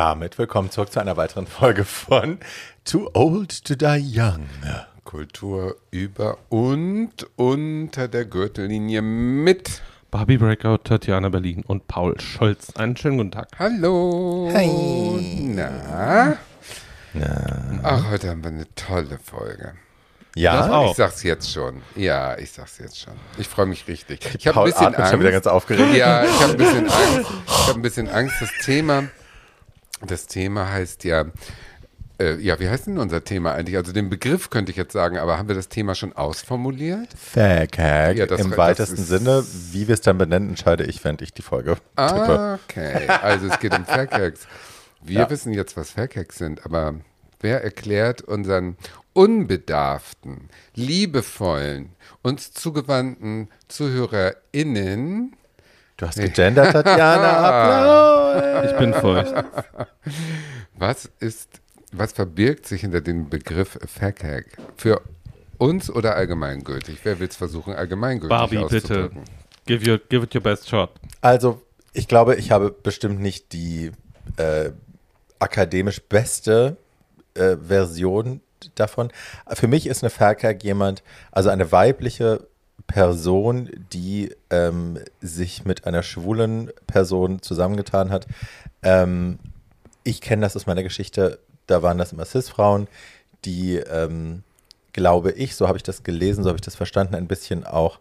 damit willkommen zurück zu einer weiteren Folge von Too Old to Die Young. Kultur über und unter der Gürtellinie mit Barbie Breakout, Tatjana Berlin und Paul Scholz. Einen schönen guten Tag. Hallo. Hi. Na? Na? Ach, heute haben wir eine tolle Folge. Ja, ich sag's jetzt schon. Ja, ich sag's jetzt schon. Ich freue mich richtig. Ich habe ein bisschen Angst. schon wieder ganz aufgeregt. Ja, ich habe ein bisschen Angst. Ich habe ein bisschen Angst. Das Thema, das Thema heißt ja, äh, ja, wie heißt denn unser Thema eigentlich? Also den Begriff könnte ich jetzt sagen, aber haben wir das Thema schon ausformuliert? Fact Hack. Ja, Im weitesten Sinne, wie wir es dann benennen, entscheide ich, wenn ich die Folge tippe. Okay, also es geht um Fact Hacks. Wir ja. wissen jetzt, was Fact Hacks sind, aber wer erklärt unseren unbedarften, liebevollen, uns zugewandten ZuhörerInnen. Du hast gegendert, Tatjana. Applaus. Ich bin feucht. Was ist, was verbirgt sich hinter dem Begriff Fact-Hack? Für uns oder allgemeingültig? Wer will es versuchen, allgemeingültig Barbie, bitte. Give, your, give it your best shot. Also, ich glaube, ich habe bestimmt nicht die äh, akademisch beste äh, Version davon. Für mich ist eine Ferkak jemand, also eine weibliche Person, die ähm, sich mit einer schwulen Person zusammengetan hat. Ähm, ich kenne das aus meiner Geschichte, da waren das immer Cis-Frauen, die, ähm, glaube ich, so habe ich das gelesen, so habe ich das verstanden, ein bisschen auch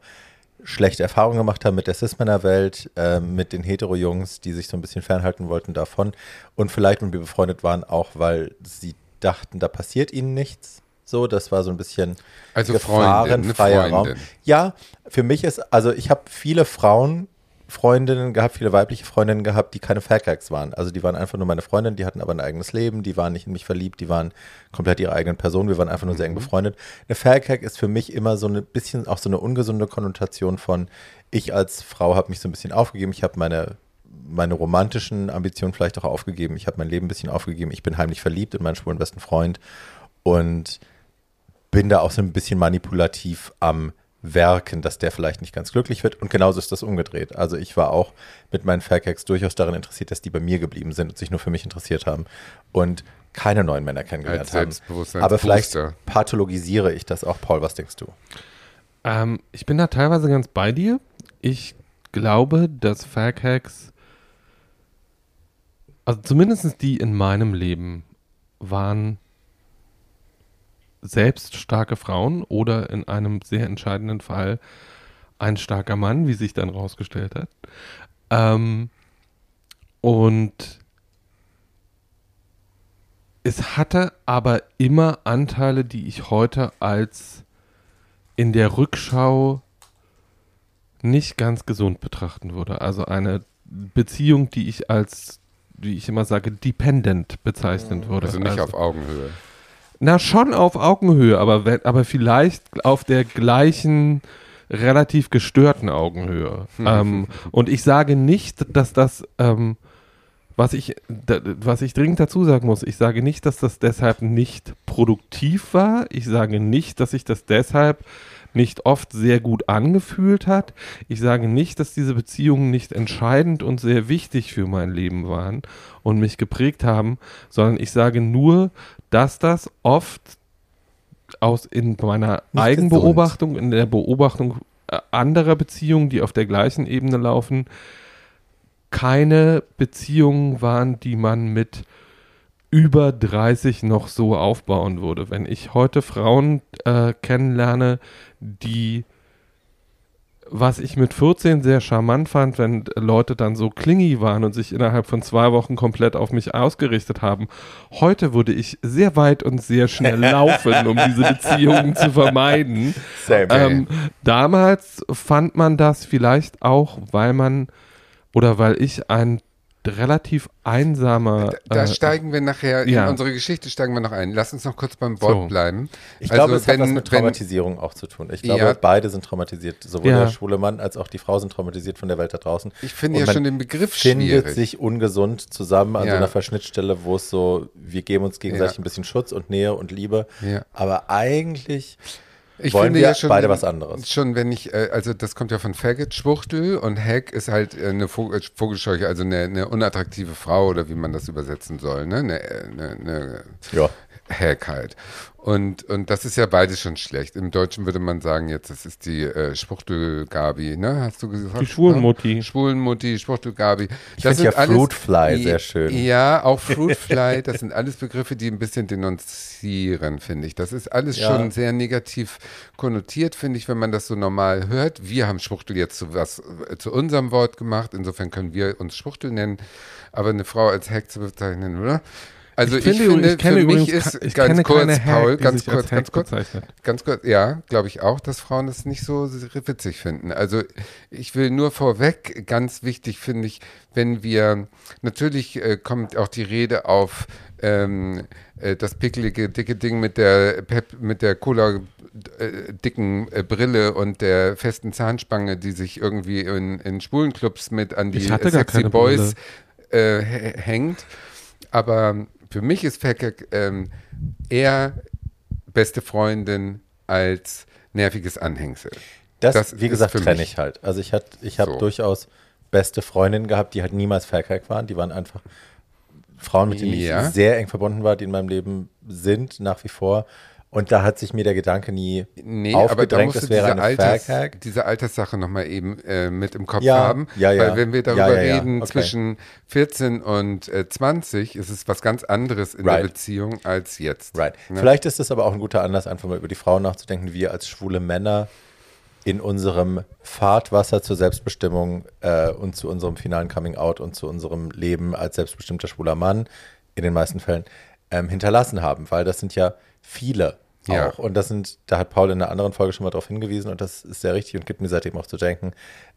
schlechte Erfahrungen gemacht haben mit der Cis-Männer-Welt, äh, mit den Hetero-Jungs, die sich so ein bisschen fernhalten wollten davon und vielleicht mit mir befreundet waren, auch weil sie dachten, da passiert ihnen nichts. So, das war so ein bisschen also gefahrenfreier Raum. Ja, für mich ist, also ich habe viele Frauen, Freundinnen gehabt, viele weibliche Freundinnen gehabt, die keine Faircracks waren. Also die waren einfach nur meine Freundinnen, die hatten aber ein eigenes Leben, die waren nicht in mich verliebt, die waren komplett ihre eigenen Personen, wir waren einfach nur sehr eng mhm. befreundet. Eine Faircrack ist für mich immer so ein bisschen auch so eine ungesunde Konnotation von, ich als Frau habe mich so ein bisschen aufgegeben, ich habe meine meine romantischen Ambitionen vielleicht auch aufgegeben. Ich habe mein Leben ein bisschen aufgegeben. Ich bin heimlich verliebt in meinen schwulen besten Freund und bin da auch so ein bisschen manipulativ am Werken, dass der vielleicht nicht ganz glücklich wird. Und genauso ist das umgedreht. Also ich war auch mit meinen Faircakes durchaus daran interessiert, dass die bei mir geblieben sind und sich nur für mich interessiert haben und keine neuen Männer kennengelernt haben. Aber vielleicht pathologisiere ich das auch. Paul, was denkst du? Ähm, ich bin da teilweise ganz bei dir. Ich glaube, dass Faircakes also zumindest die in meinem Leben waren selbst starke Frauen oder in einem sehr entscheidenden Fall ein starker Mann, wie sich dann rausgestellt hat. Ähm, und es hatte aber immer Anteile, die ich heute als in der Rückschau nicht ganz gesund betrachten würde. Also eine Beziehung, die ich als wie ich immer sage, dependent bezeichnen würde. Also nicht also, auf Augenhöhe. Na, schon auf Augenhöhe, aber, aber vielleicht auf der gleichen relativ gestörten Augenhöhe. ähm, und ich sage nicht, dass das, ähm, was, ich, was ich dringend dazu sagen muss, ich sage nicht, dass das deshalb nicht produktiv war. Ich sage nicht, dass ich das deshalb nicht oft sehr gut angefühlt hat. Ich sage nicht, dass diese Beziehungen nicht entscheidend und sehr wichtig für mein Leben waren und mich geprägt haben, sondern ich sage nur, dass das oft aus in meiner nicht Eigenbeobachtung, gesund. in der Beobachtung äh, anderer Beziehungen, die auf der gleichen Ebene laufen, keine Beziehungen waren, die man mit über 30 noch so aufbauen würde. Wenn ich heute Frauen äh, kennenlerne, die, was ich mit 14 sehr charmant fand, wenn Leute dann so klingy waren und sich innerhalb von zwei Wochen komplett auf mich ausgerichtet haben. Heute würde ich sehr weit und sehr schnell laufen, um diese Beziehungen zu vermeiden. Ähm, damals fand man das vielleicht auch, weil man oder weil ich ein relativ einsamer. Da, da äh, steigen wir nachher, ja. in unsere Geschichte steigen wir noch ein. Lass uns noch kurz beim Wort so. bleiben. Ich also glaube, es wenn, hat was mit Traumatisierung wenn, auch zu tun. Ich glaube, ja. beide sind traumatisiert. Sowohl ja. der schwule Mann als auch die Frau sind traumatisiert von der Welt da draußen. Ich finde ja schon den Begriff findet schwierig. findet sich ungesund zusammen an so einer Verschnittstelle, wo es so, wir geben uns gegenseitig ein bisschen Schutz und Nähe und Liebe. Aber eigentlich Ich wollen finde wir ja schon, beide was anderes. Schon wenn ich, äh, also das kommt ja von Faggot, Schwuchtel und Hack ist halt äh, eine Vogel, Vogelscheuche, also eine, eine unattraktive Frau oder wie man das übersetzen soll, ne? Eine, eine Ja. Hack halt. Und, und das ist ja beides schon schlecht. Im Deutschen würde man sagen, jetzt, das ist die äh, Schwuchtel-Gabi, ne? Hast du gesagt? Die Schwulenmutti. Ne? Schwulenmutti, Schwuchtel-Gabi. Ich finde ja Fruitfly sehr schön. Ja, auch Fruitfly, das sind alles Begriffe, die ein bisschen denunzieren, finde ich. Das ist alles Ja. schon sehr negativ konnotiert, finde ich, wenn man das so normal hört. Wir haben Schwuchtel jetzt zu was äh, zu unserem Wort gemacht, insofern können wir uns Schwuchtel nennen, aber eine Frau als Hack zu bezeichnen, oder? Also ich, finde, ich kenne für mich übrigens ist ich ganz kurz, Hack, Paul, die ganz kurz, ganz Hack kurz, bezeichnet. Ganz kurz, ja, glaube ich auch, dass Frauen das nicht so witzig finden. Also ich will nur vorweg, ganz wichtig finde ich, wenn wir, natürlich äh, kommt auch die Rede auf ähm, äh, das pickelige, dicke Ding mit der Pep, mit der Cola äh, dicken äh, Brille und der festen Zahnspange, die sich irgendwie in, in Schwulenclubs mit an die Ich Sexy Boys äh, hä- hängt. Aber für mich ist Fekek ähm, eher beste Freundin als nerviges Anhängsel. Das, Das wie gesagt, für trenne ich halt. Also ich, hat- ich habe so. durchaus beste Freundinnen gehabt, die halt niemals Faircrack waren. Die waren einfach Frauen, mit denen Ja. ich sehr eng verbunden war, die in meinem Leben sind, nach wie vor. Und da hat sich mir der Gedanke nie Nee, aber da aufgedrängt, musst du es wäre diese, eine Alters, diese Alterssache nochmal eben äh, mit im Kopf Ja, haben. ja, ja. Weil wenn wir darüber ja, ja. reden, Okay. zwischen 14 und äh, 20 ist es was ganz anderes in der Right. Beziehung als jetzt. Right. Ne? Vielleicht ist es aber auch ein guter Anlass, einfach mal über die Frauen nachzudenken, wir als schwule Männer in unserem Fahrtwasser zur Selbstbestimmung äh, und zu unserem finalen Coming Out und zu unserem Leben als selbstbestimmter schwuler Mann in den meisten Fällen ähm, hinterlassen haben, weil das sind ja viele auch. Ja. Und das sind, da hat Paul in einer anderen Folge schon mal darauf hingewiesen und das ist sehr richtig und gibt mir seitdem auch zu denken.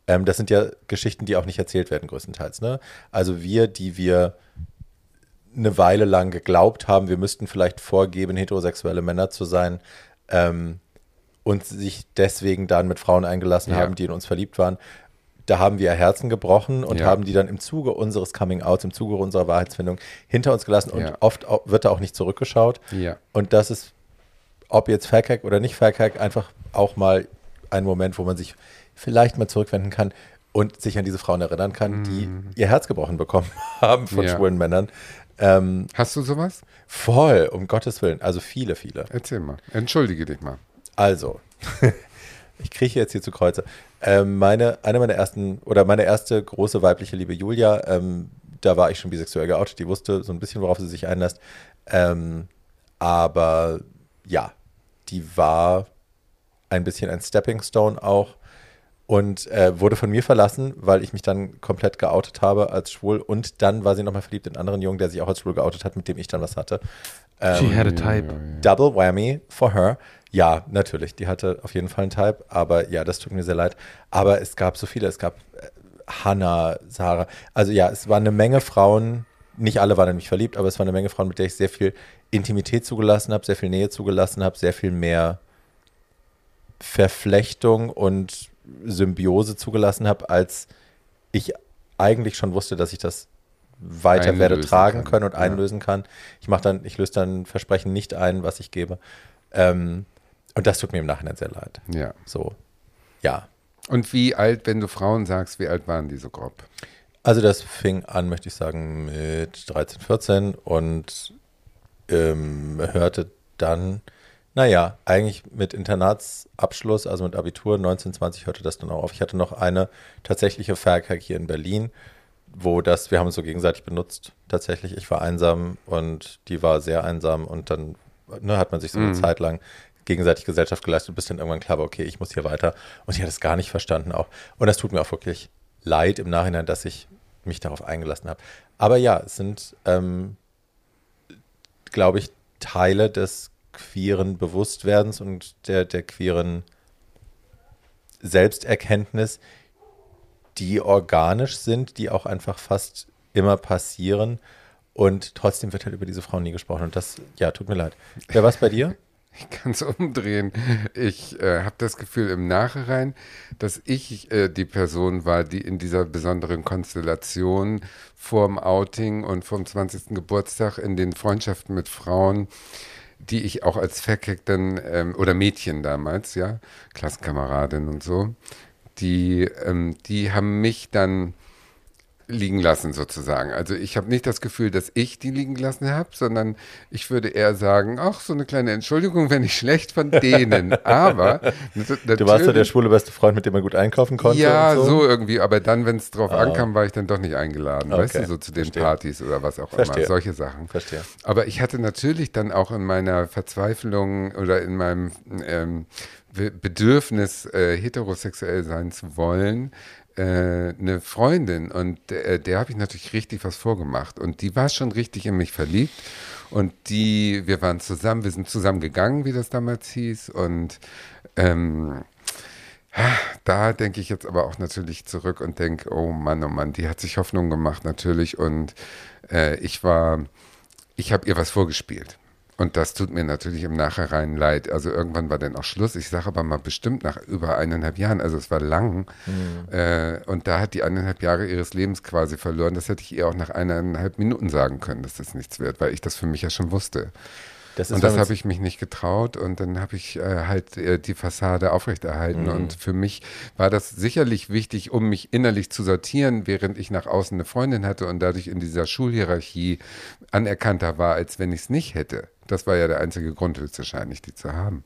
Ähm, das sind ja Geschichten, die auch nicht erzählt werden, größtenteils. Ne? Also wir, die wir eine Weile lang geglaubt haben, wir müssten vielleicht vorgeben, heterosexuelle Männer zu sein ähm, und sich deswegen dann mit Frauen eingelassen Ja. haben, die in uns verliebt waren. Da haben wir Herzen gebrochen und Ja. haben die dann im Zuge unseres Coming-Outs, im Zuge unserer Wahrheitsfindung hinter uns gelassen und Ja. oft wird da auch nicht zurückgeschaut. Ja. Und das ist, ob jetzt Fairhack oder nicht Fairhack, einfach auch mal ein Moment, wo man sich vielleicht mal zurückwenden kann und sich an diese Frauen erinnern kann, die ihr Herz gebrochen bekommen haben von Mhm. Schwulen Männern. Ähm, Hast du sowas? voll, um Gottes Willen. Also viele, viele. Erzähl mal. Entschuldige dich mal. Also, ich kriege jetzt hier zu Kreuze. Ähm, meine, eine meiner ersten, oder meine erste große weibliche Liebe Julia, ähm, da war ich schon bisexuell geoutet, die wusste so ein bisschen, worauf sie sich einlässt. Ähm, aber ja, die war ein bisschen ein Stepping Stone auch und äh, wurde von mir verlassen, weil ich mich dann komplett geoutet habe als schwul und dann war sie nochmal verliebt in einen anderen Jungen, der sich auch als schwul geoutet hat, mit dem ich dann was hatte. She had a type. Double Whammy for her. Ja, natürlich, die hatte auf jeden Fall einen Type, aber ja, das tut mir sehr leid. Aber es gab so viele, es gab äh, Hannah, Sarah. Also ja, es waren eine Menge Frauen, nicht alle waren in mich verliebt, aber es waren eine Menge Frauen, mit der ich sehr viel Intimität zugelassen habe, sehr viel Nähe zugelassen habe, sehr viel mehr Verflechtung und Symbiose zugelassen habe, als ich eigentlich schon wusste, dass ich das weiter werde Einlösen tragen kann. können und Ja. einlösen kann. Ich mache dann, ich löse dann Versprechen nicht ein, was ich gebe. Ähm, und das tut mir im Nachhinein sehr leid. Ja. So, ja. Und wie alt, wenn du Frauen sagst, wie alt waren die so grob? Also das fing an, möchte ich sagen, mit 13, 14 und ähm, hörte dann, naja, eigentlich mit Internatsabschluss, also mit Abitur 19, 20 hörte das dann auch auf. Ich hatte noch eine tatsächliche Fairhack hier in Berlin, wo das, wir haben uns so gegenseitig benutzt, tatsächlich. Ich war einsam und die war sehr einsam und dann ne, hat man sich so eine Zeit lang gegenseitig Gesellschaft geleistet, bis dann irgendwann klar war, okay, ich muss hier weiter. Und ich hatte es gar nicht verstanden auch. Und das tut mir auch wirklich leid im Nachhinein, dass ich mich darauf eingelassen habe. Aber ja, es sind, ähm, glaube ich, Teile des queeren Bewusstwerdens und der, der queeren Selbsterkenntnis, die organisch sind, die auch einfach fast immer passieren. Und trotzdem wird halt über diese Frauen nie gesprochen. Und das, ja, tut mir leid. Wer war es bei dir? Ich kann es umdrehen. Ich äh, habe das Gefühl im Nachhinein, dass ich äh, die Person war, die in dieser besonderen Konstellation vorm Outing und vom 20. Geburtstag in den Freundschaften mit Frauen die ich auch als Faircake dann, ähm, oder Mädchen damals, ja, Klassenkameradin und so, die, ähm, die haben mich dann liegen lassen sozusagen. Also ich habe nicht das Gefühl, dass ich die liegen gelassen habe, sondern ich würde eher sagen, ach, so eine kleine Entschuldigung, wenn ich schlecht von denen. Aber du warst ja der schwule beste Freund, mit dem man gut einkaufen konnte. Ja, so. so. irgendwie. Aber dann, wenn es drauf ah. ankam, war ich dann doch nicht eingeladen. Okay. Weißt du, so zu den Verstehe. Partys oder was auch Verstehe. immer. Solche Sachen. Verstehe. Aber ich hatte natürlich dann auch in meiner Verzweiflung oder in meinem ähm, Bedürfnis, äh, heterosexuell sein zu wollen, eine Freundin und äh, der habe ich natürlich richtig was vorgemacht und die war schon richtig in mich verliebt und die, wir waren zusammen, wir sind zusammen gegangen, wie das damals hieß und ähm, da denke ich jetzt aber auch natürlich zurück und denke, oh Mann, oh Mann, die hat sich Hoffnung gemacht natürlich und äh, ich war, ich habe ihr was vorgespielt. Und das tut mir natürlich im Nachhinein leid. Also irgendwann war dann auch Schluss. Ich sage aber mal bestimmt nach über eineinhalb Jahren. Also es war lang. Mhm. Äh, und da hat die eineinhalb Jahre ihres Lebens quasi verloren. Das hätte ich ihr auch nach eineinhalb Minuten sagen können, dass das nichts wird, weil ich das für mich ja schon wusste. Das und das habe ich mich nicht getraut und dann habe ich äh, halt äh, die Fassade aufrechterhalten. Mhm. Und für mich war das sicherlich wichtig, um mich innerlich zu sortieren, während ich nach außen eine Freundin hatte und dadurch in dieser Schulhierarchie anerkannter war, als wenn ich es nicht hätte. Das war ja der einzige Grund höchstwahrscheinlich, die zu haben.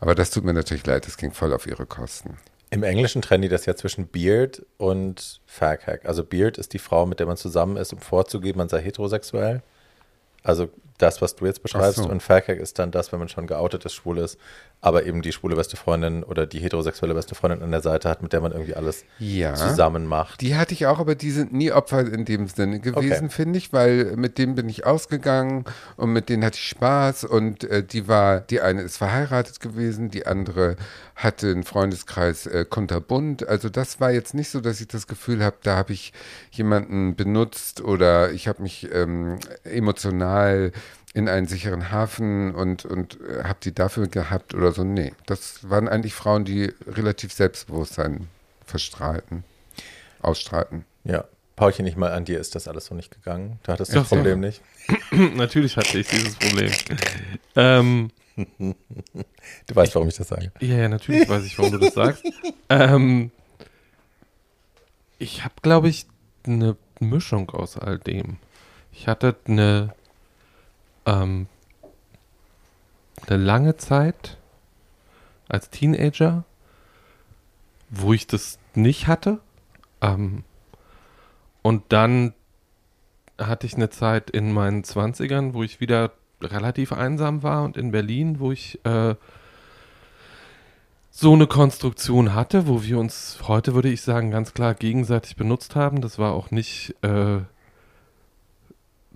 Aber das tut mir natürlich leid, das ging voll auf ihre Kosten. Im Englischen trennen die das ja zwischen Beard und Faghack. Also Beard ist die Frau, mit der man zusammen ist, um vorzugeben, man sei heterosexuell. Also das, was du jetzt beschreibst. So. Und Faircake ist dann das, wenn man schon geoutet ist, schwul ist, aber eben die schwule beste Freundin oder die heterosexuelle beste Freundin an der Seite hat, mit der man irgendwie alles ja, zusammen macht. Die hatte ich auch, aber die sind nie Opfer in dem Sinne gewesen, okay. finde ich, weil mit denen bin ich ausgegangen und mit denen hatte ich Spaß und äh, die war, die eine ist verheiratet gewesen, die andere hatte einen Freundeskreis äh, kunterbunt. Also das war jetzt nicht so, dass ich das Gefühl habe, da habe ich jemanden benutzt oder ich habe mich ähm, emotional in einen sicheren Hafen und, und äh, habe die dafür gehabt oder so. Nee, das waren eigentlich Frauen, die relativ Selbstbewusstsein verstrahlten, ausstrahlten. Ja. Paulchen, nicht mal an dir ist das alles so nicht gegangen. Du hattest das Ach, Problem ja. nicht. Natürlich hatte ich dieses Problem. ähm, du weißt, warum ich das sage. Ja, ja, natürlich weiß ich, warum du das sagst. ähm, ich habe, glaube ich, eine Mischung aus all dem. Ich hatte eine ähm, eine lange Zeit als Teenager, wo ich das nicht hatte. Ähm, und dann hatte ich eine Zeit in meinen 20ern, wo ich wieder relativ einsam war und in Berlin, wo ich äh, so eine Konstruktion hatte, wo wir uns heute, würde ich sagen, ganz klar gegenseitig benutzt haben. Das war auch nicht äh,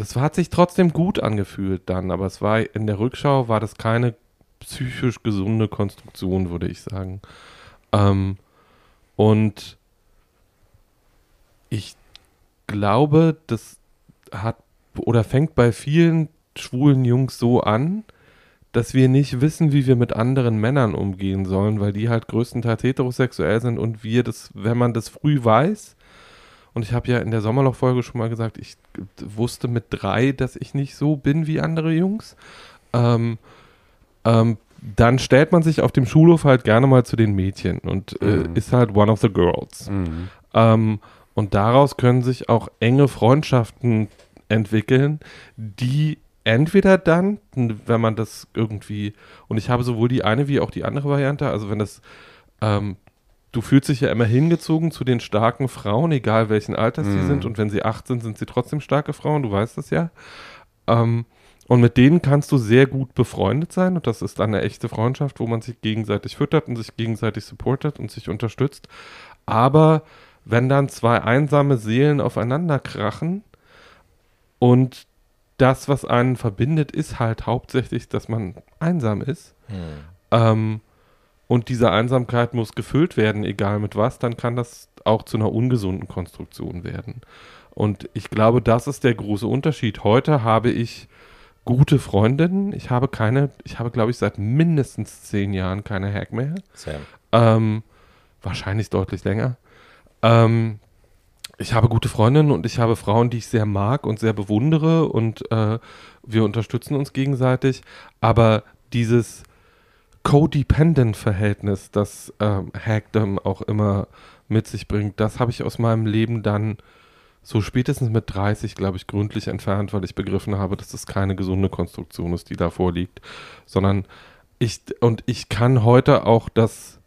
das hat sich trotzdem gut angefühlt dann, aber es war in der Rückschau war das keine psychisch gesunde Konstruktion, würde ich sagen. Ähm, und ich glaube, das hat oder fängt bei vielen schwulen Jungs so an, dass wir nicht wissen, wie wir mit anderen Männern umgehen sollen, weil die halt größtenteils heterosexuell sind und wir das, wenn man das früh weiß, und ich habe ja in der Sommerloch-Folge schon mal gesagt, ich wusste mit drei, dass ich nicht so bin wie andere Jungs. Ähm, ähm, dann stellt man sich auf dem Schulhof halt gerne mal zu den Mädchen und äh, mhm. ist halt one of the girls. Mhm. Ähm, und daraus können sich auch enge Freundschaften entwickeln, die entweder dann, wenn man das irgendwie, und ich habe sowohl die eine wie auch die andere Variante, also wenn das ähm, du fühlst dich ja immer hingezogen zu den starken Frauen, egal welchen Alters mhm. sie sind. Und wenn sie acht sind, sind sie trotzdem starke Frauen, du weißt das ja. Ähm, und mit denen kannst du sehr gut befreundet sein. Und das ist dann eine echte Freundschaft, wo man sich gegenseitig füttert und sich gegenseitig supportet und sich unterstützt. Aber wenn dann zwei einsame Seelen aufeinander krachen und das, was einen verbindet, ist halt hauptsächlich, dass man einsam ist. Mhm. Ähm, und diese Einsamkeit muss gefüllt werden, egal mit was, dann kann das auch zu einer ungesunden Konstruktion werden. Und ich glaube, das ist der große Unterschied. Heute habe ich gute Freundinnen. Ich habe keine, ich habe, glaube ich, seit mindestens zehn Jahren keine Hack mehr. Ähm, wahrscheinlich deutlich länger. Ähm, ich habe gute Freundinnen und ich habe Frauen, die ich sehr mag und sehr bewundere und äh, wir unterstützen uns gegenseitig. Aber dieses Codependent-Verhältnis, das ähm, Hackdom auch immer mit sich bringt, das habe ich aus meinem Leben dann so spätestens mit 30, glaube ich, gründlich entfernt, weil ich begriffen habe, dass das keine gesunde Konstruktion ist, die da vorliegt, sondern ich, und ich kann heute auch das,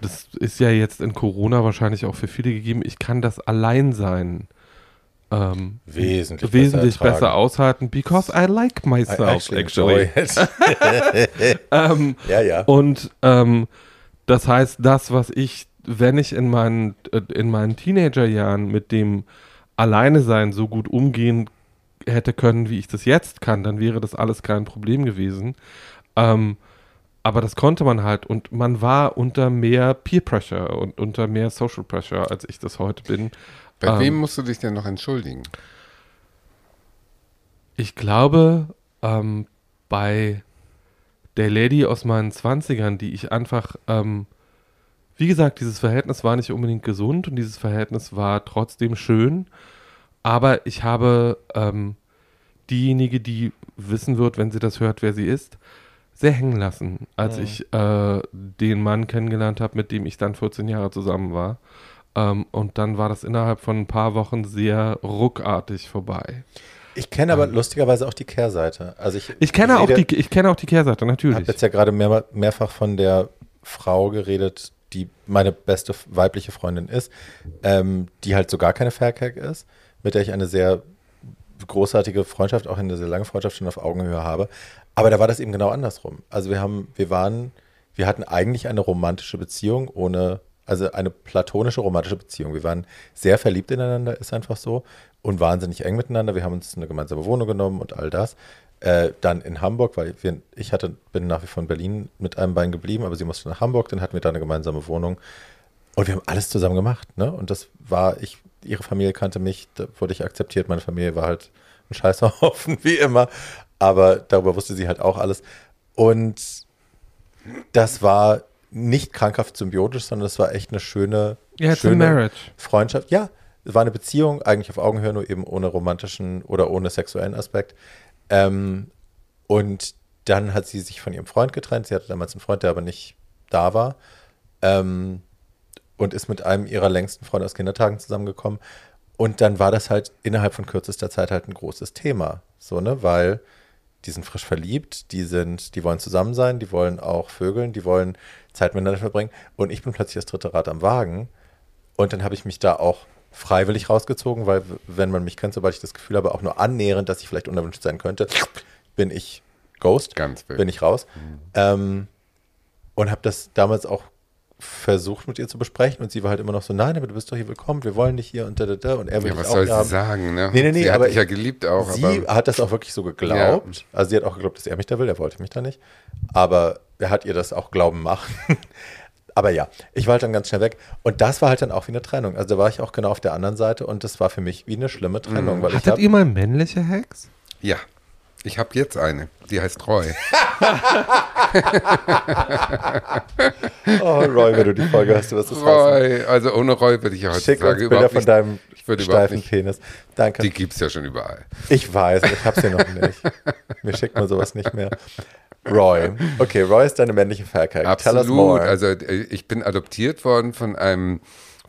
das ist ja jetzt in Corona wahrscheinlich auch für viele gegeben, ich kann das Alleinsein ähm, Wesentlich, wesentlich besser, besser, aushalten, because I like I myself, actually actually. it. ähm, ja, ja. und ähm, das heißt, das, was ich, wenn ich in meinen, äh, in meinen Teenagerjahren mit dem Alleinesein so gut umgehen hätte können, wie ich das jetzt kann, dann wäre das alles kein Problem gewesen. Ähm, aber das konnte man halt und man war unter mehr Peer Pressure und unter mehr Social Pressure, als ich das heute bin. Bei Ähm, wem musst du dich denn noch entschuldigen? Ich glaube, ähm, bei der Lady aus meinen 20ern, die ich einfach, ähm, wie gesagt, dieses Verhältnis war nicht unbedingt gesund und dieses Verhältnis war trotzdem schön, aber ich habe ähm, diejenige, die wissen wird, wenn sie das hört, wer sie ist, sehr hängen lassen, als Mhm. ich äh, den Mann kennengelernt habe, mit dem ich dann 14 Jahre zusammen war. Ähm, und dann war das innerhalb von ein paar Wochen sehr ruckartig vorbei. Ich kenne aber lustigerweise auch die Kehrseite. Also ich, Ich kenne, auch die, ich kenne auch die Kehrseite, Ich habe natürlich. jetzt ja gerade mehr, mehrfach von der Frau geredet, die meine beste weibliche Freundin ist, ähm, die halt so gar keine Faircake ist, mit der ich eine sehr großartige Freundschaft, auch eine sehr lange Freundschaft schon auf Augenhöhe habe. Aber da war das eben genau andersrum. Also wir haben, wir waren, wir hatten eigentlich eine romantische Beziehung ohne, also eine platonische romantische Beziehung. Wir waren sehr verliebt ineinander, ist einfach so, und wahnsinnig eng miteinander. Wir haben uns eine gemeinsame Wohnung genommen und all das. Äh, dann in Hamburg, weil wir, ich hatte, bin nach wie vor in Berlin mit einem Bein geblieben, aber sie musste nach Hamburg, dann hatten wir da eine gemeinsame Wohnung. Und wir haben alles zusammen gemacht, ne? Und das war, ich, ihre Familie kannte mich, da wurde ich akzeptiert, meine Familie war halt ein Scheißhaufen, wie immer. Aber darüber wusste sie halt auch alles. Und das war nicht krankhaft symbiotisch, sondern es war echt eine schöne, a schöne marriage. Freundschaft. Ja, es war eine Beziehung, eigentlich auf Augenhöhe, nur eben ohne romantischen oder ohne sexuellen Aspekt. Ähm, und dann hat sie sich von ihrem Freund getrennt. Sie hatte damals einen Freund, der aber nicht da war. Ähm, und ist mit einem ihrer längsten Freunde aus Kindertagen zusammengekommen. Und dann war das halt innerhalb von kürzester Zeit halt ein großes Thema. So, ne? Weil die sind frisch verliebt, die sind, die wollen zusammen sein, die wollen auch vögeln, die wollen Zeit miteinander verbringen. Und ich bin plötzlich das dritte Rad am Wagen. Und dann habe ich mich da auch freiwillig rausgezogen, weil wenn man mich kennt, sobald ich das Gefühl habe, auch nur annähernd, dass ich vielleicht unerwünscht sein könnte, bin ich Ghost, Ganz wild. bin ich raus. Ähm, und habe das damals auch versucht mit ihr zu besprechen und sie war halt immer noch so, nein, aber du bist doch hier willkommen, wir wollen dich hier und da, da, da und er will Ja, was auch soll sie haben. sagen, ne? Nee, nee, nee, sie aber hat dich ja geliebt auch, Sie aber hat das auch wirklich so geglaubt. Also sie hat auch geglaubt, dass er mich da will, er wollte mich da nicht. Aber er hat ihr das auch glauben machen. Aber ja, ich war halt dann ganz schnell weg. Und das war halt dann auch wie eine Trennung. Also da war ich auch genau auf der anderen Seite und das war für mich wie eine schlimme Trennung. Weil ich Hattet hab, ihr mal männliche Hacks? ja. Ich habe jetzt eine, die heißt Roy. oh, Roy, wenn du die Folge hast, du wirst es. Roy, also ohne Roy würde ich ja Schick uns heutzutage Bilder von deinem ich würde überhaupt steifen Penis. Danke. die gibt es ja schon überall. Ich weiß, ich hab's hier noch nicht. Mir schickt man sowas nicht mehr. Roy. Okay, Roy ist deine männliche us Absolut. more. Also äh, ich bin adoptiert worden von einem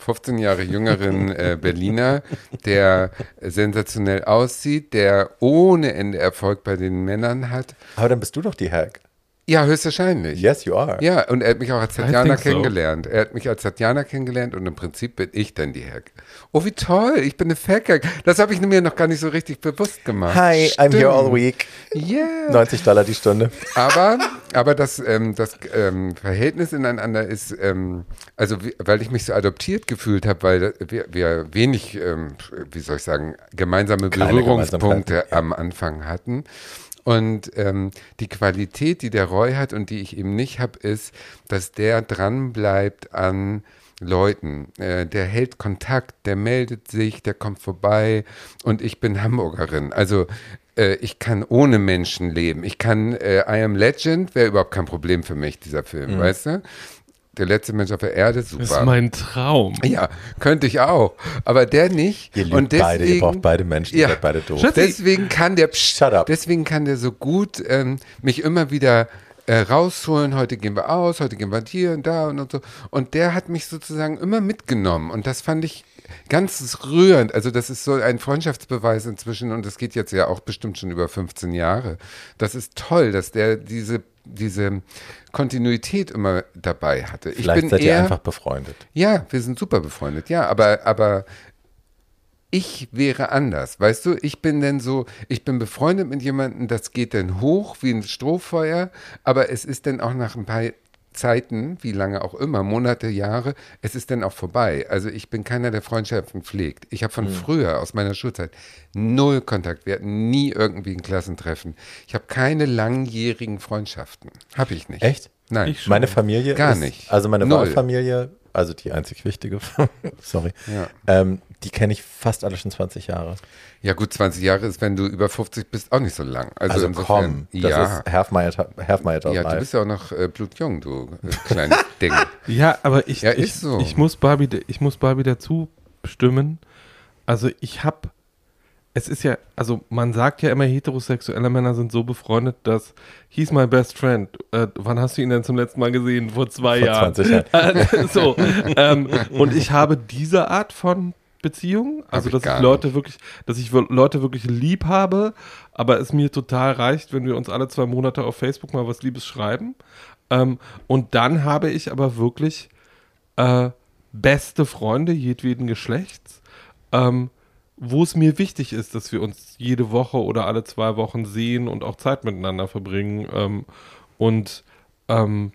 15 Jahre jüngeren äh, Berliner, der sensationell aussieht, der ohne Ende Erfolg bei den Männern hat. Aber dann bist du doch die Hack. Ja, höchstwahrscheinlich. Yes, you are. Ja, und er hat mich auch als Tatjana think so. kennengelernt. Er hat mich als Tatjana kennengelernt und im Prinzip bin ich dann die Hack. Oh, wie toll, ich bin eine Faircake. Das habe ich mir noch gar nicht so richtig bewusst gemacht. Hi, I'm here all Stimmt. week. Yeah. 90 Dollar die Stunde. Aber, aber das, ähm, das ähm, Verhältnis ineinander ist, ähm, also wie, weil ich mich so adoptiert gefühlt habe, weil wir, wir wenig, ähm, wie soll ich sagen, gemeinsame Keine Berührungspunkte ja. am Anfang hatten. Und ähm, die Qualität, die der Roy hat und die ich eben nicht habe, ist, dass der dran bleibt an Leuten. Äh, der hält Kontakt, der meldet sich, der kommt vorbei und ich bin Hamburgerin. Also äh, ich kann ohne Menschen leben. Ich kann äh, I Am Legend, wäre überhaupt kein Problem für mich, dieser Film, weißt du? der letzte Mensch auf der Erde, Das super. ist mein Traum. ja, könnte ich auch. Aber der nicht. Ihr liebt und deswegen, beide, ihr braucht beide Menschen, Ja. ihr seid beide doof. Deswegen kann der, Psst, Shut up. deswegen kann der so gut ähm, mich immer wieder äh, rausholen. Heute gehen wir aus, heute gehen wir hier und da und, und so. Und der hat mich sozusagen immer mitgenommen. Und das fand ich ganz rührend. Also das ist so ein Freundschaftsbeweis inzwischen und das geht jetzt ja auch bestimmt schon über 15 Jahre. Das ist toll, dass der diese diese Kontinuität immer dabei hatte. Ich Vielleicht bin seid ihr eher, einfach befreundet. ja, wir sind super befreundet, ja, aber, aber ich wäre anders, weißt du? Ich bin denn so, ich bin befreundet mit jemandem, das geht dann hoch wie ein Strohfeuer, aber es ist dann auch nach ein paar Zeiten, wie lange auch immer, Monate, Jahre, es ist dann auch vorbei. Also ich bin keiner, der Freundschaften pflegt. Ich habe von früher, aus meiner Schulzeit, null Kontakt. Wir hatten nie irgendwie ein Klassentreffen. Ich habe keine langjährigen Freundschaften. Habe ich nicht. Echt? Nein. Meine Familie Gar ist, nicht. Also meine. Wahlfamilie, also die einzig wichtige, sorry, Ja. ähm, die kenne ich fast alle schon 20 Jahre. Ja gut, 20 Jahre ist, wenn du über 50 bist, auch nicht so lang. Also, Also, insofern, komm, das ja. ist half my, half my adult ja, du bist ja auch noch äh, blutjung, du äh, kleines Ding. Ja, aber ich, Ja, ich, so. ich muss Barbie, ich muss Barbie dazu stimmen. Also ich habe, es ist ja, also man sagt ja immer, heterosexuelle Männer sind so befreundet, dass he's my best friend. Äh, wann hast du ihn denn zum letzten Mal gesehen? Vor zwei Vor Jahren. 20 Jahren. so. Ähm, und ich habe diese Art von Beziehung, also ich dass ich Leute wirklich, dass ich Leute wirklich lieb habe, aber es mir total reicht, wenn wir uns alle zwei Monate auf Facebook mal was Liebes schreiben. Ähm, und dann habe ich aber wirklich äh, beste Freunde jedweden Geschlechts, ähm, wo es mir wichtig ist, dass wir uns jede Woche oder alle zwei Wochen sehen und auch Zeit miteinander verbringen. Ähm, und ähm,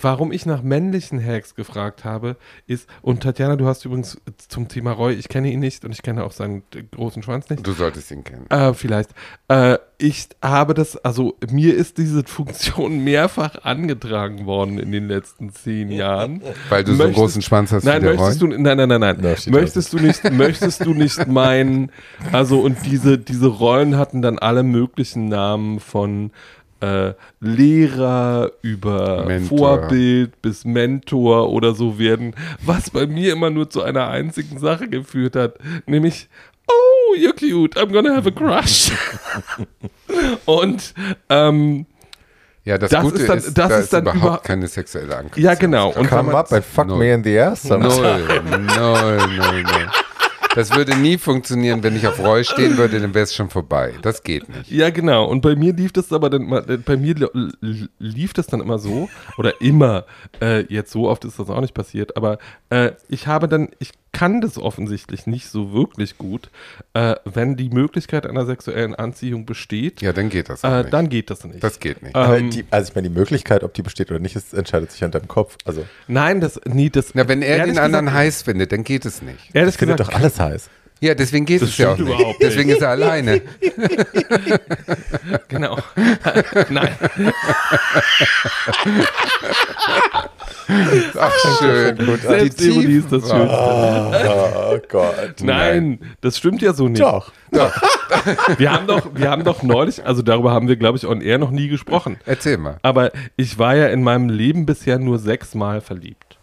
warum ich nach männlichen Hacks gefragt habe, ist, und Tatjana, du hast übrigens zum Thema Roy, ich kenne ihn nicht und ich kenne auch seinen äh, großen Schwanz nicht. Du solltest ihn kennen. Äh, vielleicht. Äh, ich habe das, also mir ist diese Funktion mehrfach angetragen worden in den letzten zehn Jahren. Weil du so einen Möchtest- großen Schwanz hast Nein, wie der möchtest Roy. du, nein, nein, nein, nein. She möchtest du nicht, möchtest du nicht meinen, also und diese, diese Rollen hatten dann alle möglichen Namen von äh, Lehrer über Mentor. Vorbild bis Mentor oder so werden, was bei mir immer nur zu einer einzigen Sache geführt hat, nämlich Oh, you're cute. I'm gonna have a crush. Und ähm, Ja, das, Das Gute ist dann- ist, das da ist ist dann überhaupt über- keine sexuelle Anknüpfung. ja, genau. Und Come man- up and fuck Null. me in the ass. Null, null, null, null. Das würde nie funktionieren, wenn ich auf Roy stehen würde, dann wäre es schon vorbei. Das geht nicht. Ja, genau. Und bei mir lief das aber dann äh, bei mir li- li- lief das dann immer so, oder immer, äh, jetzt so oft ist das auch nicht passiert, aber äh, ich habe dann, ich kann das offensichtlich nicht so wirklich gut, äh, wenn die Möglichkeit einer sexuellen Anziehung besteht, Ja, dann geht das auch äh, nicht. dann geht das nicht. das geht nicht. Aber Ähm, die, also ich meine, die Möglichkeit, ob die besteht oder nicht, ist, entscheidet sich an deinem Kopf. Also Nein, das, nie, das. Na, wenn er den anderen gesagt- heiß findet, dann geht es nicht. Ehrlich ich finde gesagt, doch alles heiß. Ja, deswegen geht Das es ja auch nicht. überhaupt nicht. Deswegen ist er alleine. genau. Nein. Ach, schön. Selbstironie ist das Schönste. Oh, Gott. Nein, das stimmt ja so nicht. Doch. Wir haben doch, wir haben doch neulich, also darüber haben wir, glaube ich, on air noch nie gesprochen. Erzähl mal. Aber ich war ja in meinem Leben bisher nur sechsmal verliebt.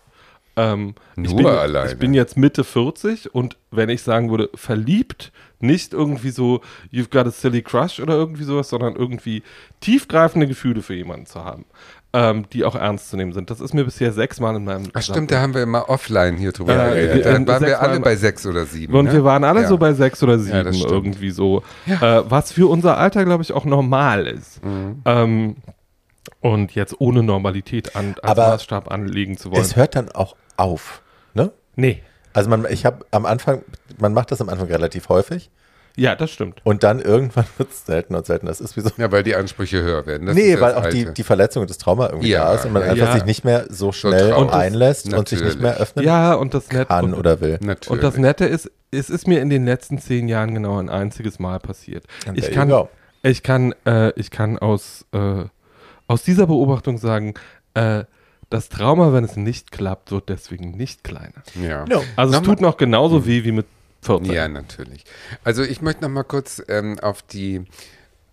Ähm, ich Nur bin, alleine. Ich bin jetzt Mitte 40 und wenn ich sagen würde, verliebt, nicht irgendwie so, you've got a silly crush oder irgendwie sowas, sondern irgendwie tiefgreifende Gefühle für jemanden zu haben, ähm, die auch ernst zu nehmen sind. Das ist mir bisher sechsmal in meinem Ach stimmt, da haben wir immer offline hier drüber Äh, geredet. wir- Da äh, waren wir alle bei sechs oder sieben. Und ne? wir waren alle Ja. so bei sechs oder sieben Ja, irgendwie so. Äh, was für unser Alter, glaube ich, auch normal ist. Mhm. Ähm, und jetzt ohne Normalität an, als Aber Maßstab anlegen zu wollen. Es hört dann auch auf. Ne? nee. Also man, ich habe am Anfang, man macht das am Anfang relativ häufig Ja, das stimmt. und dann irgendwann wird es seltener und seltener. Das ist wie so. Ja, weil die Ansprüche höher werden. Das nee, weil das auch die, Alte. die Verletzung und das Trauma irgendwie Ja, da ist und man ja, einfach ja. sich nicht mehr so schnell traurig. einlässt und sich nicht Natürlich. mehr öffnen Ja, und das Nette. kann und, oder will. Natürlich. und das Nette ist, es ist mir in den letzten zehn Jahren genau ein einziges Mal passiert. And Ich kann, ich kann, äh, ich kann aus, äh, aus dieser Beobachtung sagen, äh, das Trauma, wenn es nicht klappt, wird deswegen nicht kleiner. ja. No. Also es Nochmal- tut noch genauso weh wie mit 14. Ja, natürlich. Also ich möchte noch mal kurz ähm, auf die,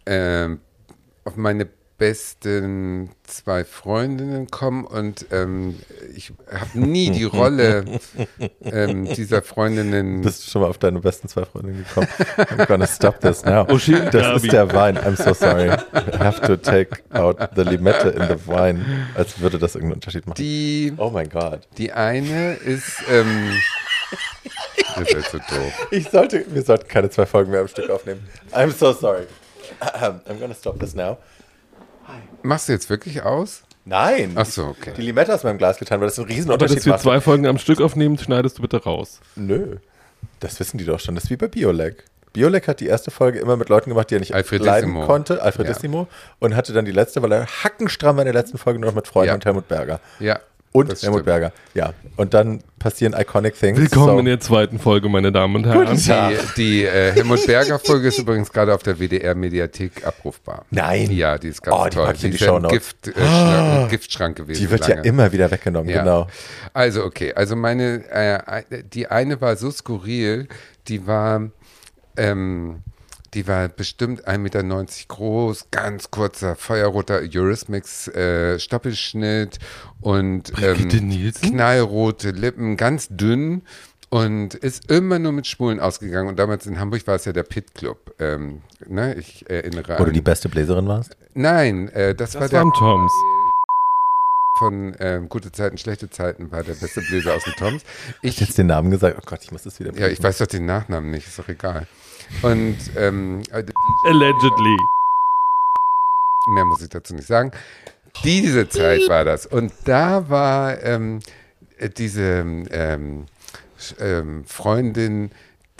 ähm, auf meine besten zwei Freundinnen kommen und ähm, ich habe nie die Rolle ähm, dieser Freundinnen. Bist du schon mal auf deine besten zwei Freundinnen gekommen? I'm gonna stop this now. Oh, das ist der Wein. I'm so sorry. I have to take out the Limette in the wine. Als würde das irgendeinen Unterschied machen. Die, Oh mein Gott. die eine ist. Ähm, das ist so doof. Ich sollte, wir sollten keine zwei Folgen mehr am Stück aufnehmen. I'm so sorry. I'm gonna stop this now. Machst du jetzt wirklich aus? Nein. Ach so, okay. Die Limette aus meinem Glas getan, weil das einen Aber Riesenunterschied dass wir zwei Folgen am Stück aufnehmen, schneidest du bitte raus. Nö. Das wissen die doch schon. Das ist wie bei Biolek. Biolek hat die erste Folge immer mit Leuten gemacht, die er nicht leiden konnte, Alfredissimo, und hatte dann die letzte, weil er hackenstramm in der letzten Folge nur noch mit Freunden Ja. und Helmut Berger. Ja. Und das Helmut stimmt. Berger, ja. Und dann passieren iconic things. Willkommen so. in der zweiten Folge, meine Damen und Herren. Guten Tag. Die, die äh, Helmut Berger Folge ist übrigens gerade auf der WDR-Mediathek abrufbar. Nein. Ja, die ist ganz Oh, die toll. in die ist ja im. Gift, äh, Schra- Giftschrank gewesen. Die wird lange. ja immer wieder weggenommen, Ja. genau. Also, okay. Also, meine, äh, die eine war so skurril, die war, ähm, die war bestimmt 1,90 Meter groß, ganz kurzer, feuerroter Eurismix äh, Stoppelschnitt und ähm, knallrote Lippen, ganz dünn und ist immer nur mit Schwulen ausgegangen. Und damals in Hamburg war es ja der Pit Club. Ähm, ne, ich erinnere Wo du an. die beste Bläserin warst? Nein, äh, das, war Das der waren Toms. Von ähm, Gute Zeiten, Schlechte Zeiten, war der beste Bläser aus dem Toms. Ich, Jetzt den Namen gesagt. Oh Gott, ich muss das wieder. ja, ich weiß doch den Nachnamen nicht, ist doch egal. Und ähm, äh, Allegedly. mehr muss ich dazu nicht sagen. Diese Zeit war das. Und da war ähm, äh, diese ähm, ähm, Freundin,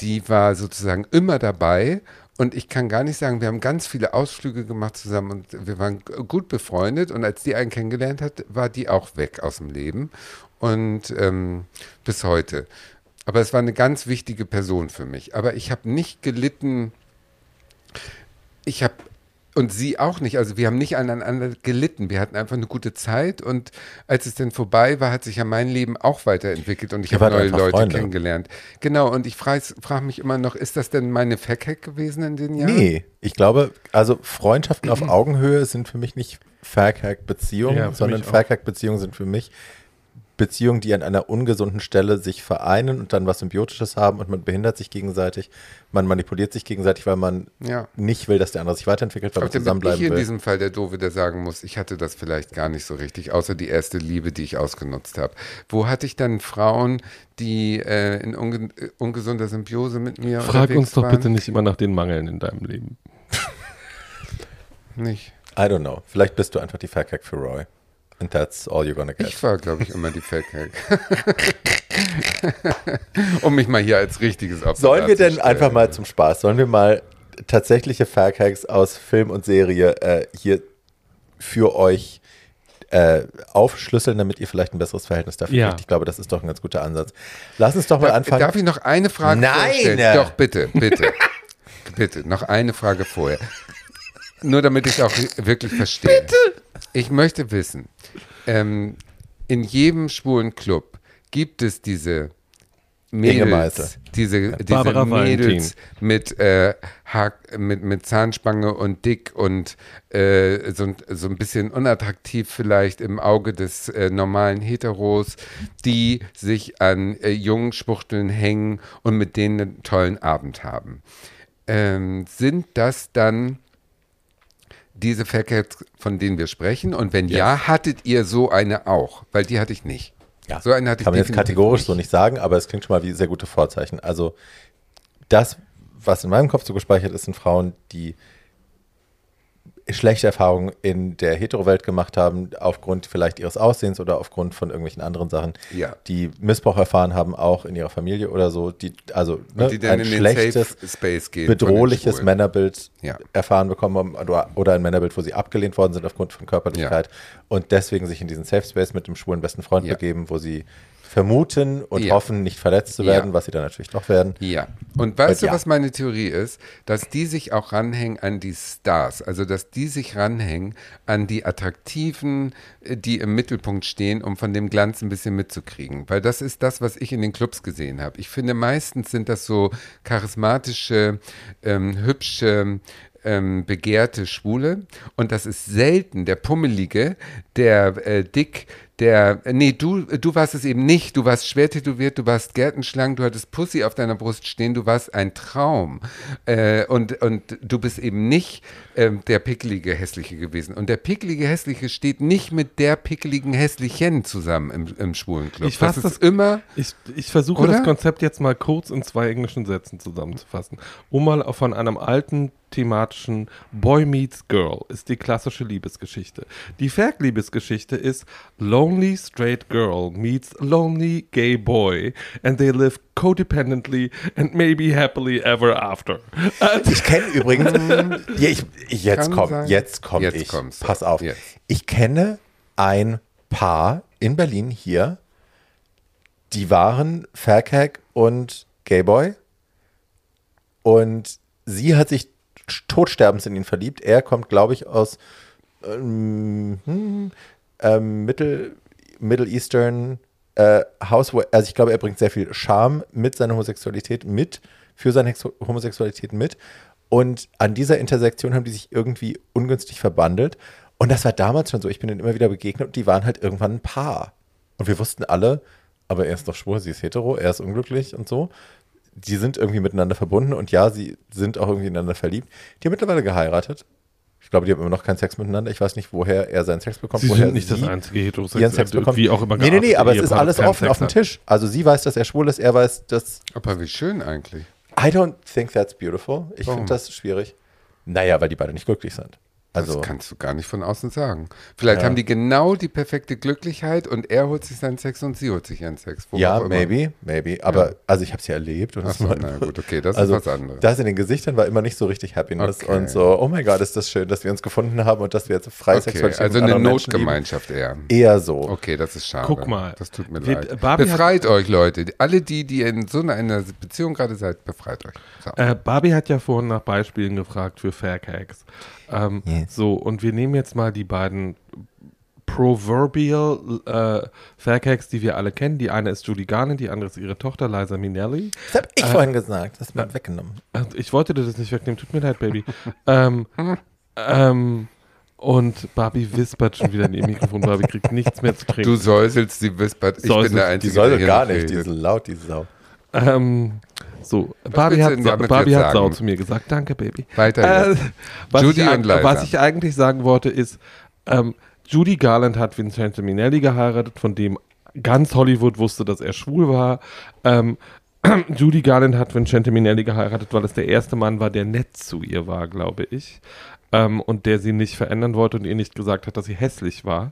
die war sozusagen immer dabei. Und ich kann gar nicht sagen, wir haben ganz viele Ausflüge gemacht zusammen und wir waren gut befreundet. Und als die einen kennengelernt hat, war die auch weg aus dem Leben. Und ähm, bis heute. Aber es war eine ganz wichtige Person für mich. Aber ich habe nicht gelitten. Ich habe und sie auch nicht. Also wir haben nicht aneinander gelitten. Wir hatten einfach eine gute Zeit und als es dann vorbei war, hat sich ja mein Leben auch weiterentwickelt und ich habe neue Leute Freunde. kennengelernt. Genau, und ich frage frag mich immer noch, ist das denn meine Fackhack gewesen in den Jahren? Nee, ich glaube, also Freundschaften auf Augenhöhe sind für mich nicht Fairhack-Beziehungen, Ja, sondern. Fairhack-Beziehungen sind für mich Beziehungen, die an einer ungesunden Stelle sich vereinen und dann was Symbiotisches haben und man behindert sich gegenseitig, man manipuliert sich gegenseitig, weil man Ja. nicht will, dass der andere sich weiterentwickelt, weil Aber man dann bin ich zusammenbleiben in will. diesem Fall der Doofe, der sagen muss, ich hatte das vielleicht gar nicht so richtig, außer die erste Liebe, die ich ausgenutzt habe. Wo hatte ich dann Frauen, die äh, in unge äh, ungesunder Symbiose mit mir Frag unterwegs uns doch waren? bitte nicht immer nach den Mangeln in deinem Leben. Nicht. I don't know. Vielleicht bist du einfach die Fairhack für Roy. And that's all you're gonna get. Ich war, glaube ich, immer die Fakehack. um mich mal hier als richtiges Opfer Sollen wir denn einfach mal zum Spaß, sollen wir mal tatsächliche Fairhacks aus Film und Serie äh, hier für euch äh, aufschlüsseln, damit ihr vielleicht ein besseres Verhältnis dafür Ja. kriegt? Ich glaube, das ist doch ein ganz guter Ansatz. Lass uns doch mal Darf, anfangen. darf ich noch eine Frage Nein! vorstellen? Doch, bitte, bitte. bitte, noch eine Frage vorher. Nur damit ich auch wirklich verstehe. Bitte! Ich möchte wissen, ähm, in jedem schwulen Club gibt es diese. Mädels, diese, diese Mädels mit, äh, Hack, mit, mit Zahnspange und dick und äh, so, ein- so ein bisschen unattraktiv vielleicht im Auge des äh, normalen Heteros, die sich an äh, jungen Schwuchteln hängen und mit denen einen tollen Abend haben. Ähm, sind das dann diese Fackheads, von denen wir sprechen? Und wenn ja, hattet ihr so eine auch? Weil die hatte ich nicht. Ja, so eine hatte ich Kann man jetzt kategorisch so nicht sagen, aber es klingt schon mal wie sehr gute Vorzeichen. Also das, was in meinem Kopf so gespeichert ist, sind Frauen, die schlechte Erfahrungen in der Hetero-Welt gemacht haben, aufgrund vielleicht ihres Aussehens oder aufgrund von irgendwelchen anderen Sachen, Ja. die Missbrauch erfahren haben, auch in ihrer Familie oder so, die also ne, die ein schlechtes, bedrohliches. Männerbild Ja. erfahren bekommen haben oder, oder ein Männerbild, wo sie abgelehnt worden sind aufgrund von Körperlichkeit und deswegen sich in diesen Safe Space mit dem schwulen besten Freund Ja. begeben, wo sie vermuten und Ja. hoffen, nicht verletzt zu Ja. werden, was sie dann natürlich doch werden. Ja. Und weißt Und du, ja. was meine Theorie ist? Dass die sich auch ranhängen an die Stars. Also, dass die sich ranhängen an die Attraktiven, äh, die im Mittelpunkt stehen, um von dem Glanz ein bisschen mitzukriegen. Weil das ist das, was ich in den Clubs gesehen habe. Ich finde, meistens sind das so charismatische, ähm, hübsche, ähm, begehrte Schwule und das ist selten der Pummelige, der äh, dick, der, äh, nee, du, du warst es eben nicht, du warst schwer tätowiert, du warst Gärtenschlangen, du hattest Pussy auf deiner Brust stehen, du warst ein Traum äh, und, und du bist eben nicht ähm, der pickelige Hässliche gewesen und der pickelige Hässliche steht nicht mit der pickeligen Hässlichen zusammen im, im schwulen Club. Ich fass das das- immer, Ich, ich versuche Oder? das Konzept jetzt mal kurz in zwei englischen Sätzen zusammenzufassen. Um mal von einem alten thematischen Boy Meets Girl ist die klassische Liebesgeschichte. Die Ferg-Liebesgeschichte ist Lonely Straight Girl meets Lonely Gay Boy and they live codependently and maybe happily ever after. Ich kenne übrigens, ja, ich, jetzt sein. jetzt komme Jetzt ich. kommst. Pass auf. Jetzt. Ich kenne ein Paar in Berlin hier, die waren Faircag und Gayboy und sie hat sich totsterbens in ihn verliebt. Er kommt, glaube ich, aus ähm, hm, ähm, Mittel, Middle Eastern äh, House, also ich glaube, er bringt sehr viel Charme mit seiner Homosexualität mit, für seine Hex- Homosexualität mit. Und an dieser Intersektion haben die sich irgendwie ungünstig verbandelt. Und das war damals schon so. Ich bin ihnen immer wieder begegnet und die waren halt irgendwann ein Paar. Und wir wussten alle, aber er ist doch schwul, sie ist hetero, er ist unglücklich und so. Die sind irgendwie miteinander verbunden und ja, sie sind auch irgendwie ineinander verliebt. Die haben mittlerweile geheiratet. Ich glaube, die haben immer noch keinen Sex miteinander. Ich weiß nicht, woher er seinen Sex bekommt. Sie woher sind nicht das einzige heterosexuelle, Sex bekommt. wie auch immer Nee, nee, nee, aber es ist alles offen auf dem. Tisch. Also sie weiß, dass er schwul ist, er weiß, dass. aber wie schön eigentlich. I don't think that's beautiful. Ich finde das schwierig. Naja, weil die beide nicht glücklich sind. Also, das kannst du gar nicht von außen sagen. Vielleicht Ja. haben die genau die perfekte Glücklichkeit und er holt sich seinen Sex und sie holt sich ihren Sex. Ja, maybe, maybe. Aber also ich habe sie erlebt. Und Ach das so, war- na gut, okay, das also, ist was anderes. Das in den Gesichtern war immer nicht so richtig Happiness Okay. und so, oh mein Gott, ist das schön, dass wir uns gefunden haben und dass wir jetzt frei okay, Sexualität also eine Notgemeinschaft eher. Eher so. Okay, das ist schade. Guck mal. Das tut mir Wir- leid. Barbie befreit euch, Leute. Alle die, die in so einer Beziehung gerade seid, befreit euch. So. Äh, Barbie hat ja vorhin nach Beispielen gefragt für Faircakes. Ähm, Yes. So, und wir nehmen jetzt mal die beiden proverbial äh, Faircakes, die wir alle kennen. Die eine ist Judy Garland, die andere ist ihre Tochter Liza Minnelli. Das habe ich vorhin gesagt, das ist mir weggenommen. Also ich wollte dir das nicht wegnehmen, tut mir leid, Baby. ähm, ähm, und Barbie wispert schon wieder in ihr Mikrofon. Barbie kriegt nichts mehr zu trinken. Du säuselst, sie wispert. Ich Säuselt. bin der Die Einzige, der hier gar nicht, die ist laut, die Sau. Ähm, so, Barbie willst du hat, Barbie hat Sau zu mir gesagt. Danke, Baby. Weiter Äh, was, Judy ich, und Liza. was ich eigentlich sagen wollte, ist, ähm, Judy Garland hat Vincente Minnelli geheiratet, von dem ganz Hollywood wusste, dass er schwul war. Ähm, Judy Garland hat Vincente Minnelli geheiratet, weil es der erste Mann war, der nett zu ihr war, glaube ich. Ähm, und der sie nicht verändern wollte und ihr nicht gesagt hat, dass sie hässlich war.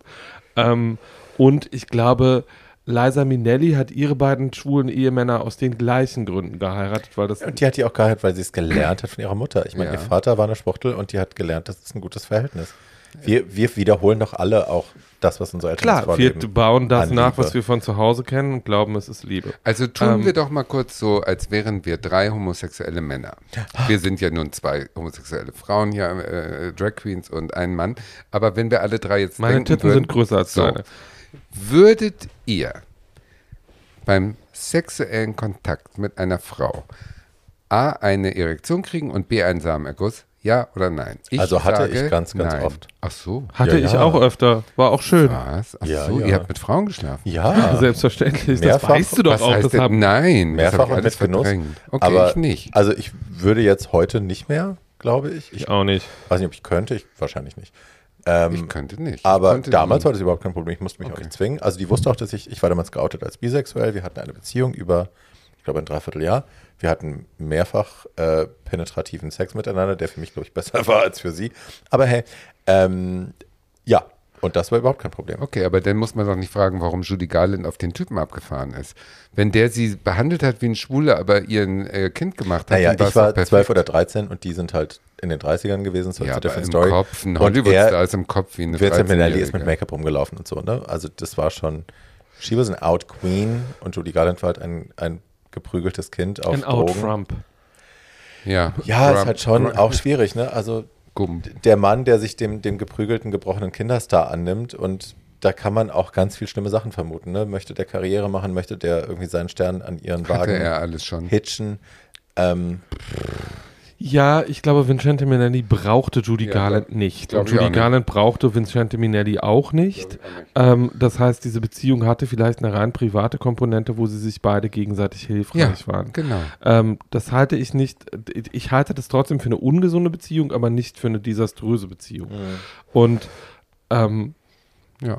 Ähm, und ich glaube, Liza Minnelli hat ihre beiden schwulen Ehemänner aus den gleichen Gründen geheiratet, weil das Und die hat die auch geheiratet, weil sie es gelernt hat von ihrer Mutter. Ich meine, Ja. ihr Vater war eine Schwuchtel und die hat gelernt, das ist ein gutes Verhältnis. Wir, wir wiederholen doch alle auch das, was unsere Eltern Klar, wir bauen das nach, Liebe. was wir von zu Hause kennen und glauben, es ist Liebe. Also tun Ähm, wir doch mal kurz so, als wären wir drei homosexuelle Männer. Wir sind ja nun zwei homosexuelle Frauen hier, äh, Drag Queens und ein Mann. Aber wenn wir alle drei jetzt Meine denken Titten würden, sind größer als so, deine. Würdet ihr beim sexuellen Kontakt mit einer Frau A eine Erektion kriegen und B einen Samenerguss? Ja oder nein? Ich Also hatte sage ich ganz, ganz nein. oft. Ach so. Hatte Ja, ich ja. auch öfter. War auch schön. Was? Ach Ja, so, ja. ihr habt mit Frauen geschlafen. Ja, Selbstverständlich. Mehrfach. Das weißt du doch Was auch. heißt Das haben, Nein, das mehrfach hab ich und alles mit Genuss. verdrängt. Okay, aber, ich nicht. Also ich würde jetzt heute nicht mehr, glaube ich. Ich ich auch nicht. weiß nicht, ob ich könnte, ich wahrscheinlich nicht. Ähm, Ich könnte nicht. Ich Aber konnte damals nie. war das überhaupt kein Problem. Ich musste mich auch nicht zwingen. Also die wusste auch, dass ich, ich war damals geoutet als bisexuell. Wir hatten eine Beziehung über, ich glaube, ein Dreivierteljahr. Wir hatten mehrfach äh, penetrativen Sex miteinander, der für mich, glaube ich, besser war als für sie. Aber hey, ähm, ja, und das war überhaupt kein Problem. Okay, aber dann muss man doch nicht fragen, warum Judy Garland auf den Typen abgefahren ist. Wenn der sie behandelt hat wie ein Schwuler, aber ihren äh, Kind gemacht hat, Naja, dann ich war. 12 oder 13 und die sind halt in den 30ern gewesen, so ja, aber different im story. Kopf, ein Und Hollywood-Star er- ist im Kopf wie eine Vincent Minnelli ist 13-Jährige. mit Make-up rumgelaufen und so, ne? Also das war schon, she was an out queen und Judy Garland war halt ein, ein geprügeltes Kind auf Ein Out. Trump. Ja, Ja, ist Grump- halt schon auch schwierig, ne? Also Gump. der Mann, der sich dem, dem geprügelten, gebrochenen Kinderstar annimmt und da kann man auch ganz viel schlimme Sachen vermuten, ne? Möchte der Karriere machen, möchte der irgendwie seinen Stern an ihren Hatte Wagen er alles schon. hitchen. Ähm, Ja, ich glaube, Vincente Minnelli brauchte Judy Ja, Garland glaub- nicht. glaub auch Judy nicht. Garland brauchte Vincente Minnelli auch nicht. Ähm, das heißt, diese Beziehung hatte vielleicht eine rein private Komponente, wo sie sich beide gegenseitig hilfreich waren. genau. Ähm, das halte ich nicht, ich halte das trotzdem für eine ungesunde Beziehung, aber nicht für eine desaströse Beziehung. Und ähm, Ja.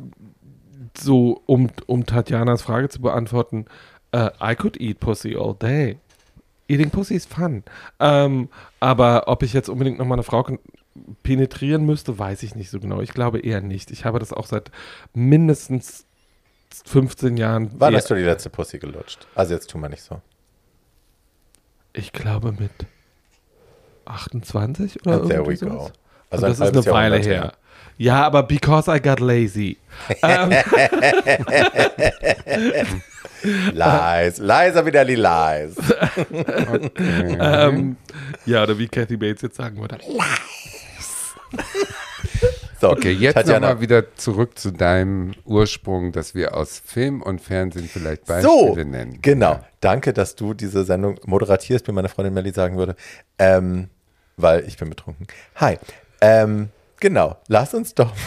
so, um, um Tatjanas Frage zu beantworten, äh, I could eat pussy all day. Eating pussy is fun. Ähm, aber ob ich jetzt unbedingt noch mal eine Frau penetrieren müsste, weiß ich nicht so genau. Ich glaube eher nicht. Ich habe das auch seit mindestens 15 Jahren. Wann hast du die letzte Pussy gelutscht? Also jetzt tun wir nicht so. Ich glaube mit 28 oder And there we go. sowas. Also Und ein das ist eine halbes Weile her. Ja, aber because I got lazy. ähm, Lies. Leiser wieder die Lies. ähm, ja, oder wie Kathy Bates jetzt sagen würde. So, Okay, jetzt Tatjana. nochmal wieder zurück zu deinem Ursprung, dass wir aus Film und Fernsehen vielleicht So, Beispiele nennen. genau. Danke, dass du diese Sendung moderatierst, wie meine Freundin Melly sagen würde. Ähm, weil ich bin betrunken. Hi. Ähm, genau. Lass uns doch.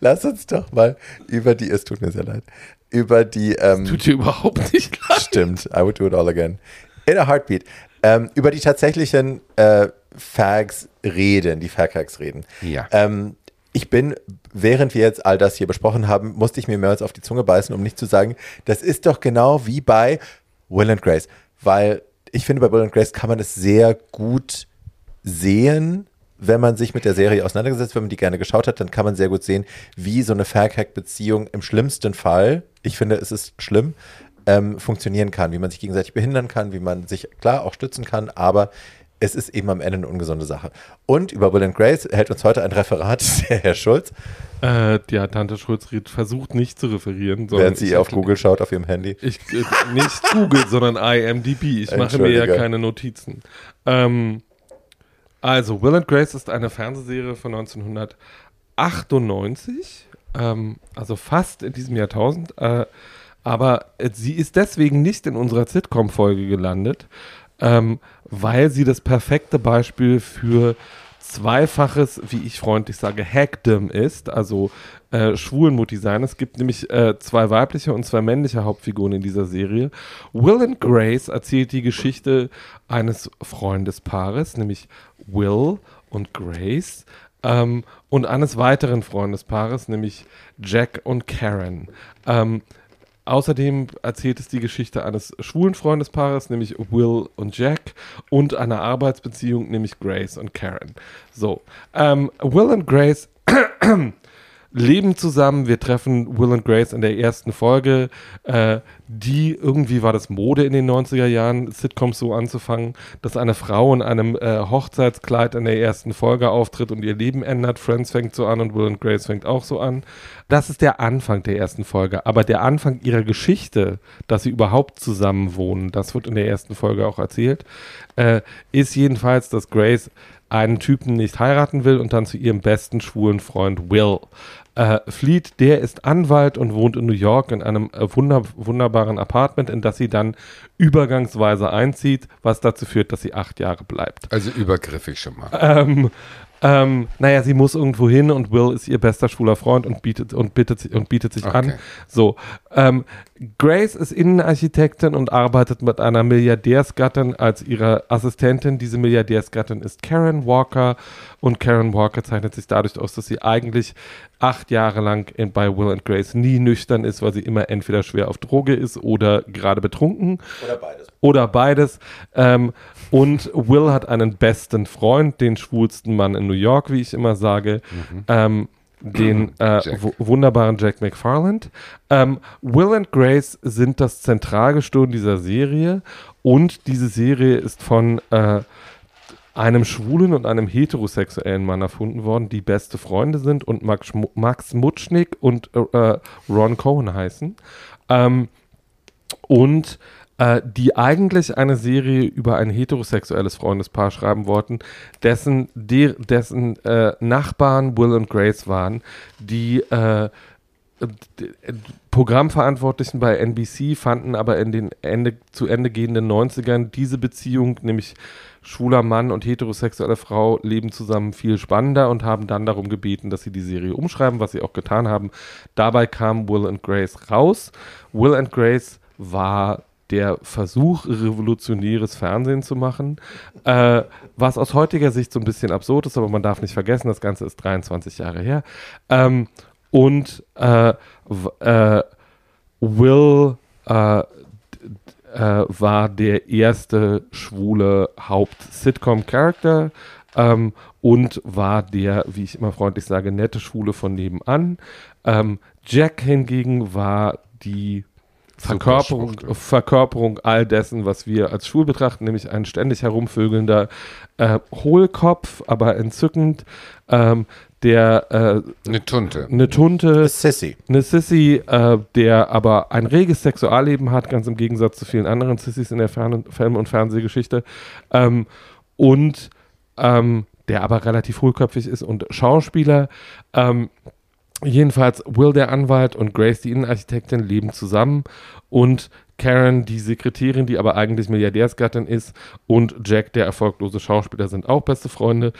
Lass uns doch mal über die, es tut mir sehr leid, über die, ähm, Tut dir überhaupt nicht leid. Stimmt, I would do it all again. In a heartbeat. Ähm, über die tatsächlichen äh, Fags reden, die Faghacks reden. Ja. Ähm, ich bin, während wir jetzt all das hier besprochen haben, musste ich mir mehrmals auf die Zunge beißen, um nicht zu sagen, das ist doch genau wie bei Will and Grace. Weil ich finde, bei Will and Grace kann man es sehr gut sehen, wenn man sich mit der Serie auseinandergesetzt, wenn man die gerne geschaut hat, dann kann man sehr gut sehen, wie so eine Faghack-Beziehung im schlimmsten Fall, ich finde, es ist schlimm, ähm, funktionieren kann, wie man sich gegenseitig behindern kann, wie man sich klar auch stützen kann, aber es ist eben am Ende eine ungesunde Sache. Und über Will and Grace hält uns heute ein Referat der Herr Schulz, Äh, ja, Tante Schulzried versucht nicht zu referieren, sondern während sie auf Google schaut auf ihrem Handy. Ich, äh, nicht Google, sondern IMDb. Ich mache mir ja keine Notizen. Ähm, also, Will and Grace ist eine Fernsehserie von 1998, ähm, also fast in diesem Jahrtausend. Äh, aber sie ist deswegen nicht in unserer Sitcom-Folge gelandet, ähm, weil sie das perfekte Beispiel für zweifaches, wie ich freundlich sage, Hackdom ist, also äh, Schwulenmutti sein. Es gibt nämlich äh, zwei weibliche und zwei männliche Hauptfiguren in dieser Serie. Will and Grace erzählt die Geschichte eines Freundespaares, nämlich Will und Grace, ähm, und eines weiteren Freundespaares, nämlich Jack und Karen. Ähm, Außerdem erzählt es die Geschichte eines schwulen Freundespaares, nämlich Will und Jack, und einer Arbeitsbeziehung, nämlich Grace und Karen. So, ähm, Will und Grace leben zusammen. Wir treffen Will und Grace in der ersten Folge. Äh, die, irgendwie war das Mode in den 90er Jahren, Sitcoms so anzufangen, dass eine Frau in einem äh, Hochzeitskleid in der ersten Folge auftritt und ihr Leben ändert. Friends fängt so an und Will und Grace fängt auch so an. Das ist der Anfang der ersten Folge. Aber der Anfang ihrer Geschichte, dass sie überhaupt zusammen wohnen, das wird in der ersten Folge auch erzählt, äh, ist jedenfalls, dass Grace einen Typen nicht heiraten will und dann zu ihrem besten schwulen Freund Will äh, flieht. Der ist Anwalt und wohnt in New York in einem äh, wunder wunderbaren Apartment, in das sie dann übergangsweise einzieht, was dazu führt, dass sie acht Jahre bleibt. Also übergriffig schon mal. Ähm, ähm, naja, sie muss irgendwo hin und Will ist ihr bester schwuler Freund und bietet und bittet sich und bietet sich an. Okay. So, ähm, Grace ist Innenarchitektin und arbeitet mit einer Milliardärsgattin als ihre Assistentin. Diese Milliardärsgattin ist Karen Walker und Karen Walker zeichnet sich dadurch aus, dass sie eigentlich acht Jahre lang in, bei Will and Grace nie nüchtern ist, weil sie immer entweder schwer auf Droge ist oder gerade betrunken Oder beides. oder beides. Ähm, und Will hat einen besten Freund, den schwulsten Mann in New York, wie ich immer sage, ähm, den äh, Jack. wu- wunderbaren Jack McFarland. Ähm, Will and Grace sind das Zentralgestirn dieser Serie und diese Serie ist von äh, einem schwulen und einem heterosexuellen Mann erfunden worden, die beste Freunde sind und Max, Max Mutschnick und äh, Ron Cohen heißen. Ähm, und äh, die eigentlich eine Serie über ein heterosexuelles Freundespaar schreiben wollten, dessen, de, dessen äh, Nachbarn Will und Grace waren, die äh, Programmverantwortlichen bei NBC fanden aber in den Ende, zu Ende gehenden 90ern diese Beziehung, nämlich schwuler Mann und heterosexuelle Frau leben zusammen viel spannender und haben dann darum gebeten, dass sie die Serie umschreiben, was sie auch getan haben. Dabei kam Will and Grace raus. Will and Grace war der Versuch, revolutionäres Fernsehen zu machen, äh, was aus heutiger Sicht so ein bisschen absurd ist, aber man darf nicht vergessen, das Ganze ist 23 Jahre her. Ähm, und äh, äh, Will äh, äh, war der erste schwule Haupt-Sitcom-Charakter ähm, und war der, wie ich immer freundlich sage, nette Schwule von nebenan. Ähm, Jack hingegen war die Verkörperung, Superschwuchtel. Verkörperung all dessen, was wir als schwul betrachten, nämlich ein ständig herumvögelnder äh, Hohlkopf, aber entzückend, ähm, der äh, Eine Tunte. eine Tunte, Sissy. eine Sissy, äh, der aber ein reges Sexualleben hat, ganz im Gegensatz zu vielen anderen Sissys in der Fern Film- und Fernsehgeschichte. Ähm, und ähm, der aber relativ hohlköpfig ist und Schauspieler. Ähm, jedenfalls Will, der Anwalt, und Grace, die Innenarchitektin, leben zusammen. Und Karen, die Sekretärin, die aber eigentlich Milliardärsgattin ist, und Jack, der erfolglose Schauspieler, sind auch beste Freunde.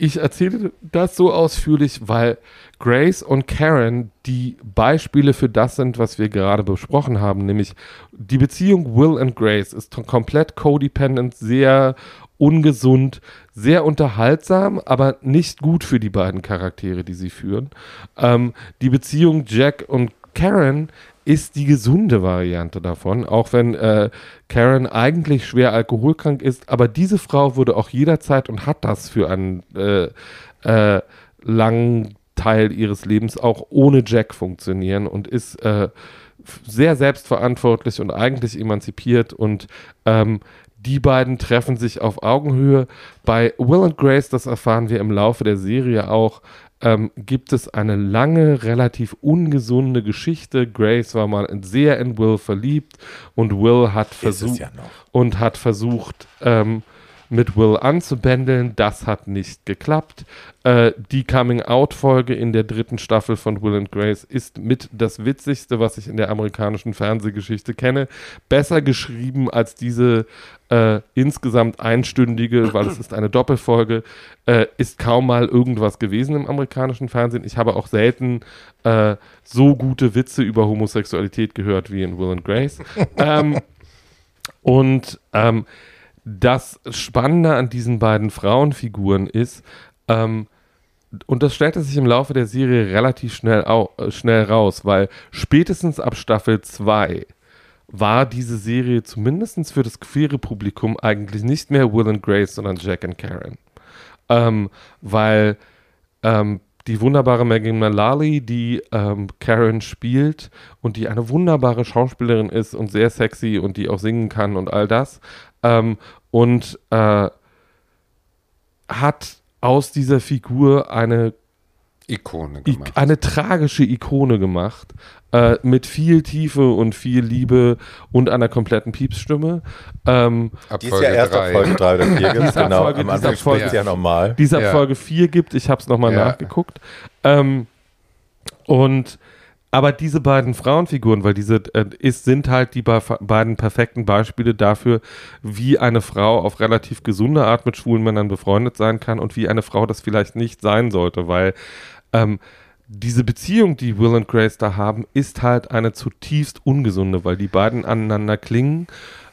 Ich erzähle das so ausführlich, weil Grace und Karen die Beispiele für das sind, was wir gerade besprochen haben, nämlich die Beziehung Will und Grace ist komplett codependent, sehr ungesund, sehr unterhaltsam, aber nicht gut für die beiden Charaktere, die sie führen. Ähm, die Beziehung Jack und Karen ist die gesunde Variante davon, auch wenn äh, Karen eigentlich schwer alkoholkrank ist, aber diese Frau würde auch jederzeit und hat das für einen äh, äh, langen Teil ihres Lebens auch ohne Jack funktionieren und ist äh, sehr selbstverantwortlich und eigentlich emanzipiert und ähm, die beiden treffen sich auf Augenhöhe. Bei Will and Grace, das erfahren wir im Laufe der Serie auch, ähm, gibt es eine lange, relativ ungesunde Geschichte. Grace war mal sehr in Will verliebt und Will hat versucht ja und hat versucht, ähm, mit Will anzubändeln. Das hat nicht geklappt. Äh, die Coming-out-Folge in der dritten Staffel von Will and Grace ist mit das Witzigste, was ich in der amerikanischen Fernsehgeschichte kenne. Besser geschrieben als diese äh, insgesamt einstündige, weil es ist eine Doppelfolge, äh, ist kaum mal irgendwas gewesen im amerikanischen Fernsehen. Ich habe auch selten äh, so gute Witze über Homosexualität gehört wie in Will and Grace. ähm, und ähm, das Spannende an diesen beiden Frauenfiguren ist, ähm, und das stellte sich im Laufe der Serie relativ schnell, au äh, schnell raus, weil spätestens ab Staffel 2 war diese Serie zumindest für das queere Publikum eigentlich nicht mehr Will and Grace, sondern Jack and Karen. Ähm, weil ähm, die wunderbare Megan Mullally, die ähm, Karen spielt und die eine wunderbare Schauspielerin ist und sehr sexy und die auch singen kann und all das. Ähm, und äh, hat aus dieser Figur eine Ikone gemacht. eine tragische Ikone gemacht, äh, mit viel Tiefe und viel Liebe und einer kompletten Piepsstimme. Ähm, Ab Die ist ja erst ab Folge 3 oder 4 gibt. Genau, Folge- am Anfang Folge- ja normal. die es ab Ja. Folge 4 gibt, ich habe es nochmal Ja. nachgeguckt. Ähm, und aber diese beiden Frauenfiguren, weil diese äh, ist, sind halt die be beiden perfekten Beispiele dafür, wie eine Frau auf relativ gesunde Art mit schwulen Männern befreundet sein kann und wie eine Frau das vielleicht nicht sein sollte, weil ähm, diese Beziehung, die Will und Grace da haben, ist halt eine zutiefst ungesunde, weil die beiden aneinander klingen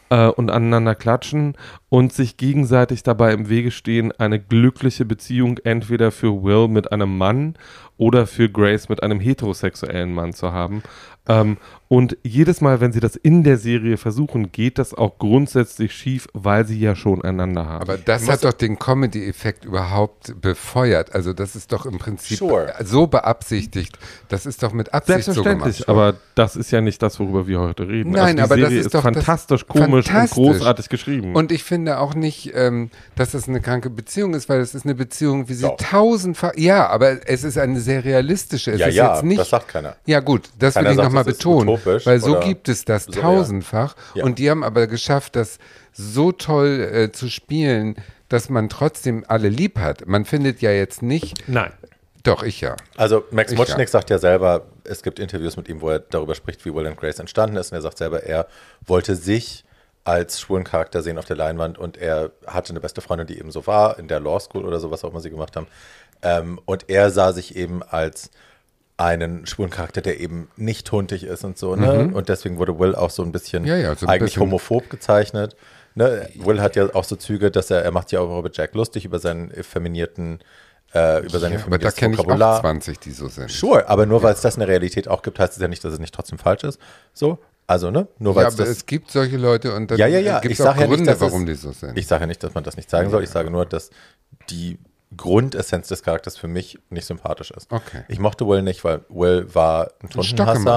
äh, und aneinander klatschen und sich gegenseitig dabei im Wege stehen, eine glückliche Beziehung entweder für Will mit einem Mann oder für Grace mit einem heterosexuellen Mann zu haben. Ähm, und jedes Mal, wenn sie das in der Serie versuchen, geht das auch grundsätzlich schief, weil sie ja schon einander haben. Aber das hat doch den Comedy-Effekt überhaupt befeuert. Also das ist doch im Prinzip Sure. so beabsichtigt. Das ist doch mit Absicht so Selbstverständlich, gemacht. aber das ist ja nicht das, worüber wir heute reden. Also Nein, die aber das Serie ist doch fantastisch komisch fantastisch. und großartig geschrieben. Und ich finde auch nicht, ähm, dass das eine kranke Beziehung ist, weil es ist eine Beziehung, wie sie Doch. tausendfach. Ja, aber es ist eine sehr realistische. Es Ja, ist ja, jetzt nicht. das sagt keiner. Ja, gut, das Keiner will ich sagt, nochmal betonen, utopisch weil so gibt es das so, ja. tausendfach Ja. und die haben aber geschafft, das so toll äh, zu spielen, dass man trotzdem alle lieb hat. Man findet ja jetzt nicht, Nein. doch ich ja. Also Max Ich, Mutschnick ja. sagt ja selber, es gibt Interviews mit ihm, wo er darüber spricht, wie Will and Grace entstanden ist. Und er sagt selber, er wollte sich als schwulen Charakter sehen auf der Leinwand und er hatte eine beste Freundin, die eben so war, in der Law School oder so, was auch immer sie gemacht haben. Ähm, und er sah sich eben als einen schwulen Charakter, der eben nicht huntig ist und so, ne? Und deswegen wurde Will auch so ein bisschen Mhm. Ja, ja, so ein eigentlich bisschen- homophob gezeichnet. Ne? Will hat ja auch so Züge, dass er, er macht ja auch über Jack lustig, über seinen effeminierten, äh, über sein Ja, aber da kenne ich auch Vokabular. 20, die so sind. Sure, aber nur weil es das in der Realität auch gibt, heißt es ja nicht, dass es nicht trotzdem falsch ist. So, also, ne? Nur weil Ja, es aber das. es gibt solche Leute und dann Ja, ja, ja. gibt es auch ja nicht, Gründe, dass es- warum die so sind. Ich sage ja nicht, dass man das nicht zeigen soll. Ich sage nur, dass die Grundessenz des Charakters für mich nicht sympathisch ist. Okay. Ich mochte Will nicht, weil Will war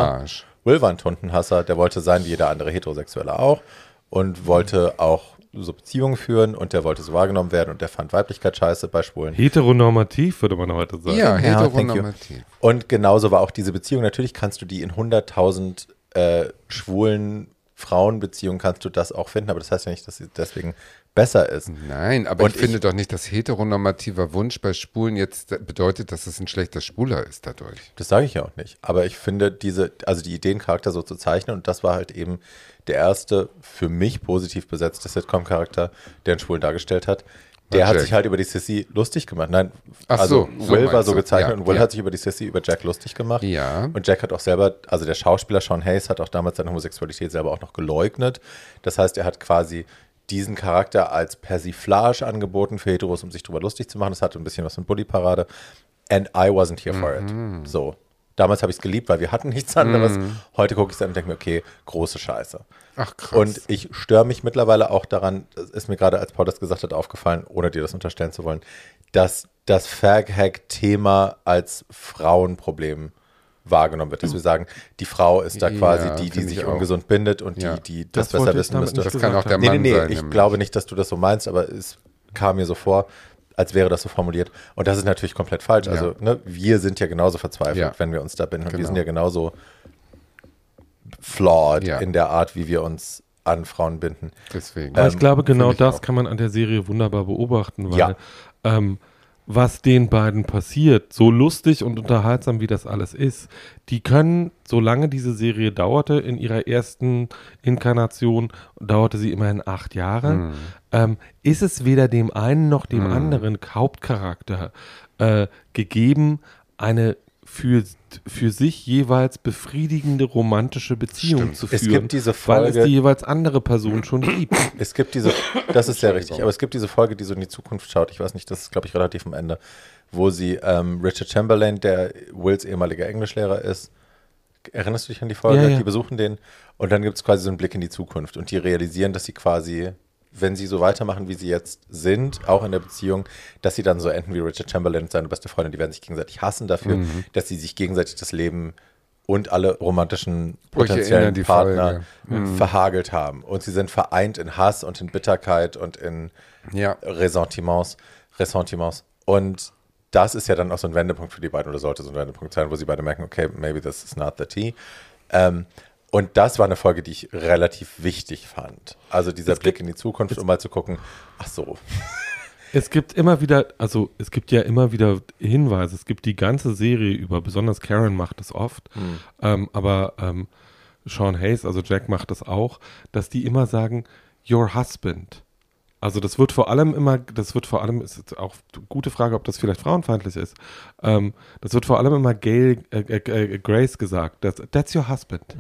ein. Arsch. Will war ein Tuntenhasser, der wollte sein wie jeder andere Heterosexuelle auch und wollte auch so Beziehungen führen und der wollte so wahrgenommen werden und der fand Weiblichkeit scheiße bei Schwulen. Heteronormativ, würde man heute sagen. ja, Ja, heteronormativ. Und genauso war auch diese Beziehung. Natürlich kannst du die in 100.000 äh, schwulen Frauenbeziehungen kannst du das auch finden, aber das heißt ja nicht, dass sie deswegen besser ist. Nein, aber Und ich finde ich- doch nicht, dass heteronormativer Wunsch bei Spulen jetzt bedeutet, dass es ein schlechter Schwuler ist dadurch. Das sage ich ja auch nicht. Aber ich finde diese, also die Ideen, Charakter so zu zeichnen, und das war halt eben der erste für mich positiv besetzte Sitcom-Charakter, der einen Schwulen dargestellt hat. Der War hat Jack. sich halt über die Sissy lustig gemacht. Nein, Ach also so, so Will war meinst so gezeichnet Ja, und Will ja. hat sich über die Sissy, über Jack lustig gemacht. Ja. Und Jack hat auch selber, also der Schauspieler Sean Hayes hat auch damals seine Homosexualität selber auch noch geleugnet. Das heißt, er hat quasi diesen Charakter als Persiflage angeboten für Heteros, um sich drüber lustig zu machen. Das hatte ein bisschen was von Bully-Parade. And I wasn't here for Mhm. it. So. Damals habe ich es geliebt, weil wir hatten nichts anderes. Heute gucke ich es an und denke mir, okay, große Scheiße. Ach krass. Und ich störe mich mittlerweile auch daran, das ist mir gerade, als Paul das gesagt hat, aufgefallen, ohne dir das unterstellen zu wollen, dass das Fag-Hack-Thema als Frauenproblem wahrgenommen wird. Dass wir sagen, die Frau ist da Ja, quasi die, die finde sich auch. ungesund bindet und Ja. die, die das, Das besser wissen müsste. das kann auch der gesagt Nee, Mann nee, nee, sein. ich nämlich. glaube nicht, dass du das so meinst, aber es kam mir so vor, als wäre das so formuliert. Und das ist natürlich komplett falsch. Ja. Also, ne, wir sind ja genauso verzweifelt, Ja. wenn wir uns da binden. Und wir Genau. sind ja genauso flawed Ja. in der Art, wie wir uns an Frauen binden. Deswegen. Aber ich Ähm, glaube, genau ich das auch. kann man an der Serie wunderbar beobachten, weil Ja. ähm, was den beiden passiert, so lustig und unterhaltsam wie das alles ist, die können, solange diese Serie dauerte, in ihrer ersten Inkarnation, dauerte sie immerhin acht Jahre, Hm. ähm, ist es weder dem einen noch dem anderen Hauptcharakter äh, gegeben, eine für, für sich jeweils befriedigende romantische Beziehung Stimmt. zu Es führen, gibt diese weil es Folge- die jeweils andere Person schon gibt. Es gibt diese, das ist sehr richtig, aber es gibt diese Folge, die so in die Zukunft schaut. Ich weiß nicht, das ist, glaube ich, relativ am Ende, wo sie ähm, Richard Chamberlain, der Wills ehemaliger Englischlehrer ist, erinnerst du dich an die Folge? Ja, ja. Die besuchen den und dann gibt es quasi so einen Blick in die Zukunft und die realisieren, dass sie quasi, wenn sie so weitermachen, wie sie jetzt sind, auch in der Beziehung, dass sie dann so enden wie Richard Chamberlain und seine beste Freundin. Die werden sich gegenseitig hassen dafür, Mhm. dass sie sich gegenseitig das Leben und alle romantischen erinnere potenziellen die Partner. Mhm. verhagelt haben. Und sie sind vereint in Hass und in Bitterkeit und in Ja. Ressentiments. Ressentiments. Und das ist ja dann auch so ein Wendepunkt für die beiden, oder sollte so ein Wendepunkt sein, wo sie beide merken, okay, maybe this is not the tea. Ähm, und das war eine Folge, die ich relativ wichtig fand. Also dieser Blick in die Zukunft, um mal zu gucken, ach so, Es gibt immer wieder, also es gibt ja immer wieder Hinweise. Es gibt die ganze Serie über, besonders Karen macht es oft, ähm, aber ähm, Sean Hayes, also Jack macht das auch, dass die immer sagen, your husband. Also das wird vor allem immer, das wird vor allem, ist jetzt auch eine gute Frage, ob das vielleicht frauenfeindlich ist. Ähm, das wird vor allem immer Gail, äh, äh, äh, Grace gesagt. That's, that's your husband.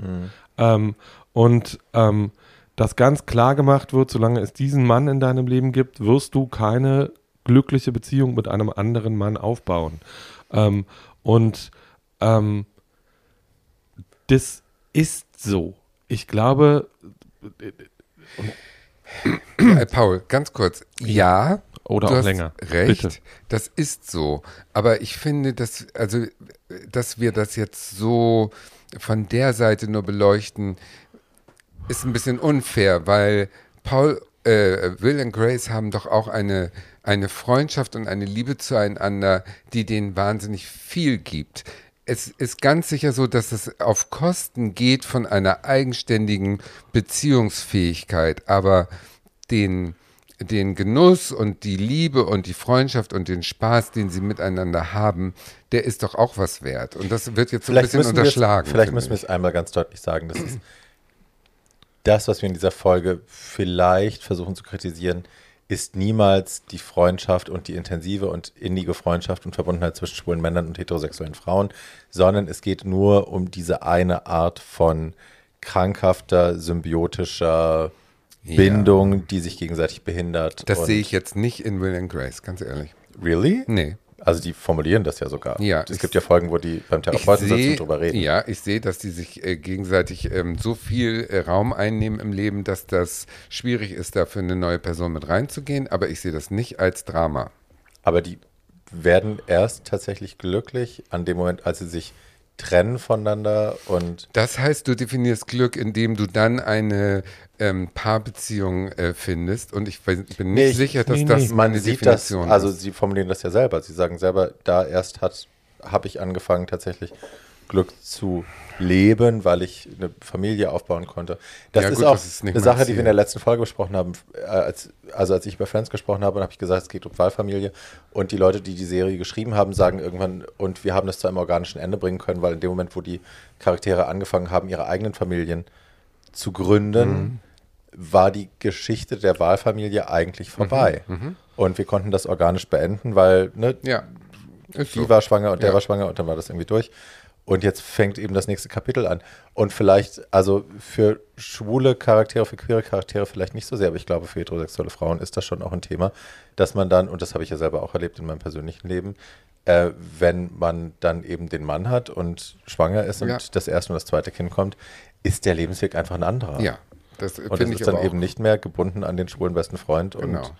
Ähm, und ähm, dass ganz klar gemacht wird, solange es diesen Mann in deinem Leben gibt, wirst du keine glückliche Beziehung mit einem anderen Mann aufbauen. Ähm, und ähm, das ist so. Ich glaube, Äh, Paul, ganz kurz. Ja, Oder du auch hast länger. Recht, Bitte. das ist so. Aber ich finde, dass, also, dass wir das jetzt so von der Seite nur beleuchten, ist ein bisschen unfair, weil Paul, äh, Will und Grace haben doch auch eine, eine Freundschaft und eine Liebe zueinander, die denen wahnsinnig viel gibt. Es ist ganz sicher so, dass es auf Kosten geht von einer eigenständigen Beziehungsfähigkeit, aber den den Genuss und die Liebe und die Freundschaft und den Spaß, den sie miteinander haben, der ist doch auch was wert. Und das wird jetzt so ein bisschen unterschlagen. Vielleicht müssen wir es einmal ganz deutlich sagen. Das ist das, was wir in dieser Folge vielleicht versuchen zu kritisieren, ist niemals die Freundschaft und die intensive und innige Freundschaft und Verbundenheit zwischen schwulen Männern und heterosexuellen Frauen, sondern es geht nur um diese eine Art von krankhafter, symbiotischer Ja. Bindung, die sich gegenseitig behindert. Das sehe ich jetzt nicht in Will and Grace, ganz ehrlich. Really? Nee. Also die formulieren das ja sogar. Ja, es gibt ja Folgen, wo die beim Therapeuten sitzen sehe, und drüber reden. ja, ich sehe, dass die sich äh, gegenseitig ähm, so viel äh, Raum einnehmen im Leben, dass das schwierig ist, da für eine neue Person mit reinzugehen. Aber ich sehe das nicht als Drama. Aber die werden erst tatsächlich glücklich an dem Moment, als sie sich trennen voneinander und Das heißt, du definierst Glück, indem du dann eine ähm, Paarbeziehung äh, findest. Und ich bin nicht Nee, ich- sicher, dass nee, das nee. man eine sieht das, Definition also sie formulieren das ja selber. Sie sagen selber, da erst hat, habe ich angefangen tatsächlich Glück zu leben, weil ich eine Familie aufbauen konnte. Das Ja, ist gut, auch das ist eine Sache, die wir in der letzten Folge besprochen haben. Äh, Als, also als ich über Friends gesprochen habe, habe ich gesagt, es geht um Wahlfamilie. Und die Leute, die die Serie geschrieben haben, sagen irgendwann, und wir haben das zu einem organischen Ende bringen können, weil in dem Moment, wo die Charaktere angefangen haben, ihre eigenen Familien zu gründen, Mhm. war die Geschichte der Wahlfamilie eigentlich vorbei. Mhm. Und wir konnten das organisch beenden, weil ne, Ja, ist die so. war schwanger und der Ja. war schwanger und dann war das irgendwie durch. Und jetzt fängt eben das nächste Kapitel an. Und vielleicht, also für schwule Charaktere, für queere Charaktere vielleicht nicht so sehr, aber ich glaube, für heterosexuelle Frauen ist das schon auch ein Thema, dass man dann, und das habe ich ja selber auch erlebt in meinem persönlichen Leben, äh, wenn man dann eben den Mann hat und schwanger ist und Ja. das erste und das zweite Kind kommt, ist der Lebensweg einfach ein anderer. Ja, das Und finde ich ist dann eben nicht mehr gebunden an den schwulen besten Freund Genau. und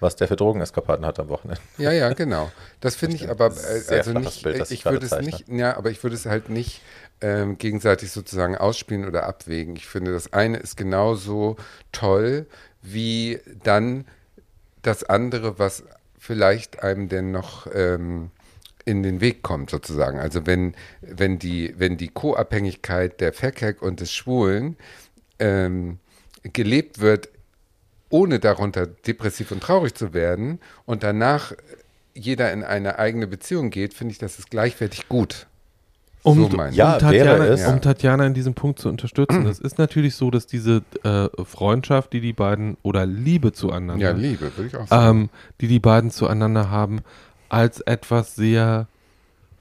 was der für Drogeneskapaden hat am Wochenende. Ja, ja, genau. Das finde ich aber äh, also nicht. Bild, äh, das ich würde es nicht. Ja, aber ich würde es halt nicht ähm, gegenseitig sozusagen ausspielen oder abwägen. Ich finde, das eine ist genauso toll wie dann das andere, was vielleicht einem denn noch ähm, in den Weg kommt, sozusagen. Also wenn, wenn die, wenn die Co-Abhängigkeit der Verkehr und des Schwulen ähm, gelebt wird, ohne darunter depressiv und traurig zu werden und danach jeder in eine eigene Beziehung geht, finde ich, das ist gleichwertig gut. Um, So. Ja, um, Tatjana, es. um Tatjana in diesem Punkt zu unterstützen. Es ist natürlich so, dass diese äh, Freundschaft, die die beiden, oder Liebe zueinander, Ja, Liebe, würde ich auch sagen. ähm, die die beiden zueinander haben, als etwas sehr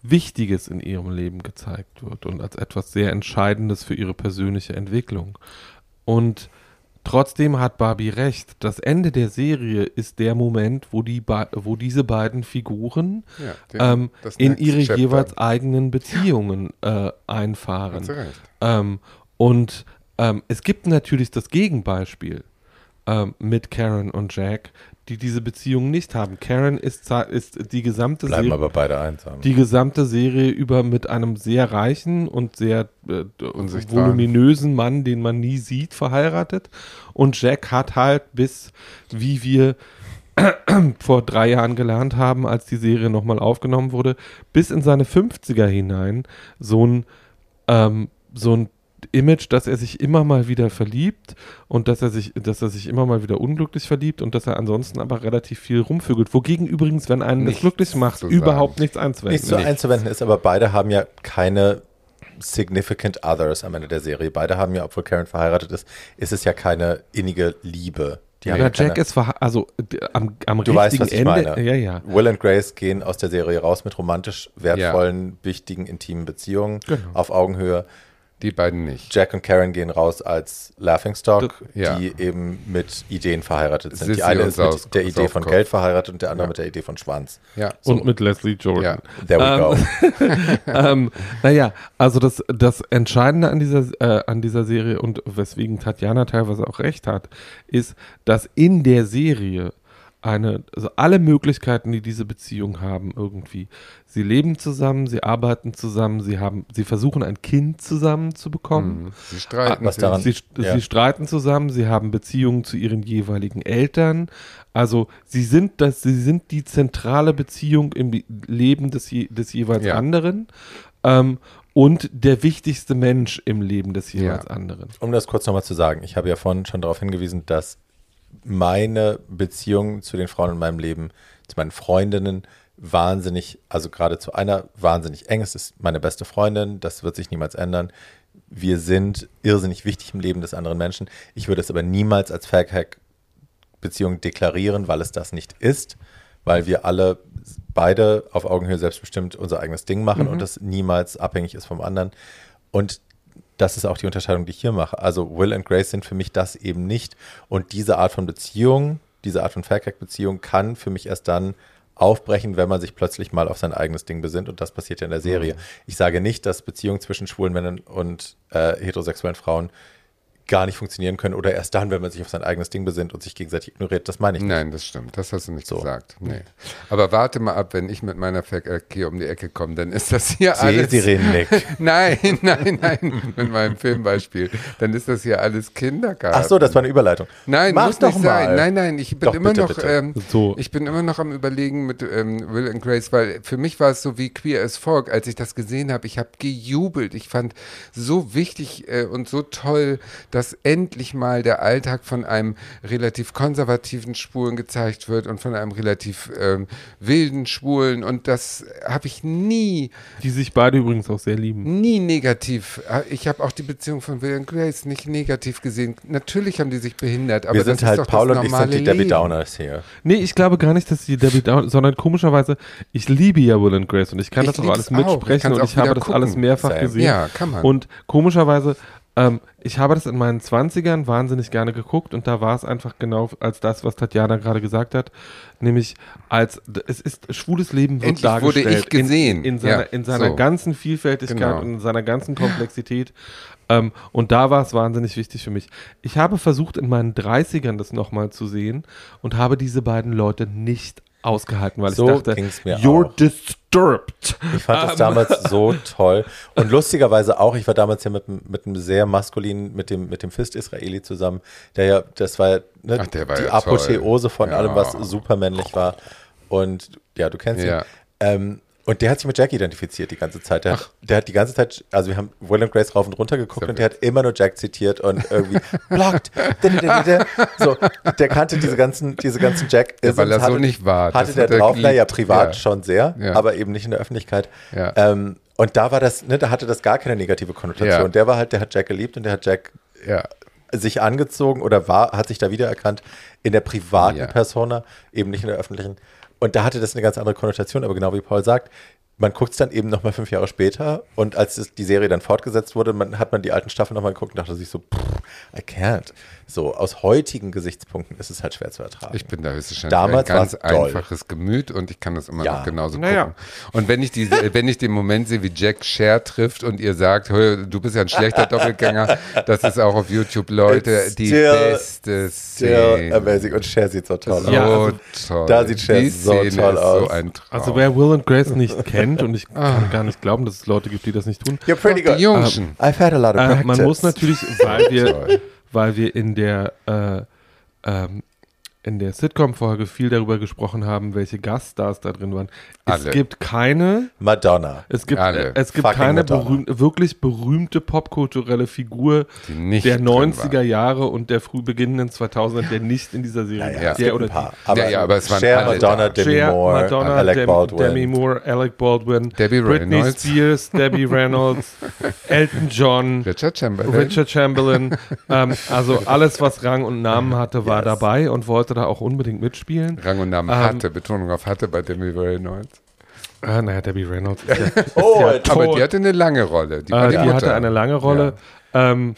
Wichtiges in ihrem Leben gezeigt wird und als etwas sehr Entscheidendes für ihre persönliche Entwicklung. Und trotzdem hat Barbie recht. Das Ende der Serie ist der Moment, wo, die wo diese beiden Figuren ja, den- ähm, in ihre Chapter. jeweils eigenen Beziehungen äh, Hast einfahren. recht. Ähm, und ähm, es gibt natürlich das Gegenbeispiel ähm, mit Karen und Jack, die diese Beziehung nicht haben. Karen ist, ist die gesamte Bleiben Serie, aber beide einsam. die gesamte Serie über mit einem sehr reichen und sehr äh, voluminösen Mann, den man nie sieht, verheiratet. Und Jack hat halt bis, wie wir vor drei Jahren gelernt haben, als die Serie nochmal aufgenommen wurde, bis in seine 50er hinein so ein, ähm, so ein Image, dass er sich immer mal wieder verliebt und dass er sich, dass er sich immer mal wieder unglücklich verliebt und dass er ansonsten aber relativ viel rumvögelt. Wogegen übrigens, wenn einen das Nichts glücklich macht, zu überhaupt nichts einzuwenden. Nicht so Nee. einzuwenden ist, aber beide haben ja keine significant others am Ende der Serie. Beide haben ja, obwohl Karen verheiratet ist, ist es ja keine innige Liebe. Die Ja, ja Jack keine, ist verha- also am, am Du richtigen weißt, was ich Ende. meine. Ja, ja. Will und Grace gehen aus der Serie raus mit romantisch wertvollen, wichtigen, intimen Beziehungen Genau. auf Augenhöhe. Die beiden nicht. Jack und Karen gehen raus als Laughingstock, ja. die eben mit Ideen verheiratet sind. Sissy die eine ist mit Saus- der Idee von Saufkopf. Geld verheiratet und der andere Ja. mit der Idee von Schwanz. Ja. Und mit Leslie Jordan. Ja. There we Ähm, go. ähm, naja, also das, das Entscheidende an dieser, äh, an dieser Serie und weswegen Tatjana teilweise auch recht hat, ist, dass in der Serie eine, also alle Möglichkeiten, die diese Beziehung haben, irgendwie. Sie leben zusammen, sie arbeiten zusammen, sie haben, sie versuchen ein Kind zusammen zu bekommen. Mhm. Sie streiten was sich. daran- Sie, Ja. sie streiten zusammen, sie haben Beziehungen zu ihren jeweiligen Eltern. Also sie sind das, sie sind die zentrale Beziehung im Leben des, je, des jeweils Ja. anderen ähm, und der wichtigste Mensch im Leben des jeweils Ja. anderen. Um das kurz nochmal zu sagen, ich habe ja vorhin schon darauf hingewiesen, dass meine Beziehung zu den Frauen in meinem Leben, zu meinen Freundinnen, wahnsinnig, also gerade zu einer wahnsinnig eng. Es ist meine beste Freundin, das wird sich niemals ändern. Wir sind irrsinnig wichtig im Leben des anderen Menschen. Ich würde es aber niemals als Fact-Hack-Beziehung deklarieren, weil es das nicht ist, weil wir alle beide auf Augenhöhe selbstbestimmt unser eigenes Ding machen und das niemals abhängig ist vom anderen. Und das ist auch die Unterscheidung, die ich hier mache. Also Will und Grace sind für mich das eben nicht. Und diese Art von Beziehung, diese Art von Faircrack-Beziehung kann für mich erst dann aufbrechen, wenn man sich plötzlich mal auf sein eigenes Ding besinnt. Und das passiert ja in der Serie. Ich sage nicht, dass Beziehungen zwischen schwulen Männern und äh, heterosexuellen Frauen gar nicht funktionieren können oder erst dann, wenn man sich auf sein eigenes Ding besinnt und sich gegenseitig ignoriert. Das meine ich nicht. Nein, das stimmt. Das hast du nicht So. gesagt. Nee. Aber warte mal ab, wenn ich mit meiner Fact hier um die Ecke komme, dann ist das hier Sie, alles. Sie reden nicht. Nein, nein, nein, mit meinem Filmbeispiel. Dann ist das hier alles Kindergarten. Ach so, das war eine Überleitung. Nein, Mach muss doch nicht mal. sein. Nein, nein, ich bin Doch, immer bitte, noch, bitte. Ähm, So. ich bin immer noch am Überlegen mit ähm, Will and Grace, weil für mich war es so wie Queer as Folk, als ich das gesehen habe. Ich habe gejubelt. Ich fand so wichtig äh, und so toll, dass endlich mal der Alltag von einem relativ konservativen Schwulen gezeigt wird und von einem relativ ähm, wilden Schwulen. Und das habe ich nie Die sich beide übrigens auch sehr lieben. nie negativ. Ich habe auch die Beziehung von Will und Grace nicht negativ gesehen. Natürlich haben die sich behindert, aber Wir das sind ist halt, doch Paul das und ich sind die Debbie. Downers hier. Nee, ich glaube gar nicht, dass die Debbie Down, sondern komischerweise, ich liebe ja Will and Grace und ich kann Ich das auch alles auch. Ich mitsprechen kann's und ich habe das gucken. alles mehrfach Same. gesehen. Ja, kann man. Und komischerweise, ähm, ich habe das in meinen 20ern wahnsinnig gerne geguckt und da war es einfach genau als das, was Tatjana gerade gesagt hat, nämlich als es ist schwules Leben wird Endlich wurde dargestellt ich gesehen. in, in seiner, Ja, in seiner so. ganzen Vielfältigkeit Genau. und in seiner ganzen Komplexität. Ähm, und da war es wahnsinnig wichtig für mich. Ich habe versucht, in meinen 30ern das nochmal zu sehen und habe diese beiden Leute nicht ausgehalten, weil So ich dachte, you're auch. Disturbed. Ich fand das Ähm, damals so toll. Und lustigerweise auch, ich war damals ja mit, einem- mit einem sehr maskulinen, mit dem, mit dem Fist-Israeli zusammen, der ja, das war, ja, ne, Ach, der war die ja Apotheose von toll. allem, was Ja. supermännlich war. Und ja, du kennst Ja. ihn. Ähm, und der hat sich mit Jack identifiziert die ganze Zeit. Der, hat, der hat die ganze Zeit, also wir haben Will and Grace rauf und runter geguckt und der hat immer nur Jack zitiert und irgendwie blockt. so, der kannte diese ganzen, diese ganzen jack Ja, weil er so nicht war. Hatte Das der hat er drauf, naja, geliebt. privat Ja. schon sehr, Ja. aber eben nicht in der Öffentlichkeit. Ja. Ähm, und da war das, ne, da hatte das gar keine negative Konnotation. Ja. Der war halt, der hat Jack geliebt und der hat Jack Ja. sich angezogen oder war, hat sich da wiedererkannt in der privaten Ja. Persona, eben nicht in der öffentlichen. Und da hatte das eine ganz andere Konnotation, aber genau wie Paul sagt, man guckt es dann eben nochmal fünf Jahre später und als die Serie dann fortgesetzt wurde, man, hat man die alten Staffeln nochmal geguckt und dachte sich so, pff, I can't. So, aus heutigen Gesichtspunkten ist es halt schwer zu ertragen. Ich bin da höchstwahrscheinlich Damals ein ganz doll. einfaches Gemüt und ich kann das immer Ja. noch genauso Naja. gucken. Und wenn ich, diese, wenn ich den Moment sehe, wie Jack Cher trifft und ihr sagt, "Hör, du bist ja ein schlechter Doppelgänger, das ist auch auf YouTube, Leute, It's die still- beste Szene. amazing und Cher sieht so toll So aus. Ja, also, toll. da sieht Cher Die so Szene toll aus. So ein Traum. Also wer Will and Grace nicht kennt, und ich kann gar nicht glauben, dass es Leute gibt, die das nicht tun, You're pretty die good. Jungschen. I've had a lot of äh, practice. man muss natürlich, weil wir. weil wir in der äh, ähm, in der Sitcom-Folge viel darüber gesprochen haben, welche Gaststars da drin waren. Es Alle. gibt keine, Madonna. es gibt, Alle. äh, es gibt Fucking keine berühmte, wirklich berühmte popkulturelle Figur der drin 90er war. Jahre und der früh beginnenden 2000er, der nicht in dieser Serie Naja, Ja. es der gibt oder ein paar. die. Ja, ja, aber es waren Cher, Madonna. Demi Cher, Moore, Madonna, Alec Dem, Baldwin. Demi Moore, Alec Baldwin, Debbie Britney Reynolds. Spears, Debbie Reynolds, Elton John, Richard Chamberlain. Richard Chamberlain, ähm, also alles, was Rang und Namen hatte, war Yes. dabei und wollte da auch unbedingt mitspielen. Rang und Namen Ähm, hatte, Betonung auf hatte bei Demi Reynolds. Ah, naja, Debbie Reynolds. Ist ja, ist Oh, ja Aber die hatte eine lange Rolle. Die, Äh, die die, hatte eine lange Rolle. Ähm,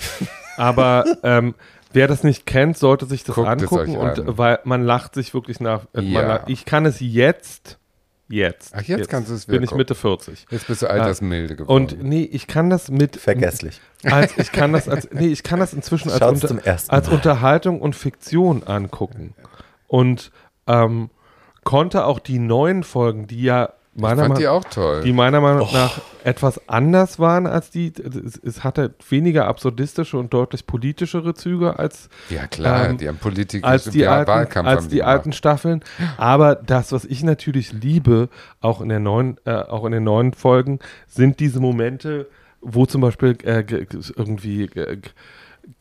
aber ähm, wer das nicht kennt, sollte sich das Guckt es angucken euch und an. weil man lacht sich wirklich nach. Äh, man Ja. lacht, ich kann es jetzt. Jetzt. Ach, jetzt kannst du es Bin wieder ich. Mitte 40. Jetzt bist du altersmilde geworden. Und nee, ich kann das mit. Vergesslich. Als, ich kann das als, nee, ich kann das inzwischen als, unter, zum ersten als. Unterhaltung und Fiktion angucken. Und ähm, konnte auch die neuen Folgen, die ja meiner, fand die auch toll. die meiner Meinung nach etwas anders waren als die, es, es hatte weniger absurdistische und deutlich politischere Züge als ja, klar, ähm, die haben Politik als die, ja, alten, Wahlkampf als haben die gemacht. alten Staffeln. Aber das, was ich natürlich liebe, auch in der neuen, äh, auch in den neuen Folgen, sind diese Momente, wo zum Beispiel äh, ge- ge- irgendwie ge-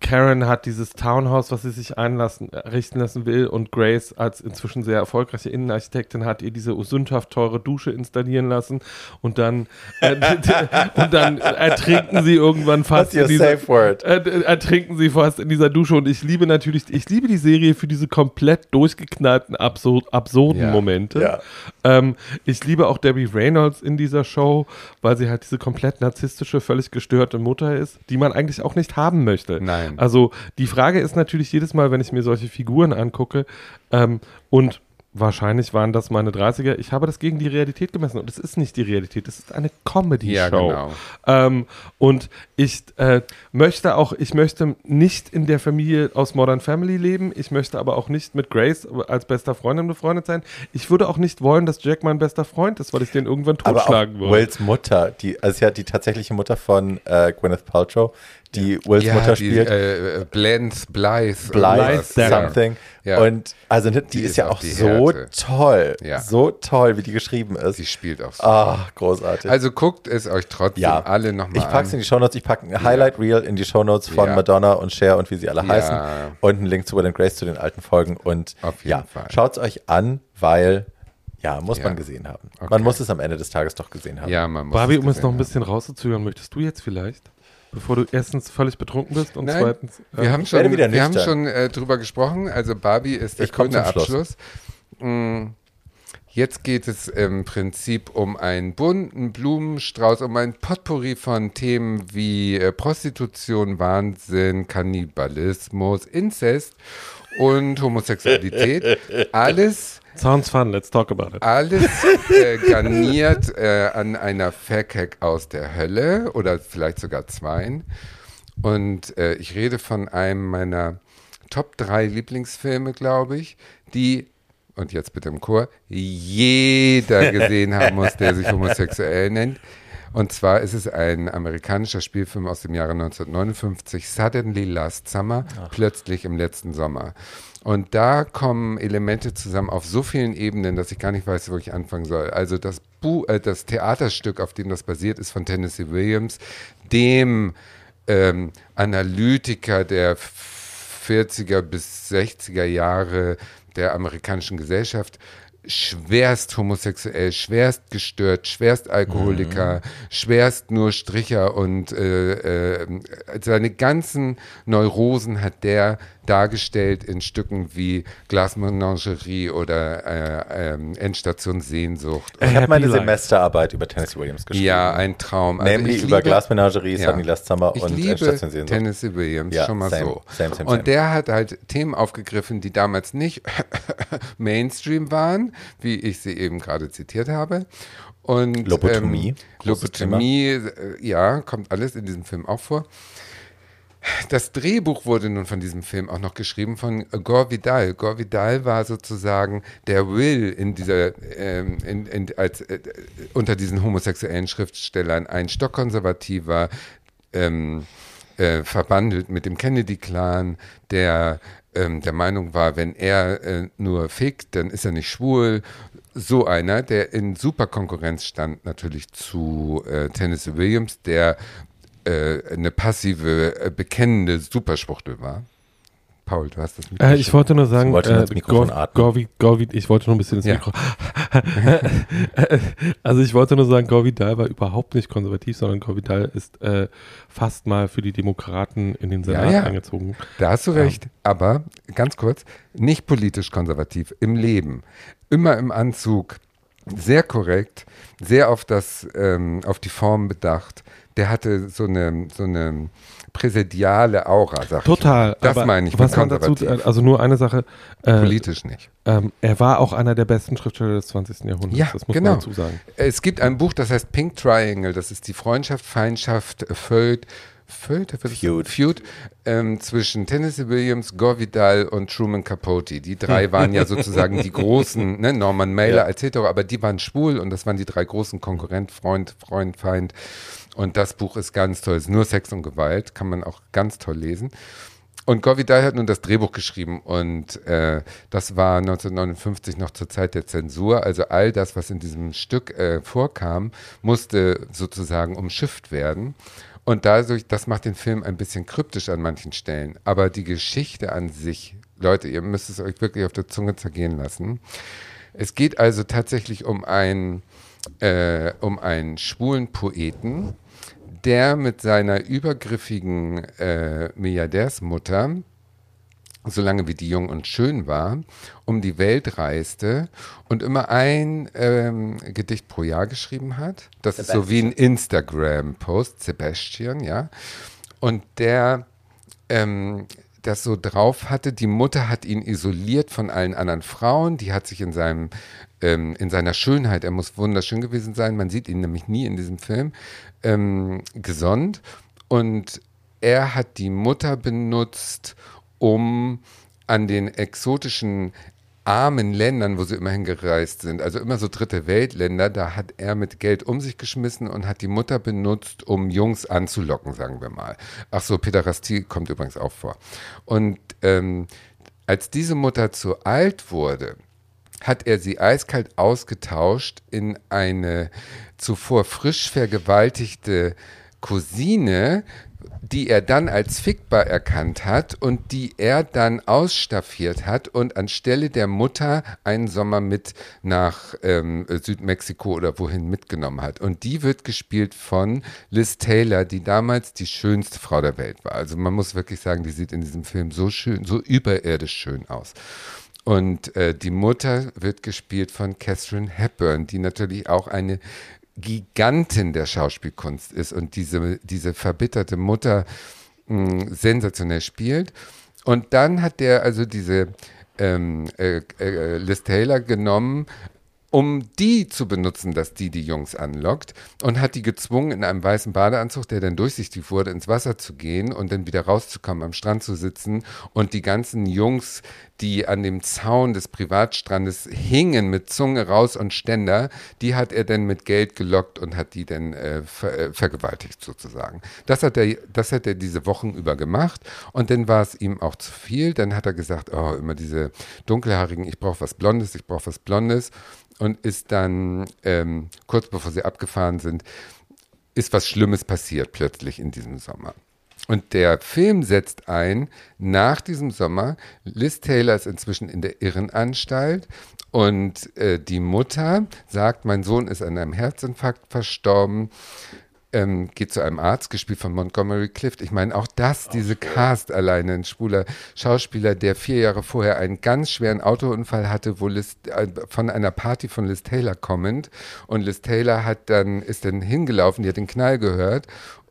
Karen hat dieses Townhouse, was sie sich einlassen, errichten lassen will und Grace als inzwischen sehr erfolgreiche Innenarchitektin hat ihr diese sündhaft teure Dusche installieren lassen und dann äh, und dann ertrinken sie irgendwann fast in dieser, safe word? äh, ertrinken sie fast in dieser Dusche und ich liebe natürlich, ich liebe die Serie für diese komplett durchgeknallten, absurd, absurden Ja. Momente. Ja. Ähm, ich liebe auch Debbie Reynolds in dieser Show, weil sie halt diese komplett narzisstische, völlig gestörte Mutter ist, die man eigentlich auch nicht haben möchte. Nein. Also die Frage ist natürlich jedes Mal, wenn ich mir solche Figuren angucke ähm, und wahrscheinlich waren das meine 30er, ich habe das gegen die Realität gemessen und es ist nicht die Realität, es ist eine Comedy-Show. Ja, genau. Ähm, und ich äh, möchte auch, ich möchte nicht in der Familie aus Modern Family leben. Ich möchte aber auch nicht mit Grace als bester Freundin befreundet sein. Ich würde auch nicht wollen, dass Jack mein bester Freund ist, weil ich den irgendwann totschlagen würde. Wills Mutter, die, also ja die tatsächliche Mutter von äh, Gwyneth Paltrow, die Wills ja, Mutter die, spielt. Äh, Blends, Blythe. Blythe something. Ja. Und also die, Die ist, ist ja auch die so Härte. toll. Ja. So toll, wie die geschrieben ist. Sie spielt auch so. Ah, großartig. Also guckt es euch trotzdem ja, alle nochmal ich an. pack's in die Shownotes. Ich packe ein Highlight Reel in die Shownotes von Ja. Madonna und Cher und wie sie alle Ja. heißen. Und einen Link zu Will and Grace zu den alten Folgen. Und Auf jeden ja, Fall. schaut's euch an, weil ja, muss Ja. man gesehen haben. Okay. Man muss es am Ende des Tages doch gesehen haben. Ja, man muss Barbie, es um es noch ein bisschen rauszuzögern, möchtest du jetzt vielleicht, bevor du erstens völlig betrunken bist und Nein, zweitens. haben. Wir äh, haben schon, wieder wir haben schon äh, drüber gesprochen. Also Barbie ist der grüne. Abschluss. Mm, Jetzt geht es im Prinzip um einen bunten Blumenstrauß, um ein Potpourri von Themen wie äh, Prostitution, Wahnsinn, Kannibalismus, Inzest und Homosexualität. Alles Sounds fun, let's talk about it. Alles äh, garniert äh, an einer Fackhack aus der Hölle oder vielleicht sogar zweien. Und äh, ich rede von einem meiner Top 3 Lieblingsfilme, glaube ich, die, und jetzt bitte im Chor, jeder gesehen haben muss, der sich homosexuell nennt. Und zwar ist es ein amerikanischer Spielfilm aus dem Jahre 1959, Suddenly Last Summer, plötzlich im letzten Sommer. Und da kommen Elemente zusammen auf so vielen Ebenen, dass ich gar nicht weiß, wo ich anfangen soll. Also das, Bu äh, das Theaterstück, auf dem das basiert, ist von Tennessee Williams, dem ähm, Analytiker der 40er bis 60er Jahre der amerikanischen Gesellschaft schwerst homosexuell, schwerst gestört, schwerst Alkoholiker, schwerst nur Stricher und äh, äh, seine ganzen Neurosen hat der dargestellt in Stücken wie Glasmenagerie oder äh, ähm, Endstation Sehnsucht. Ich habe meine Life. Semesterarbeit über Tennessee Williams geschrieben. Ja, ein Traum. Also Nämlich ich über Glasmenagerie, Ja. Sunny Last Summer Ich und liebe Endstation Sehnsucht. Tennessee Williams, Ja, schon mal same, so. same, same. Und der hat halt Themen aufgegriffen, die damals nicht Mainstream waren, wie ich sie eben gerade zitiert habe. Und, Lobotomie, Ähm, Lobotomie, äh, ja, kommt alles in diesem Film auch vor. Das Drehbuch wurde nun von diesem Film auch noch geschrieben von Gore Vidal. Gore Vidal war sozusagen der Will in dieser, ähm, in, in, als, äh, unter diesen homosexuellen Schriftstellern, ein stockkonservativer, ähm, äh, verbandelt mit dem Kennedy-Clan, der ähm, der Meinung war, wenn er äh, nur fickt, dann ist er nicht schwul. So einer, der in super Konkurrenz stand natürlich zu äh, Tennessee Williams, der äh, eine passive, äh, bekennende Superschwuchtel war. Paul, du hast das Äh, mitgeschrieben. ich wollte nur sagen, wollte nur äh, Mikrofon Gor- atmen. Gorvi, Gorvi, ich wollte nur ein bisschen ins Ja. Mikro. also ich wollte nur sagen, Gorvidal war überhaupt nicht konservativ, sondern Gorvidal ist äh, fast mal für die Demokraten in den Senat Ja, ja. eingezogen. Da hast du recht, aber ganz kurz, nicht politisch konservativ, im Leben, immer im Anzug, sehr korrekt, sehr auf das, ähm, auf die Form bedacht. Der hatte so eine, so eine präsidiale Aura, sag ich Total. Das aber meine ich was man dazu, konservativ. also nur eine Sache. Äh, Politisch nicht. ähm, er war auch einer der besten Schriftsteller des 20. Jahrhunderts. Ja, das muss genau. man dazu sagen. Es gibt ein Buch, das heißt Pink Triangle. Das ist die Freundschaft, Feindschaft, Feud, Feud, Feud. Feud ähm, zwischen Tennessee Williams, Gore Vidal und Truman Capote. Die drei waren ja sozusagen die großen, ne, Norman Mailer Ja. hetero, aber die waren schwul und das waren die drei großen Konkurrent, Freund, Freund, Feind. Und das Buch ist ganz toll. Es ist nur Sex und Gewalt, kann man auch ganz toll lesen. Und Gore Vidal hat nun das Drehbuch geschrieben und äh, das war 1959 noch zur Zeit der Zensur. Also all das, was in diesem Stück äh, vorkam, musste sozusagen umschifft werden. Und dadurch, das macht den Film ein bisschen kryptisch an manchen Stellen. Aber die Geschichte an sich, Leute, ihr müsst es euch wirklich auf der Zunge zergehen lassen. Es geht also tatsächlich um einen, äh, um einen schwulen Poeten, der mit seiner übergriffigen äh, Milliardärsmutter solange wie die jung und schön war, um die Welt reiste und immer ein ähm, Gedicht pro Jahr geschrieben hat. Das Sebastian. ist so wie ein Instagram-Post, Sebastian, ja. Und der ähm, das so drauf hatte, die Mutter hat ihn isoliert von allen anderen Frauen, die hat sich in seinem ähm, in seiner Schönheit, er muss wunderschön gewesen sein, man sieht ihn nämlich nie in diesem Film, ähm, gesonnt und er hat die Mutter benutzt, um an den exotischen armen Ländern, wo sie immerhin gereist sind, also immer so dritte Weltländer, da hat er mit Geld um sich geschmissen und hat die Mutter benutzt, um Jungs anzulocken, sagen wir mal. Ach so, Päderastie kommt übrigens auch vor. Und ähm, als diese Mutter zu alt wurde, hat er sie eiskalt ausgetauscht in eine zuvor frisch vergewaltigte Cousine, die er dann als fickbar erkannt hat und die er dann ausstaffiert hat und anstelle der Mutter einen Sommer mit nach ähm, Südmexiko oder wohin mitgenommen hat. Und die wird gespielt von Liz Taylor, die damals die schönste Frau der Welt war. Also man muss wirklich sagen, die sieht in diesem Film so schön, so überirdisch schön aus. Und äh, die Mutter wird gespielt von Catherine Hepburn, die natürlich auch eine Gigantin der Schauspielkunst ist und diese, diese verbitterte Mutter mh, hm, sensationell spielt. Und dann hat der also diese ähm, äh, äh, Liz Taylor genommen, um die zu benutzen, dass die die Jungs anlockt und hat die gezwungen, in einem weißen Badeanzug, der dann durchsichtig wurde, ins Wasser zu gehen und dann wieder rauszukommen, am Strand zu sitzen und die ganzen Jungs, die an dem Zaun des Privatstrandes hingen mit Zunge raus und Ständer, die hat er dann mit Geld gelockt und hat die dann äh, ver äh, vergewaltigt sozusagen. Das hat, er, das hat er diese Wochen über gemacht und dann war es ihm auch zu viel. Dann hat er gesagt, oh, immer diese dunkelhaarigen, ich brauche was Blondes, ich brauche was Blondes und ist dann ähm, kurz bevor sie abgefahren sind, ist was Schlimmes passiert plötzlich in diesem Sommer. Und der Film setzt ein nach diesem Sommer. Liz Taylor ist inzwischen in der Irrenanstalt und äh, die Mutter sagt, mein Sohn ist an einem Herzinfarkt verstorben ähm, geht zu einem Arzt, gespielt von Montgomery Clift. Ich meine, auch das, diese Cast alleine, ein schwuler Schauspieler, der vier Jahre vorher einen ganz schweren Autounfall hatte, wo Liz, äh, von einer Party von Liz Taylor kommend. Und Liz Taylor hat dann, ist dann hingelaufen, die hat den Knall gehört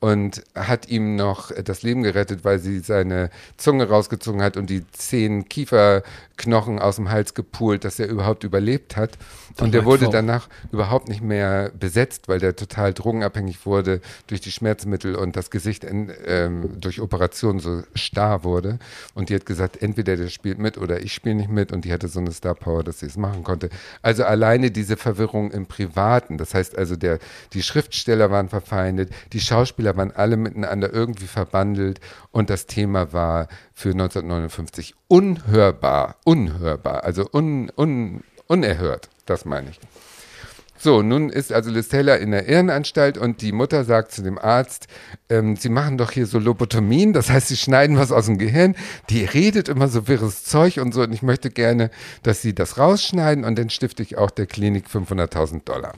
und hat ihm noch das Leben gerettet, weil sie seine Zunge rausgezogen hat und die zehn Kieferknochen aus dem Hals gepult, dass er überhaupt überlebt hat. Und der wurde danach überhaupt nicht mehr besetzt, weil der total drogenabhängig wurde durch die Schmerzmittel und das Gesicht in, ähm, durch Operationen so starr wurde. Und die hat gesagt, entweder der spielt mit oder ich spiele nicht mit. Und die hatte so eine Star Power, dass sie es machen konnte. Also alleine diese Verwirrung im Privaten. Das heißt also, der, die Schriftsteller waren verfeindet, die Schauspieler waren alle miteinander irgendwie verbandelt. Und das Thema war für 1959 unhörbar, unhörbar, also un, un, unerhört. Das meine ich. So, nun ist also Taylor in der Irrenanstalt und die Mutter sagt zu dem Arzt, ähm, sie machen doch hier so Lobotomien, das heißt, sie schneiden was aus dem Gehirn. Die redet immer so wirres Zeug und so und ich möchte gerne, dass sie das rausschneiden und dann stifte ich auch der Klinik 500.000 Dollar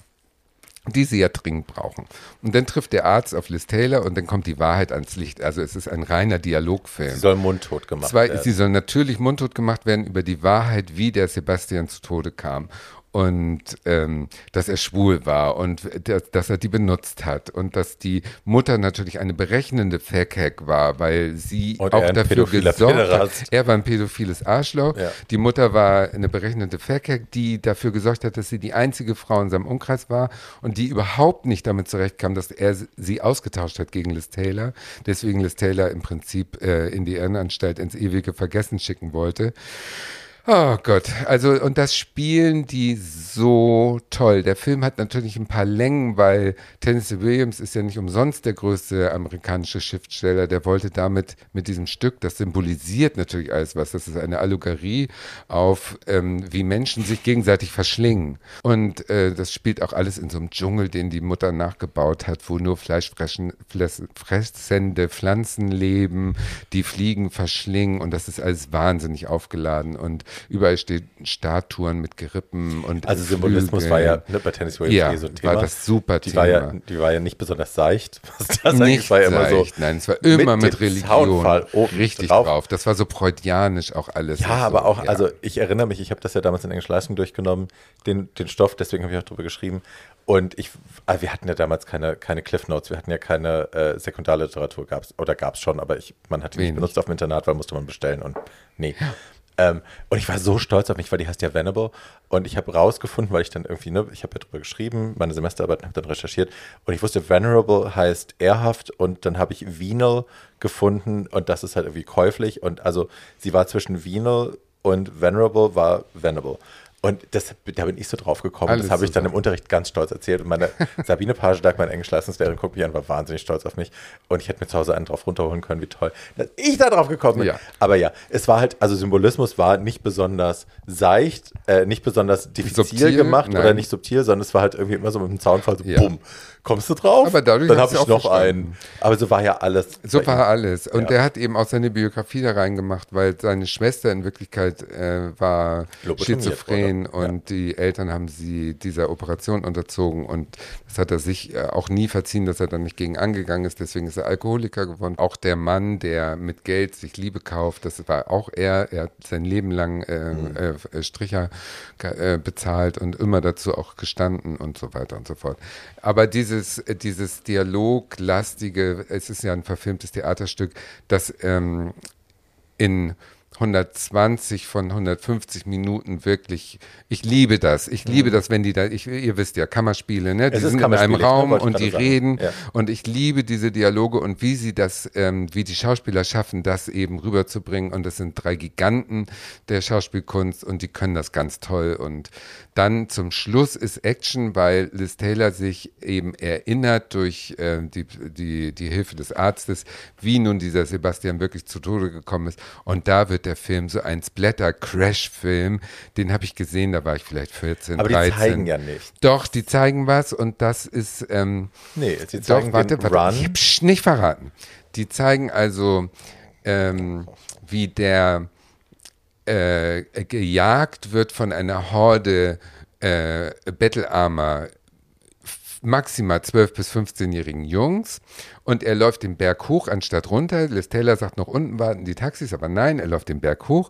die sie ja dringend brauchen. Und dann trifft der Arzt auf Liz Taylor und dann kommt die Wahrheit ans Licht. Also es ist ein reiner Dialogfilm. Sie soll mundtot gemacht Zwei, werden. Sie soll natürlich mundtot gemacht werden über die Wahrheit, wie der Sebastian zu Tode kam und ähm, dass er schwul war und dass, dass, er die benutzt hat und dass die Mutter natürlich eine berechnende Fackhack war, weil sie und auch dafür gesorgt hat. Er war ein pädophiles Arschloch. Ja. Die Mutter war eine berechnende Fackhack, die dafür gesorgt hat, dass sie die einzige Frau in seinem Umkreis war und die überhaupt nicht damit zurechtkam, dass er sie ausgetauscht hat gegen Liz Taylor. Deswegen Liz Taylor im Prinzip äh, in die Irrenanstalt ins ewige Vergessen schicken wollte. Oh Gott, also und das spielen die so toll. Der Film hat natürlich ein paar Längen, weil Tennessee Williams ist ja nicht umsonst der größte amerikanische Schriftsteller. Der wollte damit mit diesem Stück, das symbolisiert natürlich alles was. Das ist eine Allegorie auf, ähm, wie Menschen sich gegenseitig verschlingen. Und äh, das spielt auch alles in so einem Dschungel, den die Mutter nachgebaut hat, wo nur fleischfressende Pflanzen leben, die Fliegen verschlingen und das ist alles wahnsinnig aufgeladen und Überall stehen Statuen mit Gerippen und Also Symbolismus Flügeln. war ja ne, bei Tennis Williams ja, eh so ein Thema. war das super die Thema. war, ja, die war ja nicht besonders seicht. Was das nicht war ja immer so. seicht. Nein, es war immer mit mit, Religion. Richtig drauf. drauf. Das war so freudianisch auch alles. Ja, und so. aber auch, ja. also ich erinnere mich, ich habe das ja damals in Englisch Leistung durchgenommen, den, den Stoff, deswegen habe ich auch drüber geschrieben. Und ich, ah, wir hatten ja damals keine, keine Cliff Notes, wir hatten ja keine äh, Sekundarliteratur, gab's, oder gab es schon, aber ich, man hat die nicht benutzt auf dem Internat, weil musste man bestellen und nee. Ähm, und ich war so stolz auf mich, weil die heißt ja Venable. Und ich habe rausgefunden, weil ich dann irgendwie, ne, ich habe ja drüber geschrieben, meine Semesterarbeit habe dann recherchiert. Und ich wusste, Venerable heißt ehrhaft. Und dann habe ich Venal gefunden. Und das ist halt irgendwie käuflich. Und also sie war zwischen Venal und Venerable war Venable. Und das, da bin ich so drauf gekommen. Alles das habe ich dann im Unterricht ganz stolz erzählt. Und meine Sabine Pagedag, meine Englischleistungslehrerin, guckt mich an, war wahnsinnig stolz auf mich. Und ich hätte mir zu Hause einen drauf runterholen können, wie toll, dass ich da drauf gekommen bin. Ja. Aber ja, es war halt, also Symbolismus war nicht besonders seicht, äh, nicht besonders diffizil Subtil, gemacht nein. oder nicht subtil, sondern es war halt irgendwie immer so mit dem Zaunfall so, Ja. bumm, kommst du drauf? Aber dadurch Dann habe ich noch verstanden. einen. Aber so war ja alles. So war ihm. alles. Und Ja. der hat eben auch seine Biografie da reingemacht, weil seine Schwester in Wirklichkeit äh, war schizophren wurde. Ja. und die Eltern haben sie dieser Operation unterzogen und das hat er sich äh, auch nie verziehen, dass er dann nicht gegen angegangen ist. Deswegen ist er Alkoholiker geworden. Auch der Mann, der mit Geld sich Liebe kauft, das war auch er. Er hat sein Leben lang äh, Mhm. äh, Stricher ge- äh, bezahlt und immer dazu auch gestanden und so weiter und so fort. Aber dieses, äh, dieses Dialoglastige, es ist ja ein verfilmtes Theaterstück, das ähm, in 120 von 150 Minuten wirklich, ich liebe das. Ich liebe das, wenn die da, ich, ihr wisst ja, Kammerspiele, ne? Die Mhm. Sind in einem ne? Raum und die sagen. reden Ja. und ich liebe diese Dialoge und wie sie das, ähm, wie die Schauspieler schaffen, das eben rüberzubringen und das sind drei Giganten der Schauspielkunst und die können das ganz toll und dann zum Schluss ist Action, weil Liz Taylor sich eben erinnert durch äh, die, die, die Hilfe des Arztes, wie nun dieser Sebastian wirklich zu Tode gekommen ist. Und da wird der Film so ein Splatter-Crash-Film, den habe ich gesehen, da war ich vielleicht 14, Aber die 13. zeigen ja nicht. Doch, die zeigen was und das ist, ähm, Nee, sie zeigen doch, warte, warte, Run. ich nicht verraten. Die zeigen also, ähm, wie der äh, gejagt wird von einer Horde äh, bettelarmer maximal 12- bis 15-jährigen Jungs und er läuft den Berg hoch anstatt runter. Liz Taylor sagt noch unten warten die Taxis, aber nein, er läuft den Berg hoch.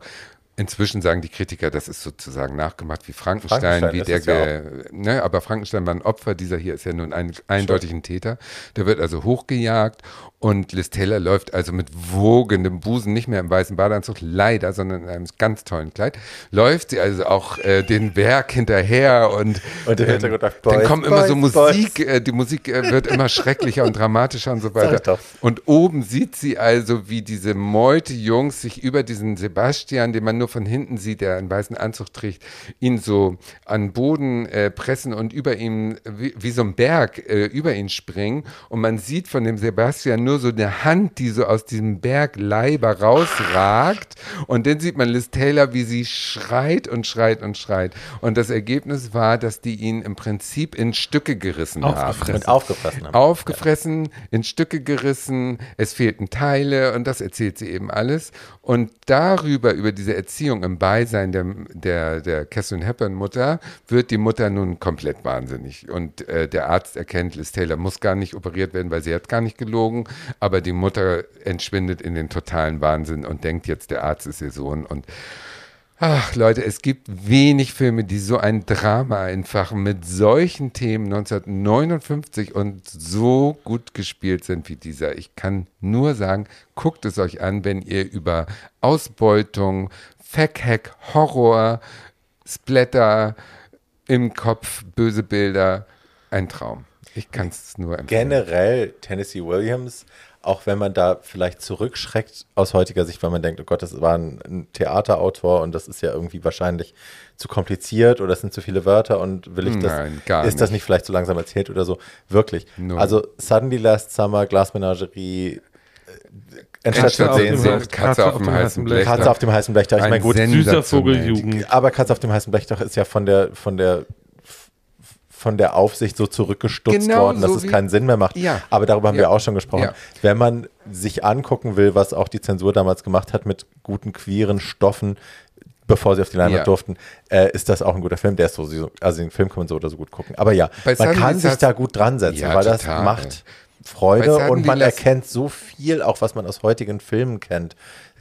Inzwischen sagen die Kritiker, das ist sozusagen nachgemacht wie Frankenstein, Frankenstein wie der, ja ne, aber Frankenstein war ein Opfer, dieser hier ist ja nun ein, eindeutig ein Täter. Der wird also hochgejagt und Liz Taylor läuft also mit wogendem Busen, nicht mehr im weißen Badeanzug, leider, sondern in einem ganz tollen Kleid, läuft sie also auch äh, den Berg hinterher und, Und im Hintergrund läuft dann Boys, kommt immer so Boys, Musik, äh, die Musik äh, wird immer schrecklicher und dramatischer und so weiter. Und oben sieht sie also, wie diese Meute-Jungs sich über diesen Sebastian, den man nur von hinten sieht, der einen weißen Anzug trägt, ihn so an Boden äh, pressen und über ihm, wie, wie so ein Berg, äh, über ihn springen. Und man sieht von dem Sebastian nur so eine Hand, die so aus diesem Bergleiber rausragt. Und dann sieht man Liz Taylor, wie sie schreit und schreit und schreit. Und das Ergebnis war, dass die ihn im Prinzip in Stücke gerissen haben. Aufgefressen. Und aufgefressen haben. Aufgefressen, in Stücke gerissen, es fehlten Teile und das erzählt sie eben alles. Und darüber, über diese Erziehung im Beisein der, der, der Catherine Hepburn Mutter, wird die Mutter nun komplett wahnsinnig. Und äh, der Arzt erkennt, Liz Taylor muss gar nicht operiert werden, weil sie hat gar nicht gelogen. Aber die Mutter entschwindet in den totalen Wahnsinn und denkt jetzt, der Arzt ist ihr Sohn. Und Ach Leute, es gibt wenig Filme, die so ein Drama einfach mit solchen Themen 1959 und so gut gespielt sind wie dieser. Ich kann nur sagen, guckt es euch an, wenn ihr über Ausbeutung, Fackhack, Horror, Splatter im Kopf, böse Bilder, ein Traum. Ich kann es nur empfehlen. Generell Tennessee Williams auch wenn man da vielleicht zurückschreckt aus heutiger Sicht, weil man denkt, oh Gott, das war ein, ein Theaterautor und das ist ja irgendwie wahrscheinlich zu kompliziert oder es sind zu viele Wörter und will ich das, Nein, gar ist das nicht. nicht vielleicht zu langsam erzählt oder so? Wirklich. Null. Also Suddenly Last Summer, Glasmenagerie, äh, Sehnsucht, Sehnsucht, Katze auf dem heißen Blech. Katze auf dem heißen Blechdach. Ich Ein meine, gut, Süßer. Vogeljugend. aber Katze auf dem heißen Blechdach ist ja von der, von der, von der Aufsicht so zurückgestutzt Genau worden, dass so es wie- keinen Sinn mehr macht. Ja. Aber darüber haben Ja. wir auch schon gesprochen. Ja. Wenn man sich angucken will, was auch die Zensur damals gemacht hat mit guten queeren Stoffen, bevor sie auf die Leinwand durften, äh, ist das auch ein guter Film. Der ist so, also den Film kann man so oder so gut gucken. Aber ja, Bei man kann sich da gut dran setzen, weil das total. macht Bei Freude und man erkennt so viel, auch was man aus heutigen Filmen kennt.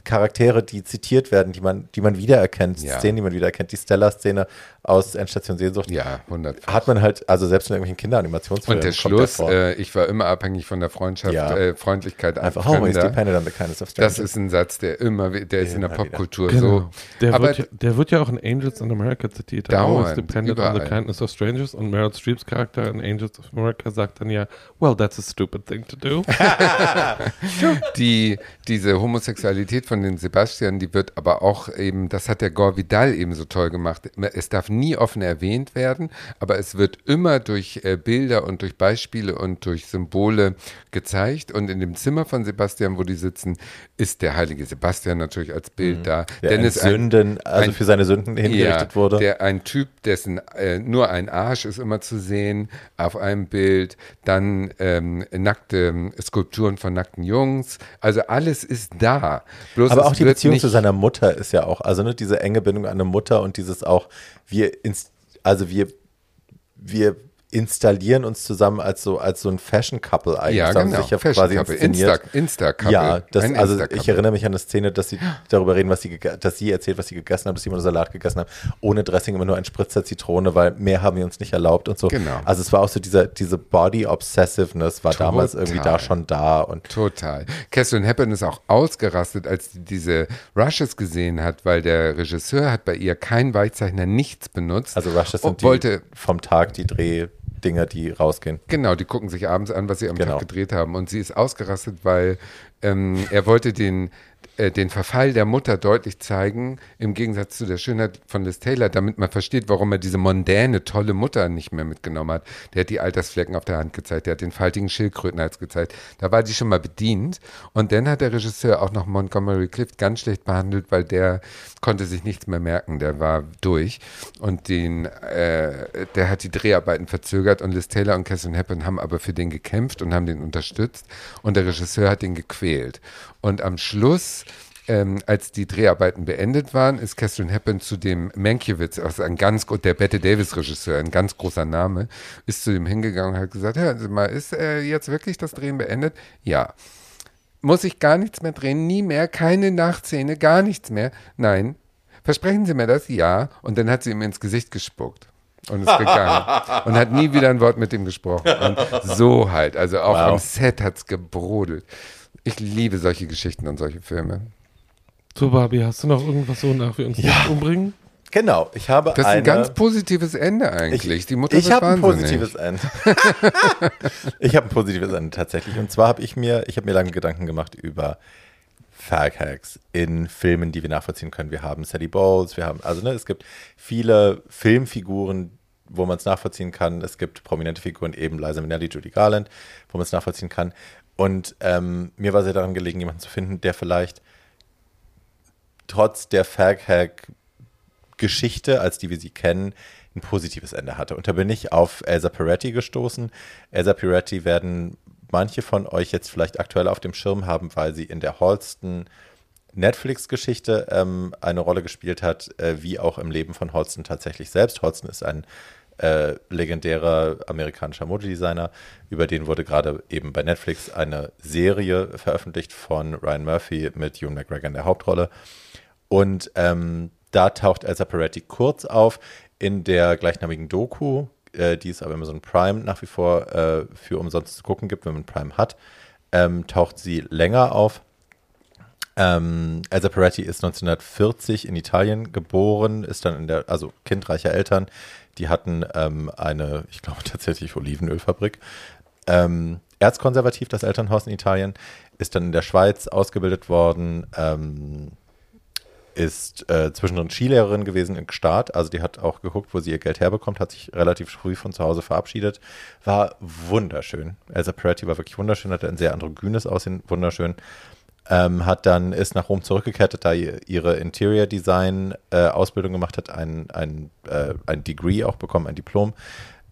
Charaktere, die zitiert werden, die man, die man wiedererkennt, Ja. Szenen, die man wiedererkennt. Die Stella-Szene aus Endstation Sehnsucht Ja, 100. hat man halt, also selbst in irgendwelchen Kinderanimationsfilmen Und der kommt Schluss, vor. äh, ich war immer abhängig von der Freundschaft, Ja. äh, Freundlichkeit einfach always depended on the kindness of strangers. Das ist ein Satz, der immer, wi- der ist in der. Popkultur Genau. so. Der, Aber wird ja, der wird ja auch in Angels in America zitiert. Dauernd, Always depended on the überall. kindness of strangers. Und Meryl Streeps Charakter in Angels of America sagt dann ja, well, that's a stupid thing to do. die, diese Homosexualität von den Sebastian, die wird aber auch eben, das hat der Gore Vidal eben so toll gemacht. Es darf nie offen erwähnt werden, aber es wird immer durch äh, Bilder und durch Beispiele und durch Symbole gezeigt. Und in dem Zimmer von Sebastian, wo die sitzen, ist der heilige Sebastian natürlich als Bild da. der Denn in es ein- Sünden, also ein- für seine Sünden hingerichtet wurde. Der, ein Typ, dessen äh, nur ein Arsch ist immer zu sehen auf einem Bild, dann ähm, nackte ähm, Skulpturen von nackten Jungs. Also alles ist da. Bloß Aber es auch die Beziehung zu seiner Mutter ist ja auch, also ne, diese enge Bindung an eine Mutter und dieses auch, wir, ins, also wir, wir installieren uns zusammen als so, als so ein Fashion-Couple eigentlich. Ja, genau. sich ja Fashion quasi Couple. inszeniert. Insta, Insta-Couple. Ja, das, Ein also Insta-Couple. ich erinnere mich an eine Szene, dass sie darüber reden, was sie, dass sie erzählt, was sie gegessen haben, dass sie immer nur Salat gegessen haben, ohne Dressing, immer nur ein Spritzer Zitrone, weil mehr haben wir uns nicht erlaubt und so. Genau. Also es war auch so dieser, diese Body-Obsessiveness war damals irgendwie da Total. schon da und Total. Catherine Hepburn ist auch ausgerastet, als sie diese Rushes gesehen hat, weil der Regisseur hat bei ihr kein Weichzeichner, nichts benutzt. also Rushes sind und wollte die, vom Tag die Drehdinger, die rausgehen. Genau, die gucken sich abends an, was sie am Genau. Tag gedreht haben. Und sie ist ausgerastet, weil ähm, er wollte den, äh, den Verfall der Mutter deutlich zeigen, im Gegensatz zu der Schönheit von Liz Taylor, damit man versteht, warum er diese mondäne, tolle Mutter nicht mehr mitgenommen hat. Der hat die Altersflecken auf der Hand gezeigt, der hat den faltigen Schildkrötenhals gezeigt. Da war die schon mal bedient. Und dann hat der Regisseur auch noch Montgomery Clift ganz schlecht behandelt, weil der konnte sich nichts mehr merken, der war durch. Und den, äh, der hat die Dreharbeiten verzögert und Liz Taylor und Catherine Hepburn haben aber für den gekämpft und haben den unterstützt und der Regisseur hat den gequält. Und am Schluss ähm, als die Dreharbeiten beendet waren, ist Catherine Hepburn zu dem Mankiewicz, also ein ganz der Bette Davis Regisseur, ein ganz großer Name, ist zu dem hingegangen und hat gesagt, hören Sie mal, ist äh, jetzt wirklich das Drehen beendet? Ja. Muss ich gar nichts mehr drehen? Nie mehr? Keine Nachszene? Gar nichts mehr? Nein. Versprechen Sie mir das? Ja. Und dann hat sie ihm ins Gesicht gespuckt. Und ist gegangen. und hat nie wieder ein Wort mit ihm gesprochen. Und so halt. Also auch Wow. am Set hat es gebrodelt. Ich liebe solche Geschichten und solche Filme. So, Barbie, hast du noch irgendwas so nach wir uns nicht umbringen? Genau, ich habe Das ist eine, ein ganz positives Ende eigentlich. Die Mutter ich habe ein positives Ende. ich habe ein positives Ende tatsächlich. Und zwar habe ich mir, ich habe mir lange Gedanken gemacht über Faghacks in Filmen, die wir nachvollziehen können. Wir haben Sally Bowles, wir haben, also ne, es gibt viele Filmfiguren, wo man es nachvollziehen kann. Es gibt prominente Figuren, eben Liza Minnelli, Judy Garland, wo man es nachvollziehen kann. Und ähm, mir war sehr daran gelegen, jemanden zu finden, der vielleicht trotz der Faghack Geschichte, als die wir sie kennen, ein positives Ende hatte. Und da bin ich auf Elsa Peretti gestoßen. Elsa Peretti werden manche von euch jetzt vielleicht aktuell auf dem Schirm haben, weil sie in der Holston Netflix-Geschichte ähm, eine Rolle gespielt hat, äh, wie auch im Leben von Holston tatsächlich selbst. Holston ist ein äh, legendärer amerikanischer Modedesigner, über den wurde gerade eben bei Netflix eine Serie veröffentlicht von Ryan Murphy mit Ewan McGregor in der Hauptrolle. Und ähm, da taucht Elsa Peretti kurz auf in der gleichnamigen Doku, äh, die es aber Amazon Prime nach wie vor äh, für umsonst zu gucken gibt, wenn man Prime hat. Ähm, taucht sie länger auf. Ähm, Elsa Peretti ist 1940 in Italien geboren, ist dann in der, also Kind reicher Eltern. Die hatten ähm, eine, ich glaube tatsächlich Olivenölfabrik. Ähm, erzkonservativ, das Elternhaus in Italien, ist dann in der Schweiz ausgebildet worden, ähm, ist äh, zwischendrin Skilehrerin gewesen in Gstaad, also die hat auch geguckt, wo sie ihr Geld herbekommt, hat sich relativ früh von zu Hause verabschiedet, war wunderschön. Elsa Peretti war wirklich wunderschön, hatte ein sehr androgynes Aussehen, wunderschön. Ähm, hat dann, ist nach Rom zurückgekehrt, hat da ihre Interior Design äh, Ausbildung gemacht, hat ein, ein, äh, ein Degree auch bekommen, ein Diplom.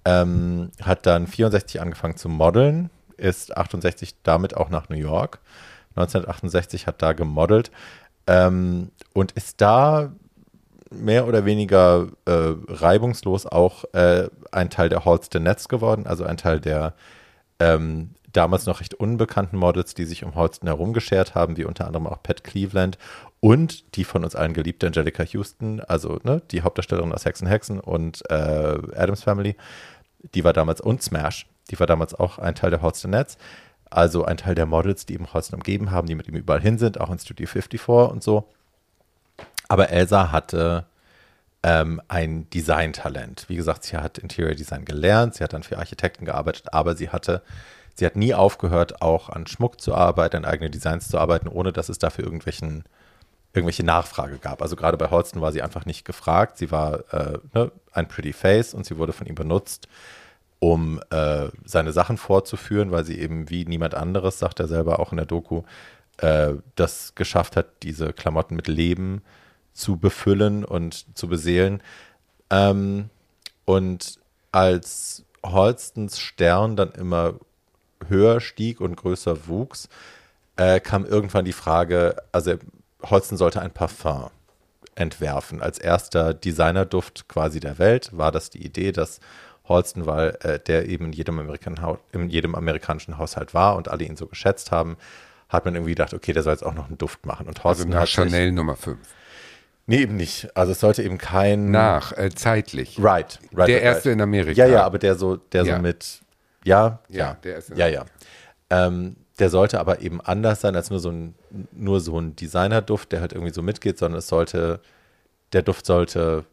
Ähm, hat dann 64 angefangen zu modeln, ist 68 damit auch nach New York. 1968 hat da gemodelt ähm, und ist da mehr oder weniger äh, reibungslos auch äh, ein Teil der Halston Nets geworden, also ein Teil der ähm, damals noch recht unbekannten Models, die sich um Halston herumgeschert haben, wie unter anderem auch Pat Cleveland und die von uns allen geliebte Angelica Houston, also ne, die Hauptdarstellerin aus Hexen Hexen und äh, Adams Family, die war damals und Smash, die war damals auch ein Teil der Halston Nets, also ein Teil der Models, die eben Halston umgeben haben, die mit ihm überall hin sind, auch in Studio 54 und so. Aber Elsa hatte ähm, ein Designtalent. Wie gesagt, sie hat Interior Design gelernt, sie hat dann für Architekten gearbeitet, aber sie hatte Sie hat nie aufgehört, auch an Schmuck zu arbeiten, an eigenen Designs zu arbeiten, ohne dass es dafür irgendwelchen, irgendwelche Nachfrage gab. Also gerade bei Holston war sie einfach nicht gefragt. Sie war äh, ne, ein Pretty Face und sie wurde von ihm benutzt, um äh, seine Sachen vorzuführen, weil sie eben wie niemand anderes, sagt er selber auch in der Doku, äh, das geschafft hat, diese Klamotten mit Leben zu befüllen und zu beseelen. Ähm, und als Holstons Stern dann immer höher stieg und größer wuchs, äh, kam irgendwann die Frage, also Holsten sollte ein Parfum entwerfen. Als erster Designerduft quasi der Welt war das die Idee, dass Holsten, weil äh, der eben in jedem, Amerikan in jedem amerikanischen Haushalt war und alle ihn so geschätzt haben, hat man irgendwie gedacht, okay, der soll jetzt auch noch einen Duft machen. Und Holsten also nach Chanel Nummer 5. Nee, eben nicht. Also es sollte eben kein. Nach, äh, zeitlich. Right, right. Der right, erste in Amerika. Ja, ja, aber der so, der ja. so mit ja, ja, ja, der ist ja, ja. Ähm, der sollte aber eben anders sein als nur so ein, nur so ein Designerduft, der halt irgendwie so mitgeht, sondern es sollte, der Duft sollte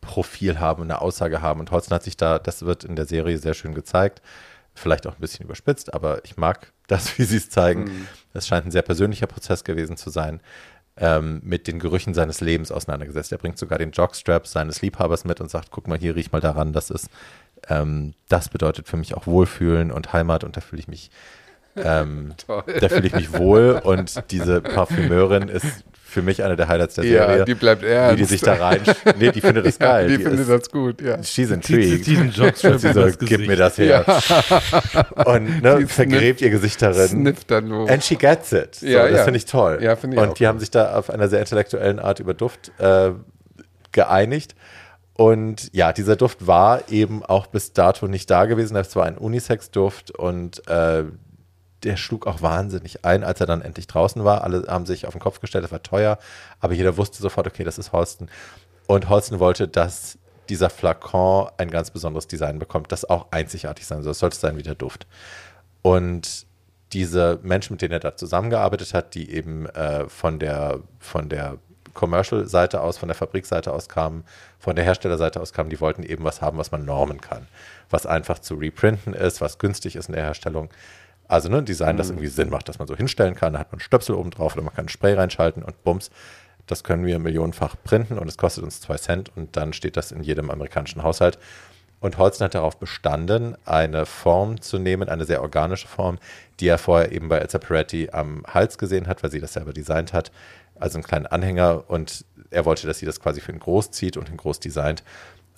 Profil haben, eine Aussage haben. Und Holzen hat sich da, das wird in der Serie sehr schön gezeigt, vielleicht auch ein bisschen überspitzt, aber ich mag das, wie sie es zeigen. Mhm. Es scheint ein sehr persönlicher Prozess gewesen zu sein, ähm, mit den Gerüchen seines Lebens auseinandergesetzt. Er bringt sogar den Jockstrap seines Liebhabers mit und sagt, guck mal hier, riech mal daran, das ist ähm, das bedeutet für mich auch Wohlfühlen und Heimat und da fühle ich mich ähm, da fühle ich mich wohl und diese Parfümeurin ist für mich eine der Highlights der Serie. Ja, die bleibt ernst. Wie die sich da rein, nee, die findet das ja, geil. Die, die findet ist, das gut, ja. She's intrigued. Diesen Jockstrap sie so, gib mir das her. Ja. Und ne, vergräbt ihr Gesicht darin. Snifft dann los. And she gets it. So, ja, das finde ich toll. Ja, finde ich Und auch die haben sich da auf einer sehr intellektuellen Art über Duft äh, geeinigt. Und ja, dieser Duft war eben auch bis dato nicht da gewesen. Das war ein Unisex-Duft und äh, der schlug auch wahnsinnig ein, als er dann endlich draußen war. Alle haben sich auf den Kopf gestellt, das war teuer, aber jeder wusste sofort, okay, das ist Holsten. Und Holsten wollte, dass dieser Flakon ein ganz besonderes Design bekommt, das auch einzigartig sein soll. Es sollte sein wie der Duft. Und diese Menschen, mit denen er da zusammengearbeitet hat, die eben äh, von der, von der Commercial-Seite aus, von der Fabrikseite aus kamen, von der Herstellerseite aus kamen, die wollten eben was haben, was man normen kann, was einfach zu reprinten ist, was günstig ist in der Herstellung. Also ne, ein Design, das mhm. irgendwie Sinn macht, dass man so hinstellen kann, da hat man Stöpsel oben drauf oder man kann Spray reinschalten und bums, das können wir millionenfach printen und es kostet uns zwei Cent und dann steht das in jedem amerikanischen Haushalt. Und Holzen hat darauf bestanden, eine Form zu nehmen, eine sehr organische Form, die er vorher eben bei Elsa Peretti am Hals gesehen hat, weil sie das selber designt hat, also einen kleinen Anhänger und er wollte, dass sie das quasi für ihn groß zieht und ihn groß designt.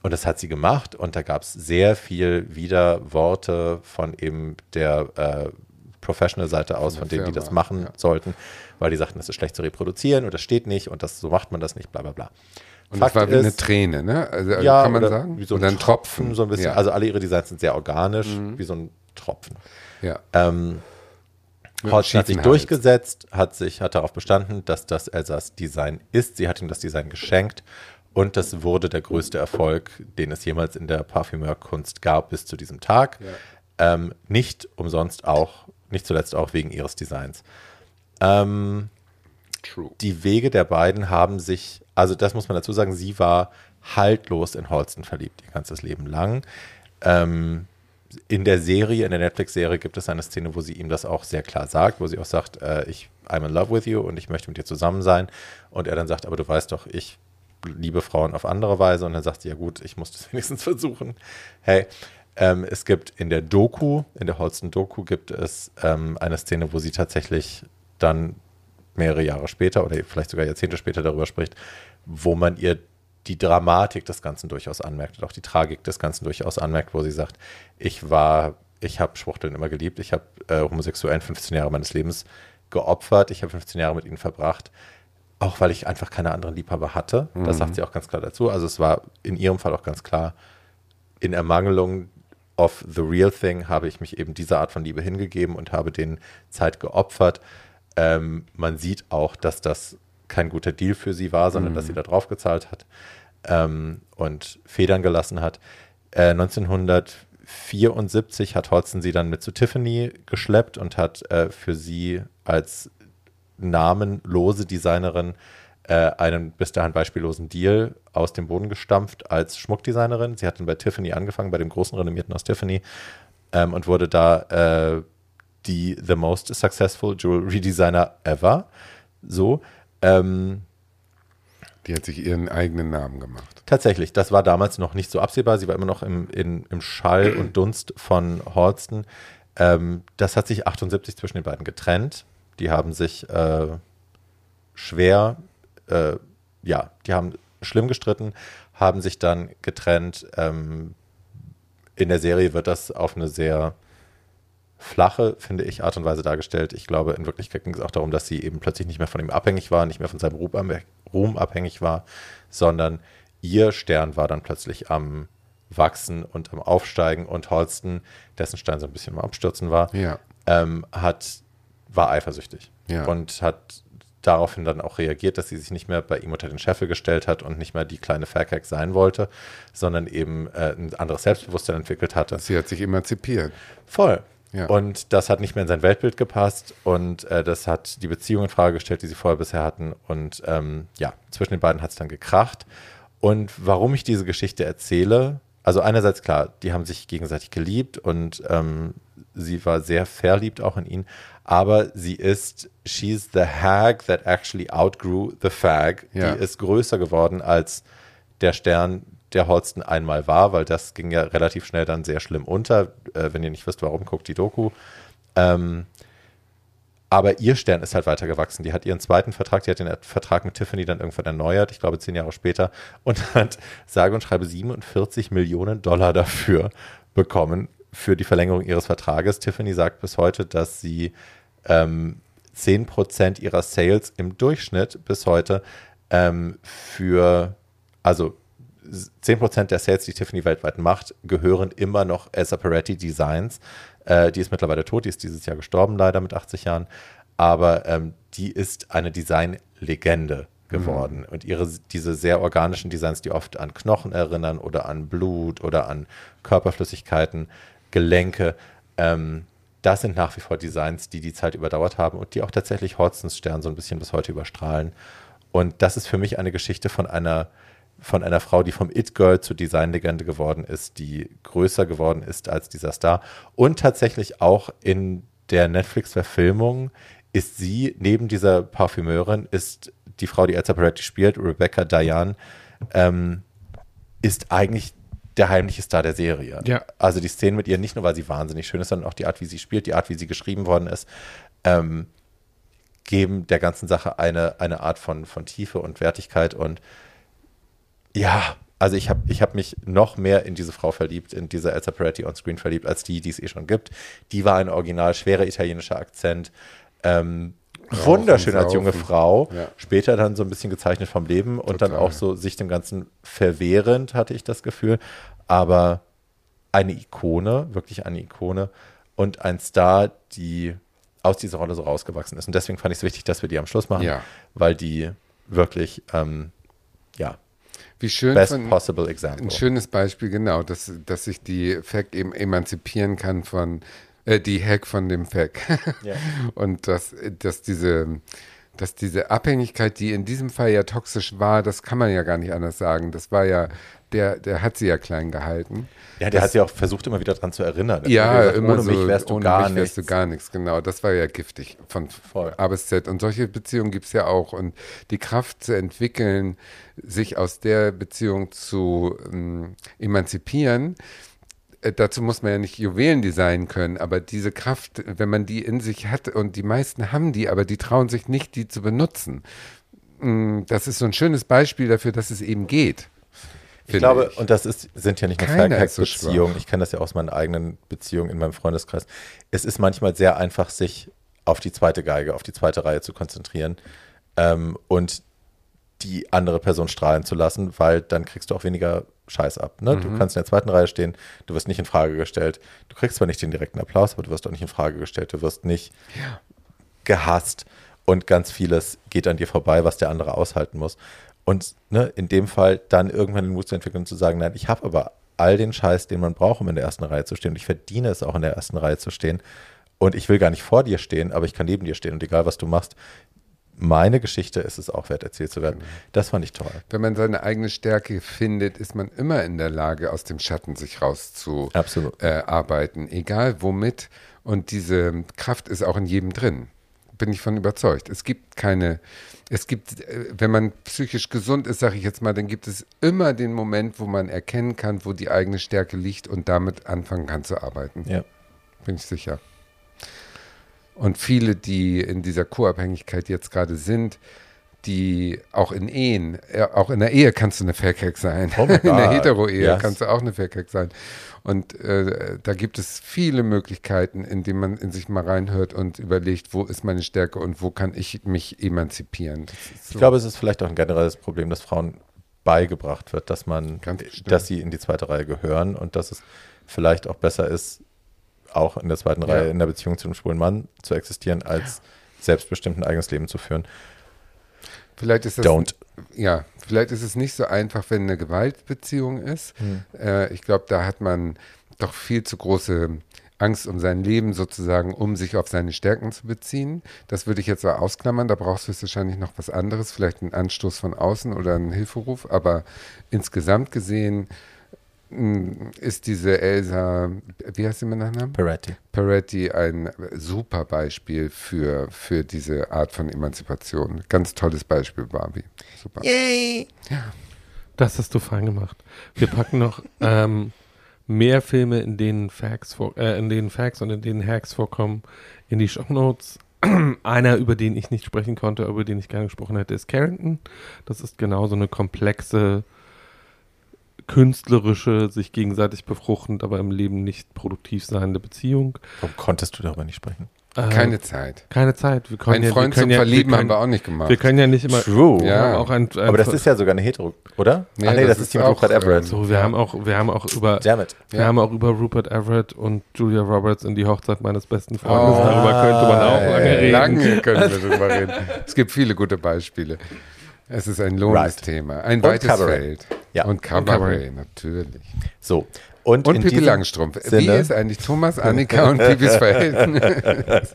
Und das hat sie gemacht und da gab es sehr viel Widerworte von eben der äh, Professional-Seite aus, von, denen, die das machen ja. sollten, weil die sagten, das ist schlecht zu reproduzieren und das steht nicht und das, so macht man das nicht, bla bla bla. Und Fakt das war wie ist, eine Träne, ne? Also, ja, kann man oder sagen? Wie so ein, ein Tropfen, Tropfen, so ein bisschen. Ja. Also alle ihre Designs sind sehr organisch, mhm. wie so ein Tropfen. Ja. Ähm, Hodgson hat sich durchgesetzt, hat sich, hat darauf bestanden, dass das Elsas Design ist. Sie hat ihm das Design geschenkt und das wurde der größte Erfolg, den es jemals in der Parfümeurkunst gab bis zu diesem Tag. Ja. Ähm, nicht umsonst auch, nicht zuletzt auch wegen ihres Designs. Ähm, True. Die Wege der beiden haben sich, also das muss man dazu sagen, sie war haltlos in Holsten verliebt, ihr ganzes Leben lang. Ähm, in der Serie, in der Netflix-Serie gibt es eine Szene, wo sie ihm das auch sehr klar sagt, wo sie auch sagt, äh, ich I'm in love with you und ich möchte mit dir zusammen sein. Und er dann sagt, aber du weißt doch, ich liebe Frauen auf andere Weise. Und dann sagt sie, ja gut, ich muss das wenigstens versuchen. Hey, ähm, es gibt in der Doku, in der Holsten-Doku gibt es ähm, eine Szene, wo sie tatsächlich dann mehrere Jahre später oder vielleicht sogar Jahrzehnte später darüber spricht, wo man ihr die Dramatik des Ganzen durchaus anmerkt und auch die Tragik des Ganzen durchaus anmerkt, wo sie sagt, ich war, ich habe Schwuchteln immer geliebt, ich habe äh, Homosexuellen 15 Jahre meines Lebens geopfert, ich habe 15 Jahre mit ihnen verbracht, auch weil ich einfach keine anderen Liebhaber hatte. Das Mhm. sagt sie auch ganz klar dazu. Also es war in ihrem Fall auch ganz klar, in Ermangelung of the real thing habe ich mich eben dieser Art von Liebe hingegeben und habe denen Zeit geopfert. Ähm, man sieht auch, dass das kein guter Deal für sie war, sondern dass sie da drauf gezahlt hat ähm, und Federn gelassen hat. Äh, 1974 hat Hodgson sie dann mit zu Tiffany geschleppt und hat äh, für sie als namenlose Designerin äh, einen bis dahin beispiellosen Deal aus dem Boden gestampft als Schmuckdesignerin. Sie hat dann bei Tiffany angefangen, bei dem großen renommierten aus Tiffany ähm, und wurde da äh, die the most successful Jewelry Designer ever. So. Ähm, Die hat sich ihren eigenen Namen gemacht. Tatsächlich, das war damals noch nicht so absehbar. Sie war immer noch im, in, im Schall und Dunst von Halston. Ähm, das hat sich 78 zwischen den beiden getrennt. Die haben sich äh, schwer, äh, ja, die haben schlimm gestritten, haben sich dann getrennt. Ähm, in der Serie wird das auf eine sehr flache, finde ich, Art und Weise dargestellt. Ich glaube, in Wirklichkeit ging es auch darum, dass sie eben plötzlich nicht mehr von ihm abhängig war, nicht mehr von seinem Ruhm, Ruhm abhängig war, sondern ihr Stern war dann plötzlich am Wachsen und am Aufsteigen und Holsten, dessen Stern so ein bisschen am Abstürzen war, Ja. ähm, hat, war eifersüchtig Ja. und hat daraufhin dann auch reagiert, dass sie sich nicht mehr bei ihm unter den Scheffel gestellt hat und nicht mehr die kleine Faircack sein wollte, sondern eben äh, ein anderes Selbstbewusstsein entwickelt hatte. Sie hat sich emanzipiert. Voll. Ja. Und das hat nicht mehr in sein Weltbild gepasst und äh, das hat die Beziehung in Frage gestellt, die sie vorher bisher hatten. Und ähm, ja, zwischen den beiden hat es dann gekracht. Und warum ich diese Geschichte erzähle, also einerseits klar, die haben sich gegenseitig geliebt und ähm, sie war sehr verliebt auch in ihn, aber sie ist, she's the hag that actually outgrew the fag. Ja. Die ist größer geworden als der Stern, der Holsten einmal war, weil das ging ja relativ schnell dann sehr schlimm unter. Äh, wenn ihr nicht wisst, warum, guckt die Doku. Ähm, aber ihr Stern ist halt weitergewachsen. Die hat ihren zweiten Vertrag, die hat den Vertrag mit Tiffany dann irgendwann erneuert, ich glaube zehn Jahre später, und hat sage und schreibe 47 Millionen Dollar dafür bekommen, für die Verlängerung ihres Vertrages. Tiffany sagt bis heute, dass sie ähm, 10% ihrer Sales im Durchschnitt bis heute ähm, für, also 10% der Sales, die Tiffany weltweit macht, gehören immer noch Elsa Peretti Designs. Äh, die ist mittlerweile tot, die ist dieses Jahr gestorben, leider mit 80 Jahren. Aber ähm, die ist eine Designlegende geworden. Und ihre, diese sehr organischen Designs, die oft an Knochen erinnern oder an Blut oder an Körperflüssigkeiten, Gelenke, ähm, das sind nach wie vor Designs, die die Zeit überdauert haben und die auch tatsächlich Hodgsons Stern so ein bisschen bis heute überstrahlen. Und das ist für mich eine Geschichte von einer, von einer Frau, die vom It-Girl zur Designlegende geworden ist, die größer geworden ist als dieser Star. Und tatsächlich auch in der Netflix-Verfilmung ist sie, neben dieser Parfümeurin, ist die Frau, die Elsa Peretti spielt, Rebecca Diane, ähm, ist eigentlich der heimliche Star der Serie. Ja. Also die Szenen mit ihr, nicht nur, weil sie wahnsinnig schön ist, sondern auch die Art, wie sie spielt, die Art, wie sie geschrieben worden ist, ähm, geben der ganzen Sache eine, eine Art von, von Tiefe und Wertigkeit. Und ja, also ich habe ich hab mich noch mehr in diese Frau verliebt, in diese Elsa Peretti on Screen verliebt, als die, die es eh schon gibt. Die war ein original schwerer italienischer Akzent. Ähm, wunderschön als junge. Frau. Ja. Später dann so ein bisschen gezeichnet vom Leben und dann Total. auch so sich dem Ganzen verwehrend, hatte ich das Gefühl. Aber eine Ikone, wirklich eine Ikone und ein Star, die aus dieser Rolle so rausgewachsen ist. Und deswegen fand ich es wichtig, dass wir die am Schluss machen, Ja. weil die wirklich, ähm, ja, Wie schön best von, possible example. Ein schönes Beispiel, genau, dass, dass sich die Fact eben emanzipieren kann von, äh, die Hack von dem Fact. Ja. Und dass, dass diese, dass diese Abhängigkeit, die in diesem Fall ja toxisch war, das kann man ja gar nicht anders sagen. Das war ja, der, der hat sie ja klein gehalten. Ja, der hat sie auch versucht, immer wieder daran zu erinnern. Er Ja, gesagt, immer ohne so, mich wärst du ohne gar mich wärst nichts. du gar nichts, genau. Das war ja giftig von Voll. A bis Z. Und solche Beziehungen gibt es ja auch. Und die Kraft zu entwickeln, sich aus der Beziehung zu ähm, emanzipieren, äh, dazu muss man ja nicht Juwelen designen können, aber diese Kraft, wenn man die in sich hat, und die meisten haben die, aber die trauen sich nicht, die zu benutzen. Mm, Das ist so ein schönes Beispiel dafür, dass es eben geht. Ich glaube, und das ist, sind ja nicht nur ist so ich kenne das ja aus meinen eigenen Beziehungen in meinem Freundeskreis. Es ist manchmal sehr einfach, sich auf die zweite Geige, auf die zweite Reihe zu konzentrieren ähm, und die andere Person strahlen zu lassen, weil dann kriegst du auch weniger Scheiß ab. Ne? Mhm. Du kannst in der zweiten Reihe stehen, du wirst nicht in Frage gestellt. Du kriegst zwar nicht den direkten Applaus, aber du wirst auch nicht in Frage gestellt. Du wirst nicht gehasst und ganz vieles geht an dir vorbei, was der andere aushalten muss. Und ne, in dem Fall dann irgendwann den Mut zu entwickeln und zu sagen, nein, ich habe aber all den Scheiß, den man braucht, um in der ersten Reihe zu stehen. Und ich verdiene es auch in der ersten Reihe zu stehen. Und ich will gar nicht vor dir stehen, aber ich kann neben dir stehen. Und egal, was du machst, meine Geschichte ist es auch wert, erzählt zu werden. Das fand ich toll. Wenn man seine eigene Stärke findet, ist man immer in der Lage, aus dem Schatten sich rauszuarbeiten, äh, arbeiten, egal womit. Und diese Kraft ist auch in jedem drin. Bin ich von überzeugt. Es gibt keine, es gibt, äh, wenn man psychisch gesund ist, sage ich jetzt mal, dann gibt es immer den Moment, wo man erkennen kann, wo die eigene Stärke liegt und damit anfangen kann zu arbeiten. Ja. Bin ich sicher. Und viele, die in dieser Co-Abhängigkeit jetzt gerade sind, die auch in Ehen, äh, auch in der Ehe kannst du eine Faircake sein. Oh in der. Hetero-Ehe Yes. kannst du auch eine Faircake sein. Und äh, da gibt es viele Möglichkeiten, in denen man in sich mal reinhört und überlegt, wo ist meine Stärke und wo kann ich mich emanzipieren. Ist Ich so. glaube, es ist vielleicht auch ein generelles Problem, dass Frauen beigebracht wird, dass man, dass sie in die zweite Reihe gehören und dass es vielleicht auch besser ist, auch in der zweiten Ja. Reihe in der Beziehung zu einem schwulen Mann zu existieren, als selbstbestimmt ein eigenes Leben zu führen. Vielleicht ist das Don't. ja, vielleicht ist es nicht so einfach, wenn eine Gewaltbeziehung ist. Hm. Äh, ich glaube, da hat man doch viel zu große Angst um sein Leben sozusagen, um sich auf seine Stärken zu beziehen. Das würde ich jetzt mal ausklammern. Da brauchst du wahrscheinlich noch was anderes, vielleicht einen Anstoß von außen oder einen Hilferuf. Aber insgesamt gesehen ist diese Elsa, wie heißt sie mit Nachnamen? Peretti. Peretti ein super Beispiel für, für diese Art von Emanzipation. Ganz tolles Beispiel, Barbie. Super. Das hast du fein gemacht. Wir packen noch ähm, mehr Filme, in denen Facts vor, äh, in denen Facts und in denen Hacks vorkommen, in die Shownotes. Einer, über den ich nicht sprechen konnte, über den ich gerne gesprochen hätte, ist Carrington. Das ist genauso eine komplexe, künstlerische, sich gegenseitig befruchtend, aber im Leben nicht produktiv seiende Beziehung. Warum konntest du darüber nicht sprechen? Ähm, Keine Zeit. keine Zeit. Wir können Ein ja, Freund wir können zum ja, Verlieben wir haben können, wir auch nicht gemacht. Wir können ja nicht immer. True. Ja. haben auch ein, ein Aber das ist ja sogar eine Hetero, oder? Nee, Ach nee, das das, ist die mit Rupert Everett. ähm, so. Wir haben auch, wir haben auch über Damn it. Wir Ja. haben auch über Rupert Everett und Julia Roberts in die Hochzeit meines besten Freundes. Oh, Darüber könnte man auch lange Äh, reden. Lange können wir drüber reden. Es gibt viele gute Beispiele. Es ist ein lohnendes Right. Thema. Ein Und weites Cabaret. Feld. Ja. Und Cabaret, natürlich. So. Und, Und Pippi Langstrumpf. Wie Sinne- ist eigentlich Thomas, Annika und Pippis Verhältnis?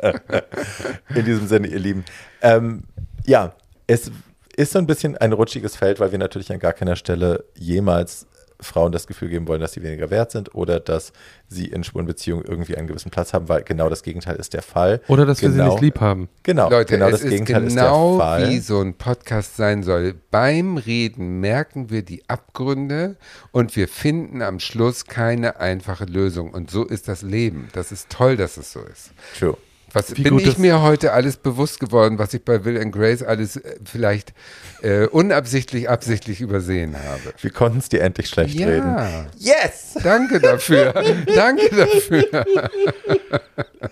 In diesem Sinne, ihr Lieben. Ähm, ja, es ist so ein bisschen ein rutschiges Feld, weil wir natürlich an gar keiner Stelle jemals Frauen das Gefühl geben wollen, dass sie weniger wert sind oder dass sie in schwulen Beziehungen irgendwie einen gewissen Platz haben, weil genau das Gegenteil ist der Fall. Oder dass wir sie genau, nicht lieb haben. Genau, Leute, genau es das ist Gegenteil genau ist der Fall. wie so ein Podcast sein soll. Beim Reden merken wir die Abgründe und wir finden am Schluss keine einfache Lösung. Und so ist das Leben. Das ist toll, dass es so ist. True. Was Wie bin ich mir heute alles bewusst geworden, was ich bei Will and Grace alles äh, vielleicht äh, unabsichtlich, absichtlich übersehen habe. Wir konnten es dir endlich schlecht reden. Ja, Yes! danke dafür. danke dafür.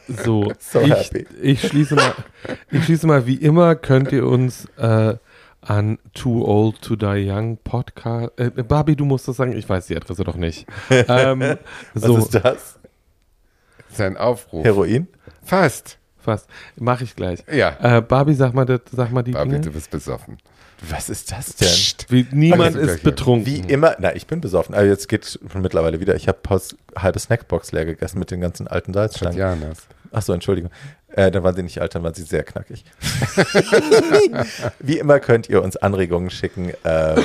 So, So ich, happy. ich schließe mal, ich schließe mal, wie immer könnt ihr uns äh, an Too Old to Die Young Podcast. Äh, Barbie, du musst das sagen, ich weiß die Adresse doch nicht. Ähm, Was so, ist das? Sein Aufruf. Heroin? Fast. fast. Mache ich gleich. Ja. Äh, Barbie, sag mal, das, sag mal die Barbie, Dinge. du bist besoffen. Was ist das denn? Psst. Wie, niemand Okay, ist betrunken. Wie immer, na, ich bin besoffen. Also jetzt geht schon mittlerweile wieder. Ich habe halbe Snackbox leer gegessen mit den ganzen alten Salzstangen. Tatjanas. Achso, Entschuldigung. Äh, dann waren sie nicht alt, dann waren sie sehr knackig. Wie immer könnt ihr uns Anregungen schicken. Ähm,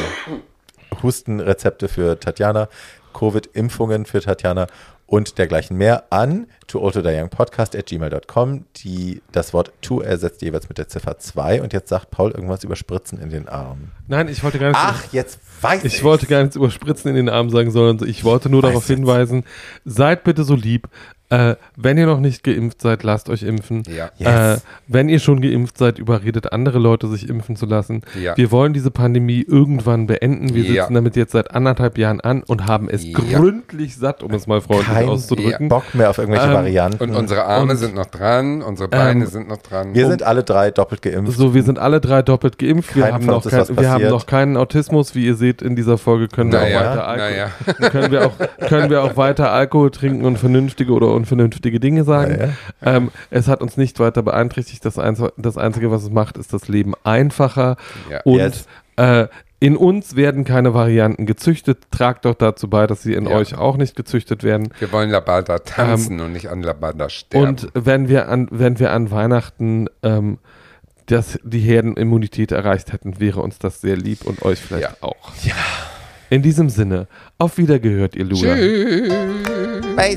Hustenrezepte für Tatjana, Covid-Impfungen für Tatjana und dergleichen mehr an tooldtodyyoungpodcast at gmail.com. Die, das Wort to ersetzt jeweils mit der Ziffer 2 und jetzt sagt Paul irgendwas über Spritzen in den Armen. Nein, ich wollte gar nicht. Ach, jetzt weiß ich wollte gar nichts über Spritzen in den Arm sagen, sondern ich wollte nur Weiß darauf jetzt. hinweisen, seid bitte so lieb. Äh, wenn ihr noch nicht geimpft seid, lasst euch impfen. Ja. Yes. Äh, wenn ihr schon geimpft seid, überredet andere Leute, sich impfen zu lassen. Ja. Wir wollen diese Pandemie irgendwann beenden. Wir Ja. sitzen damit jetzt seit anderthalb Jahren an und haben es Ja. gründlich satt, um es mal freundlich Kein auszudrücken. Bock mehr auf irgendwelche Ähm, Varianten. Und unsere Arme Und- sind noch dran, unsere Beine Ähm, sind noch dran. wir sind alle drei doppelt geimpft. So, wir sind alle drei doppelt geimpft. Wir, haben noch, kein, wir haben noch keinen Autismus. Wie ihr seht, in dieser Folge können wir Naja, auch weiter Alkohol, naja. können wir auch, können wir auch weiter Alkohol trinken und vernünftige oder unvernünftige Dinge sagen. Ja, ja. Ähm, es hat uns nicht weiter beeinträchtigt. Das, Einz- das Einzige, was es macht, ist das Leben einfacher. Ja. Und Yes. äh, in uns werden keine Varianten gezüchtet. Tragt doch dazu bei, dass sie in Ja. euch auch nicht gezüchtet werden. Wir wollen Labada tanzen und nicht an Labada sterben. Und wenn wir an, wenn wir an Weihnachten ähm, das, die Herdenimmunität erreicht hätten, wäre uns das sehr lieb und euch vielleicht Ja. auch. Ja. In diesem Sinne, auf Wiedergehört, ihr Luder. Tschüss. Bye,